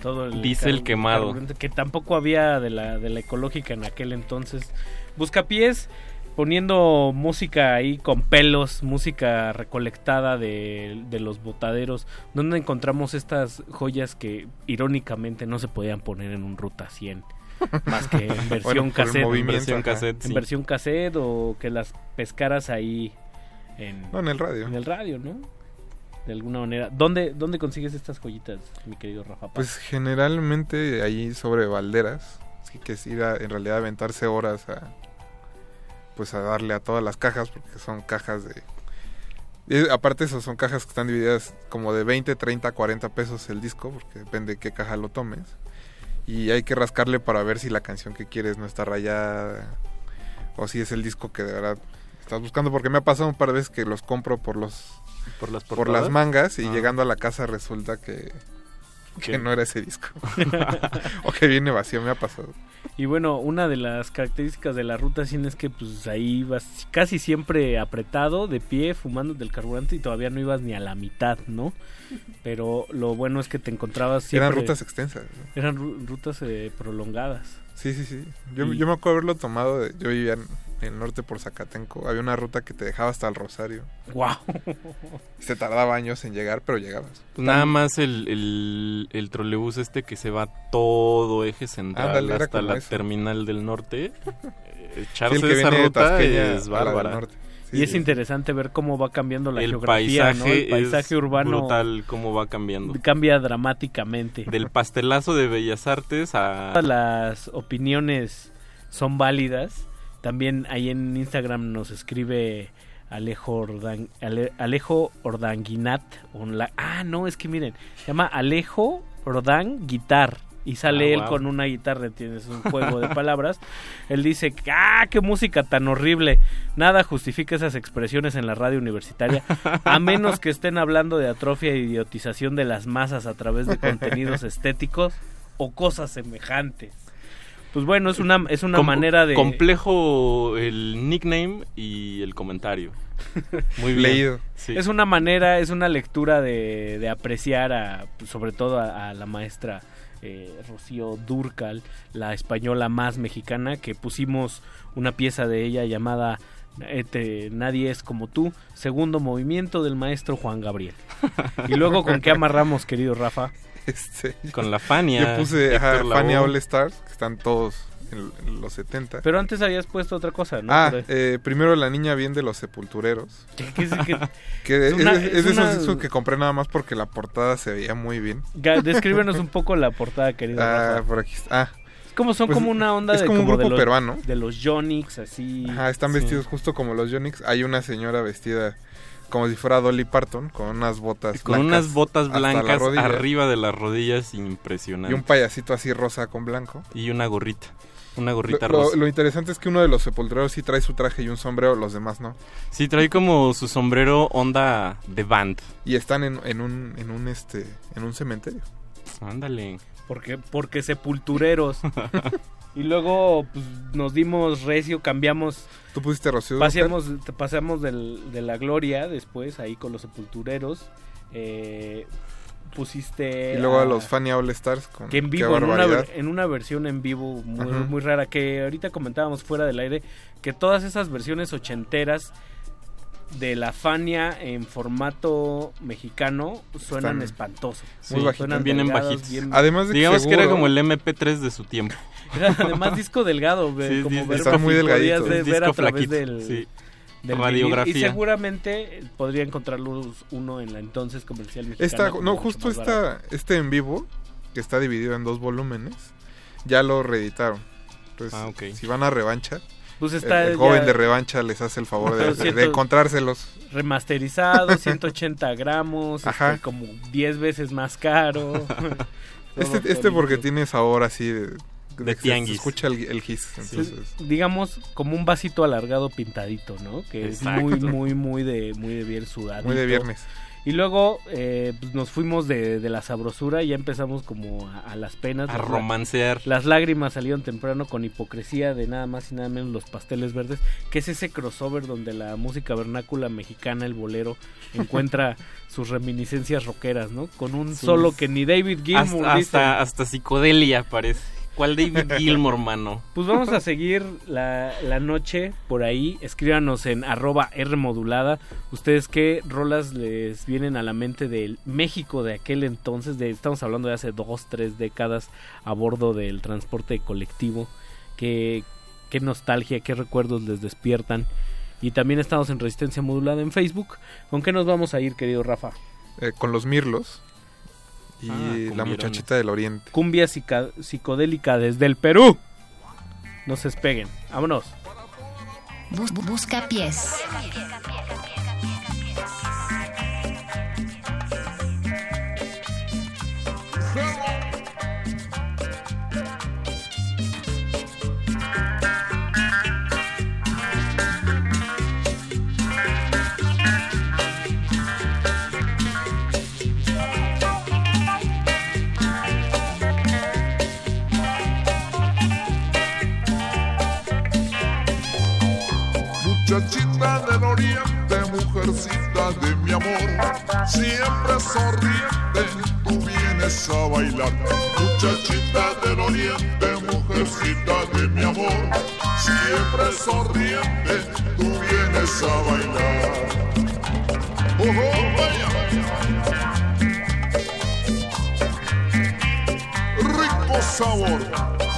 Todo el Diésel quemado. Que tampoco había de la, de la ecológica en aquel entonces. Buscapiés poniendo música ahí con pelos, música recolectada de, de los botaderos, donde encontramos estas joyas que irónicamente no se podían poner en un Ruta 100. Más que en (laughs) versión Bueno, cassette. movimiento, Versión cassette, En versión cassette o que las pescaras ahí en, No, en el radio. en el radio, ¿no? De alguna manera. ¿Dónde, dónde consigues estas joyitas, mi querido Rafa? Pues generalmente ahí sobre balderas, así que es ir a, en realidad a aventarse horas a pues a darle a todas las cajas porque son cajas de y aparte eso son cajas que están divididas como de 20, 30, 40 pesos el disco porque depende de qué caja lo tomes y hay que rascarle para ver si la canción que quieres no está rayada o si es el disco que de verdad estás buscando porque me ha pasado un par de veces que los compro por los por las, por las mangas y Ah. llegando a la casa resulta que que no era ese disco (laughs) (laughs) o que viene vacío me ha pasado Y bueno, una de las características de la ruta 100 es que pues ahí ibas casi siempre apretado, de pie, fumando del carburante y todavía no ibas ni a la mitad, ¿no? (laughs) Pero lo bueno es que te encontrabas siempre... Eran rutas extensas. ¿no? Eran ru- rutas eh, prolongadas. Sí, sí, sí. Yo, Y- yo me acuerdo haberlo tomado. de- yo vivía en, en el norte por Zacatenco. Había una ruta que te dejaba hasta el Rosario. ¡Wow! Se tardaba años en llegar, pero llegabas. Pues nada más el, el, el trolebús este que se va todo eje central Ándale, era hasta la eso. terminal del norte. eh, (laughs) Sí, Echarse el que esa viene ruta es bárbara. norte. y es interesante ver cómo va cambiando la el geografía, paisaje, ¿no? El paisaje es urbano brutal cómo va cambiando. cambia dramáticamente. Del pastelazo de Bellas Artes a Todas las opiniones son válidas. También ahí en Instagram nos escribe Alejo, Ordan- Ale- Alejo Ordanguinat. onla- Ah, no, es que miren, se llama Alejo Ordan Guitar. Y sale Ah, él wow. con una guitarra, tienes un juego de palabras. (laughs) Él dice, ¡ah, qué música tan horrible! Nada justifica esas expresiones en la radio universitaria, a menos que estén hablando de atrofia e idiotización de las masas a través de contenidos (laughs) estéticos o cosas semejantes. Pues bueno, es una, es una Com- manera de... complejo el nickname y el comentario. Muy bien. Leído. Sí. Es una manera, es una lectura de, de apreciar a, pues, sobre todo a, a la maestra eh, Rocío Durcal, la española más mexicana, que pusimos una pieza de ella llamada este, Nadie es como tú, segundo movimiento del maestro Juan Gabriel. (laughs) Y luego, ¿con qué amarramos, querido Rafa? Este, (laughs) Con la Fania. Yo puse ajá, Fania. All Stars, que están todos en, en los 70. Pero antes habías puesto otra cosa, ¿no? Ah, eh, primero la niña bien de los sepultureros. (laughs) ¿Qué es- qué- Que es es, una- es- es es de una- esos discos que compré nada más porque la portada se veía muy bien. Ga- Descríbenos un poco la portada, querido Ah, Rafa. por aquí está. Ah, Es como son pues, como una onda es de, como un de grupo los, peruano. de los Yonix, así. Ajá, están Sí. vestidos justo como los Yonix. Hay una señora vestida como si fuera Dolly Parton, con unas botas Con blancas unas botas blancas arriba de las rodillas impresionante. Y un payasito así rosa con blanco. Y una gorrita. Una gorrita lo- rosa. lo interesante es que uno de los sepultureros sí trae su traje y un sombrero, los demás no. Sí, trae como su sombrero onda de band. Y están en, en un, en un este, en un cementerio. Ándale. Porque, porque sepultureros. (laughs) y luego pues, nos dimos recio, cambiamos. Tú pusiste Rocío Pasamos, pasamos del- de la gloria después ahí con los sepultureros. Eh, pusiste. Y luego a a- los Fania All Stars con que en vivo, en una, en una versión en vivo muy, muy rara, que ahorita comentábamos fuera del aire, que todas esas versiones ochenteras de la Fania en formato mexicano suenan Están espantosos. Sí, Suenan vienen delgados, bajitos. bien- Además de que Digamos que era como el MP3 de su tiempo. (laughs) Era además disco delgado, Sí, como ver muy de- ver a través flaquito, del, sí. del Radiografía. Y seguramente podría encontrarlos uno en la entonces comercial mexicana. Esta, no, justo esta, este en vivo, que está dividido en dos volúmenes, ya lo reeditaron. Entonces, Ah, ok. si van a revancha, Pues el- está el, ya- joven de revancha les hace el favor de, de- siento- de encontrárselos. remasterizado, (laughs) 180 gramos, Ajá. este, como 10 veces más caro. (laughs) Este, este porque tiene sabor así de, De que se- tianguis. Se escucha el, el gis. Entonces, digamos como un vasito alargado pintadito, ¿no? Que Exacto. es muy muy muy de muy de bien sudado. muy de viernes. Y luego eh, pues, nos fuimos de, de la sabrosura y ya empezamos como a, a las penas. A romancear. Las lágrimas salieron temprano con hipocresía de nada más y nada menos los pasteles verdes, que es ese crossover donde la música vernácula mexicana, el bolero, (laughs) encuentra sus reminiscencias rockeras, ¿no? Con un Sí. solo que ni David Gilmour Hasta, hasta, hasta psicodelia parece. ¿Cuál David (laughs) Gilmour, mano? Pues vamos a seguir la, la noche por ahí. Escríbanos en arroba R modulada. ¿Ustedes qué rolas les vienen a la mente del México de aquel entonces? De, estamos hablando de hace dos, tres décadas a bordo del transporte colectivo. ¿Qué, qué nostalgia, qué recuerdos les despiertan? Y también estamos en Resistencia Modulada en Facebook. ¿Con qué nos vamos a ir, querido Rafa? Eh, con los Mirlos y Ah, la muchachita del oriente. Cumbia psicodélica desde el Perú. No se despeguen. Vámonos. Bus- bu- busca pies. Mi amor, siempre sonriente, tú vienes a bailar. Muchachita del oriente, mujercita de mi amor, siempre sonriente, tú vienes a bailar. Oh, oh, vaya. Rico sabor.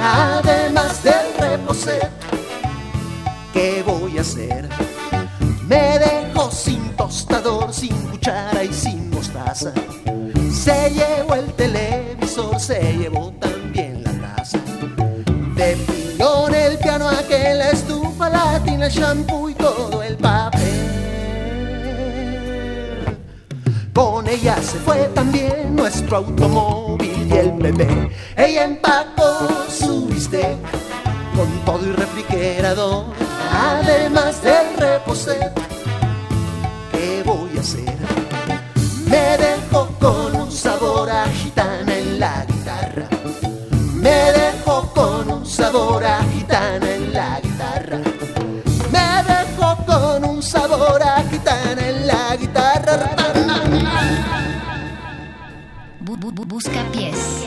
además del reposé. ¿Qué voy a hacer? Me dejó sin tostador, sin cuchara y sin mostaza. Se llevó el televisor, se llevó también la taza. De piñón el piano aquella estufa, la tina, el shampoo y todo el papel. Con ella se fue también nuestro automóvil y el bebé. Ella empacó su bistec con todo y refrigerador, además del reposé. ¿Qué voy a hacer? Me dejó con un sabor a gitana en la guitarra. Me dejó con un sabor a gitana en la guitarra. Me dejó con un sabor a gitana en la guitarra bu, bu, busca pies.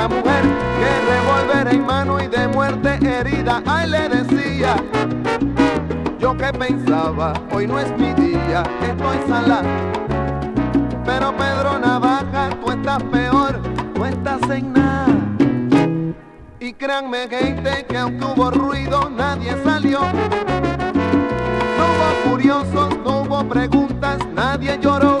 a esa mujer que revólver en mano y de muerte herida. Ay, le decía. Yo que pensaba, hoy no es mi día, estoy sala. Pero Pedro Navaja, tú estás peor, tú estás en nada. Y créanme gente que aunque hubo ruido, nadie salió. No hubo curiosos, no hubo preguntas, nadie lloró.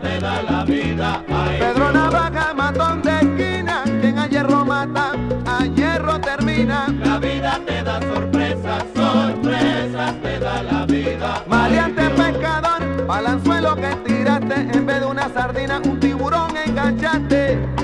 Te da la vida. Ay, Pedro Navaja, matón de esquina, quien a hierro mata, a hierro termina. La vida te da sorpresas, sorpresas te da la vida. Maleante pescador, balanzuelo que tiraste, en vez de una sardina, un tiburón enganchaste.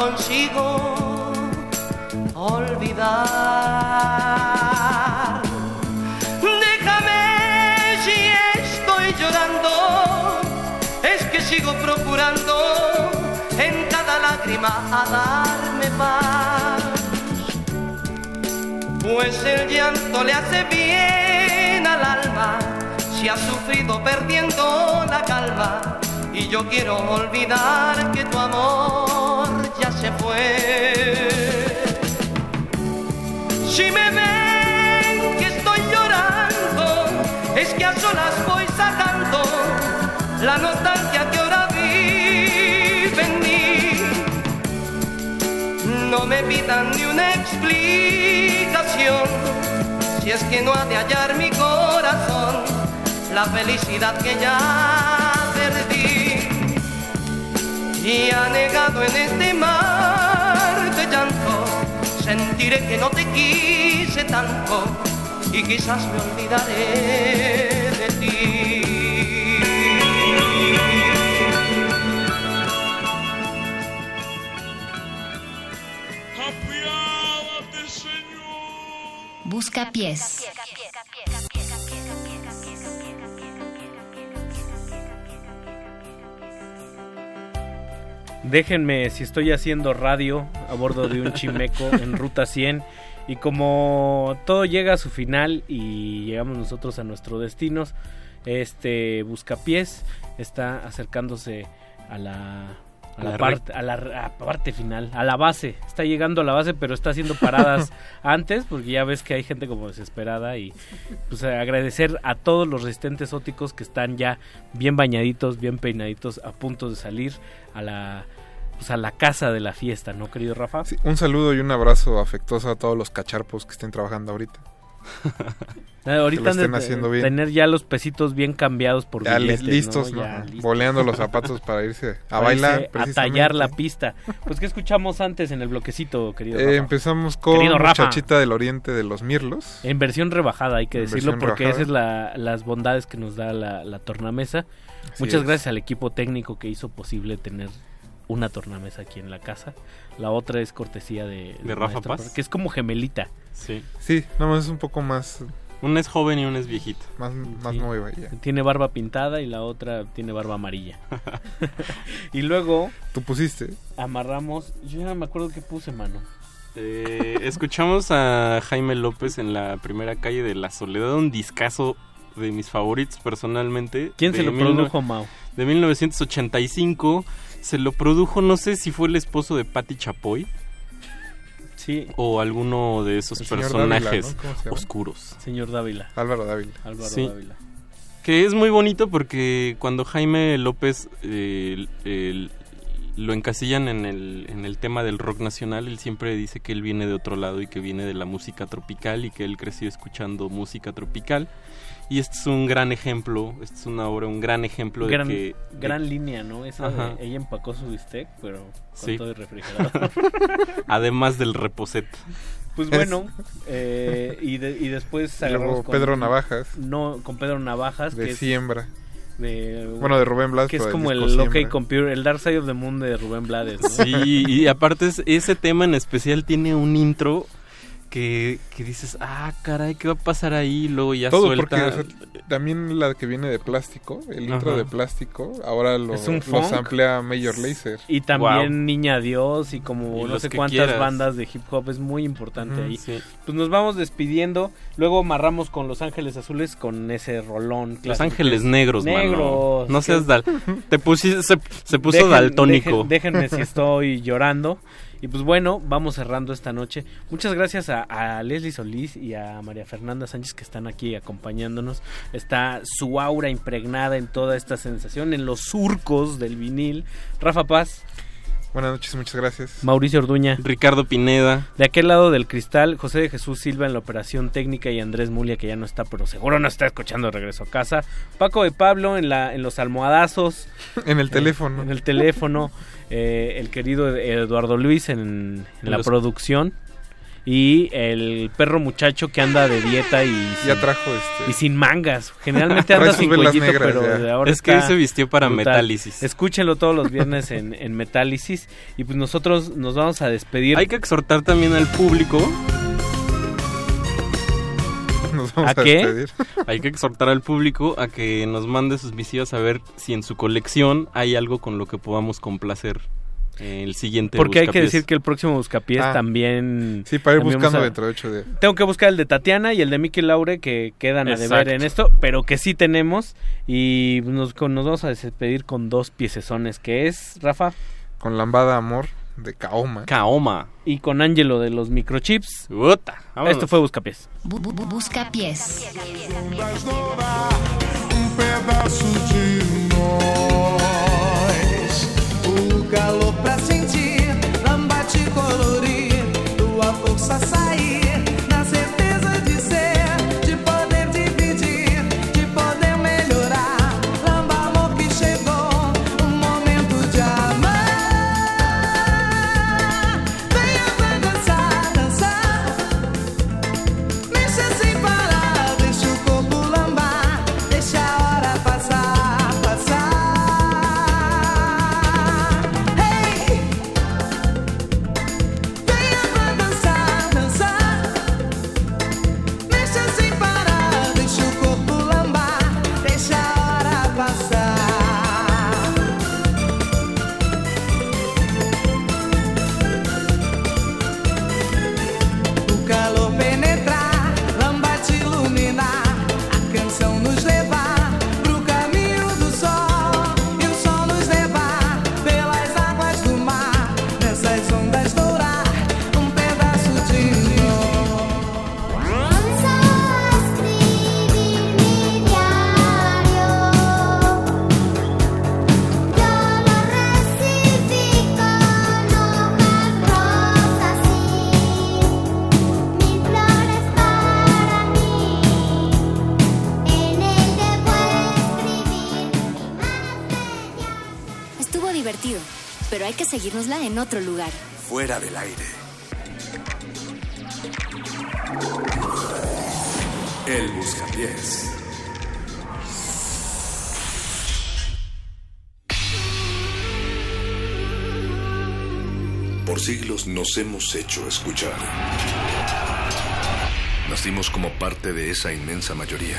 Consigo olvidar. Déjame si estoy llorando, es que sigo procurando en cada lágrima a darme paz. Pues el llanto le hace bien al alma si ha sufrido perdiendo la calma. Y yo quiero olvidar que tu amor se fue. Si me ven que estoy llorando, es que a solas voy sacando la nostalgia que ahora vive en mí. No me pidan ni una explicación, si es que no ha de hallar mi corazón la felicidad que ya. Y anegado en este mar de llanto, sentiré que no te quise tanto y quizás me olvidaré de ti. Busca pies. Déjenme si estoy haciendo radio a bordo de un (laughs) chimeco en ruta 100 y como todo llega a su final y llegamos nosotros a nuestro destino, este buscapiés está acercándose a la a la, La parte, a la a parte final, a la base. Está llegando a la base, pero está haciendo paradas (laughs) antes, porque ya ves que hay gente como desesperada. Y pues agradecer a todos los resistentes óticos que están ya bien bañaditos, bien peinaditos, a punto de salir a la, pues, a la casa de la fiesta, ¿no, querido Rafa? Sí, un saludo y un abrazo afectuoso a todos los cacharpos que estén trabajando ahorita. (laughs) Ah, ahorita lo han de estén tener ya los pesitos bien cambiados por Ya billetes, li- listos, ¿no? Ya listos. Boleando los zapatos (laughs) para irse a Para bailar. irse A tallar la pista. Pues, ¿qué escuchamos antes en el bloquecito, querido Eh, Rafa? empezamos con Querido Rafa. Muchachita del Oriente de los Mirlos. En versión rebajada, hay que En decirlo, porque rebajada. esas es la, las bondades que nos da la, la tornamesa. Así Muchas es. gracias al equipo técnico que hizo posible tener una tornamesa aquí en la casa. La otra es cortesía de, Rafa maestro, Paz? Que es como gemelita. Sí. Sí, nada más es un poco más. Una es joven y una es viejita. Más, más Sí. nueva ya. Tiene barba pintada y la otra tiene barba amarilla. (laughs) (laughs) y luego ¿Tú pusiste? amarramos. Yo ya no me acuerdo qué puse, mano. Eh, escuchamos a Jaime López en la primera calle de La Soledad, un discazo de mis favoritos personalmente. ¿Quién se lo produjo, Mau? De 1985. Se lo produjo, no sé si fue el esposo de Patti Chapoy. Sí. O alguno de esos El señor personajes Dávila, ¿no? ¿Cómo se llama? oscuros. Señor Dávila. Álvaro Dávila. Álvaro Sí. Dávila. Que es muy bonito porque cuando Jaime López eh, el- lo encasillan en el, en el tema del rock nacional, él siempre dice que él viene de otro lado y que viene de la música tropical y que él creció escuchando música tropical. Y este es un gran ejemplo, esta es una obra, un gran ejemplo Gran, de que... de- gran línea, ¿no? Esa de- ella empacó su bistec, pero con Sí. todo el (laughs) refrigerador. Además del reposet. Pues bueno, eh, y, de- y después agarramos con Pedro Navajas. No, con Pedro Navajas, De que es Siembra. de- Bueno, de Rubén Blades, que es como el disco OK. Computer, el Dark Side of the Moon de Rubén Blades, ¿no? Sí, y aparte es- ese tema en especial tiene un intro que, que dices, ah, caray, ¿qué va a pasar ahí? Luego ya Todo, suelta... porque o sea, también la que viene de plástico, el intro Ajá. de plástico, ahora lo, Es un lo funk. samplea Major Lazer. Y también Niña Dios y como Y no los sé cuántas quieras. bandas de hip hop es muy importante ahí. sí. Pues nos vamos despidiendo, luego amarramos con Los Ángeles Azules con ese rolón Los ángeles negros, mano. Negros. No seas dal... (laughs) Te pusiste... Se, se puso Dejen- daltónico. dejen- déjenme si estoy llorando. Y pues bueno, vamos cerrando esta noche. Muchas gracias a, a Leslie Solís y a María Fernanda Sánchez que están aquí acompañándonos. Está su aura impregnada en toda esta sensación, en los surcos del vinil. Rafa Paz. Buenas noches, muchas gracias. Mauricio Orduña. Ricardo Pineda. De aquel lado del cristal, José de Jesús Silva en la operación técnica y Andrés Mulia, que ya no está, pero seguro no está escuchando de regreso a casa. Paco de Pablo en, la, en los almohadazos. (laughs) En el Eh, teléfono. en el teléfono. Eh, el querido Eduardo Luis en, en la Los- producción. Y el perro muchacho que anda de dieta y Ya sin, trajo este. y sin mangas. Generalmente (laughs) anda sin cuellito, negras, pero de ahora Es que hoy se vistió para brutal. Metálisis. Escúchenlo todos los viernes en, (laughs) en Metálisis. Y pues nosotros nos vamos a despedir. Hay que exhortar también al público. Nos vamos ¿A a, qué? despedir. Hay que exhortar al público a que nos mande sus visivas a ver si en su colección hay algo con lo que podamos complacer el siguiente Porque hay que decir que el próximo Buscapiés Ah. también... Sí, para ir buscando a- dentro de ocho días. Tengo que buscar el de Tatiana y el de Mickey Laure que quedan a deber en esto, pero que sí tenemos. Y nos, nos vamos a despedir con dos piecesones, que es, Rafa, Con Lambada Amor de Kaoma. Kaoma. y con Ángelo de los microchips. Uta. Esto fue Buscapiés. Bu- bu- bu- busca pies. um pedaço de nós. O calor pra sentir, lambate colorir, tua força sair, divertido, pero hay que seguirnosla en otro lugar. Fuera del aire. El Buscapiés. Por siglos nos hemos hecho escuchar. Nacimos como parte de esa inmensa mayoría.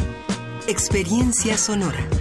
Experiencia sonora.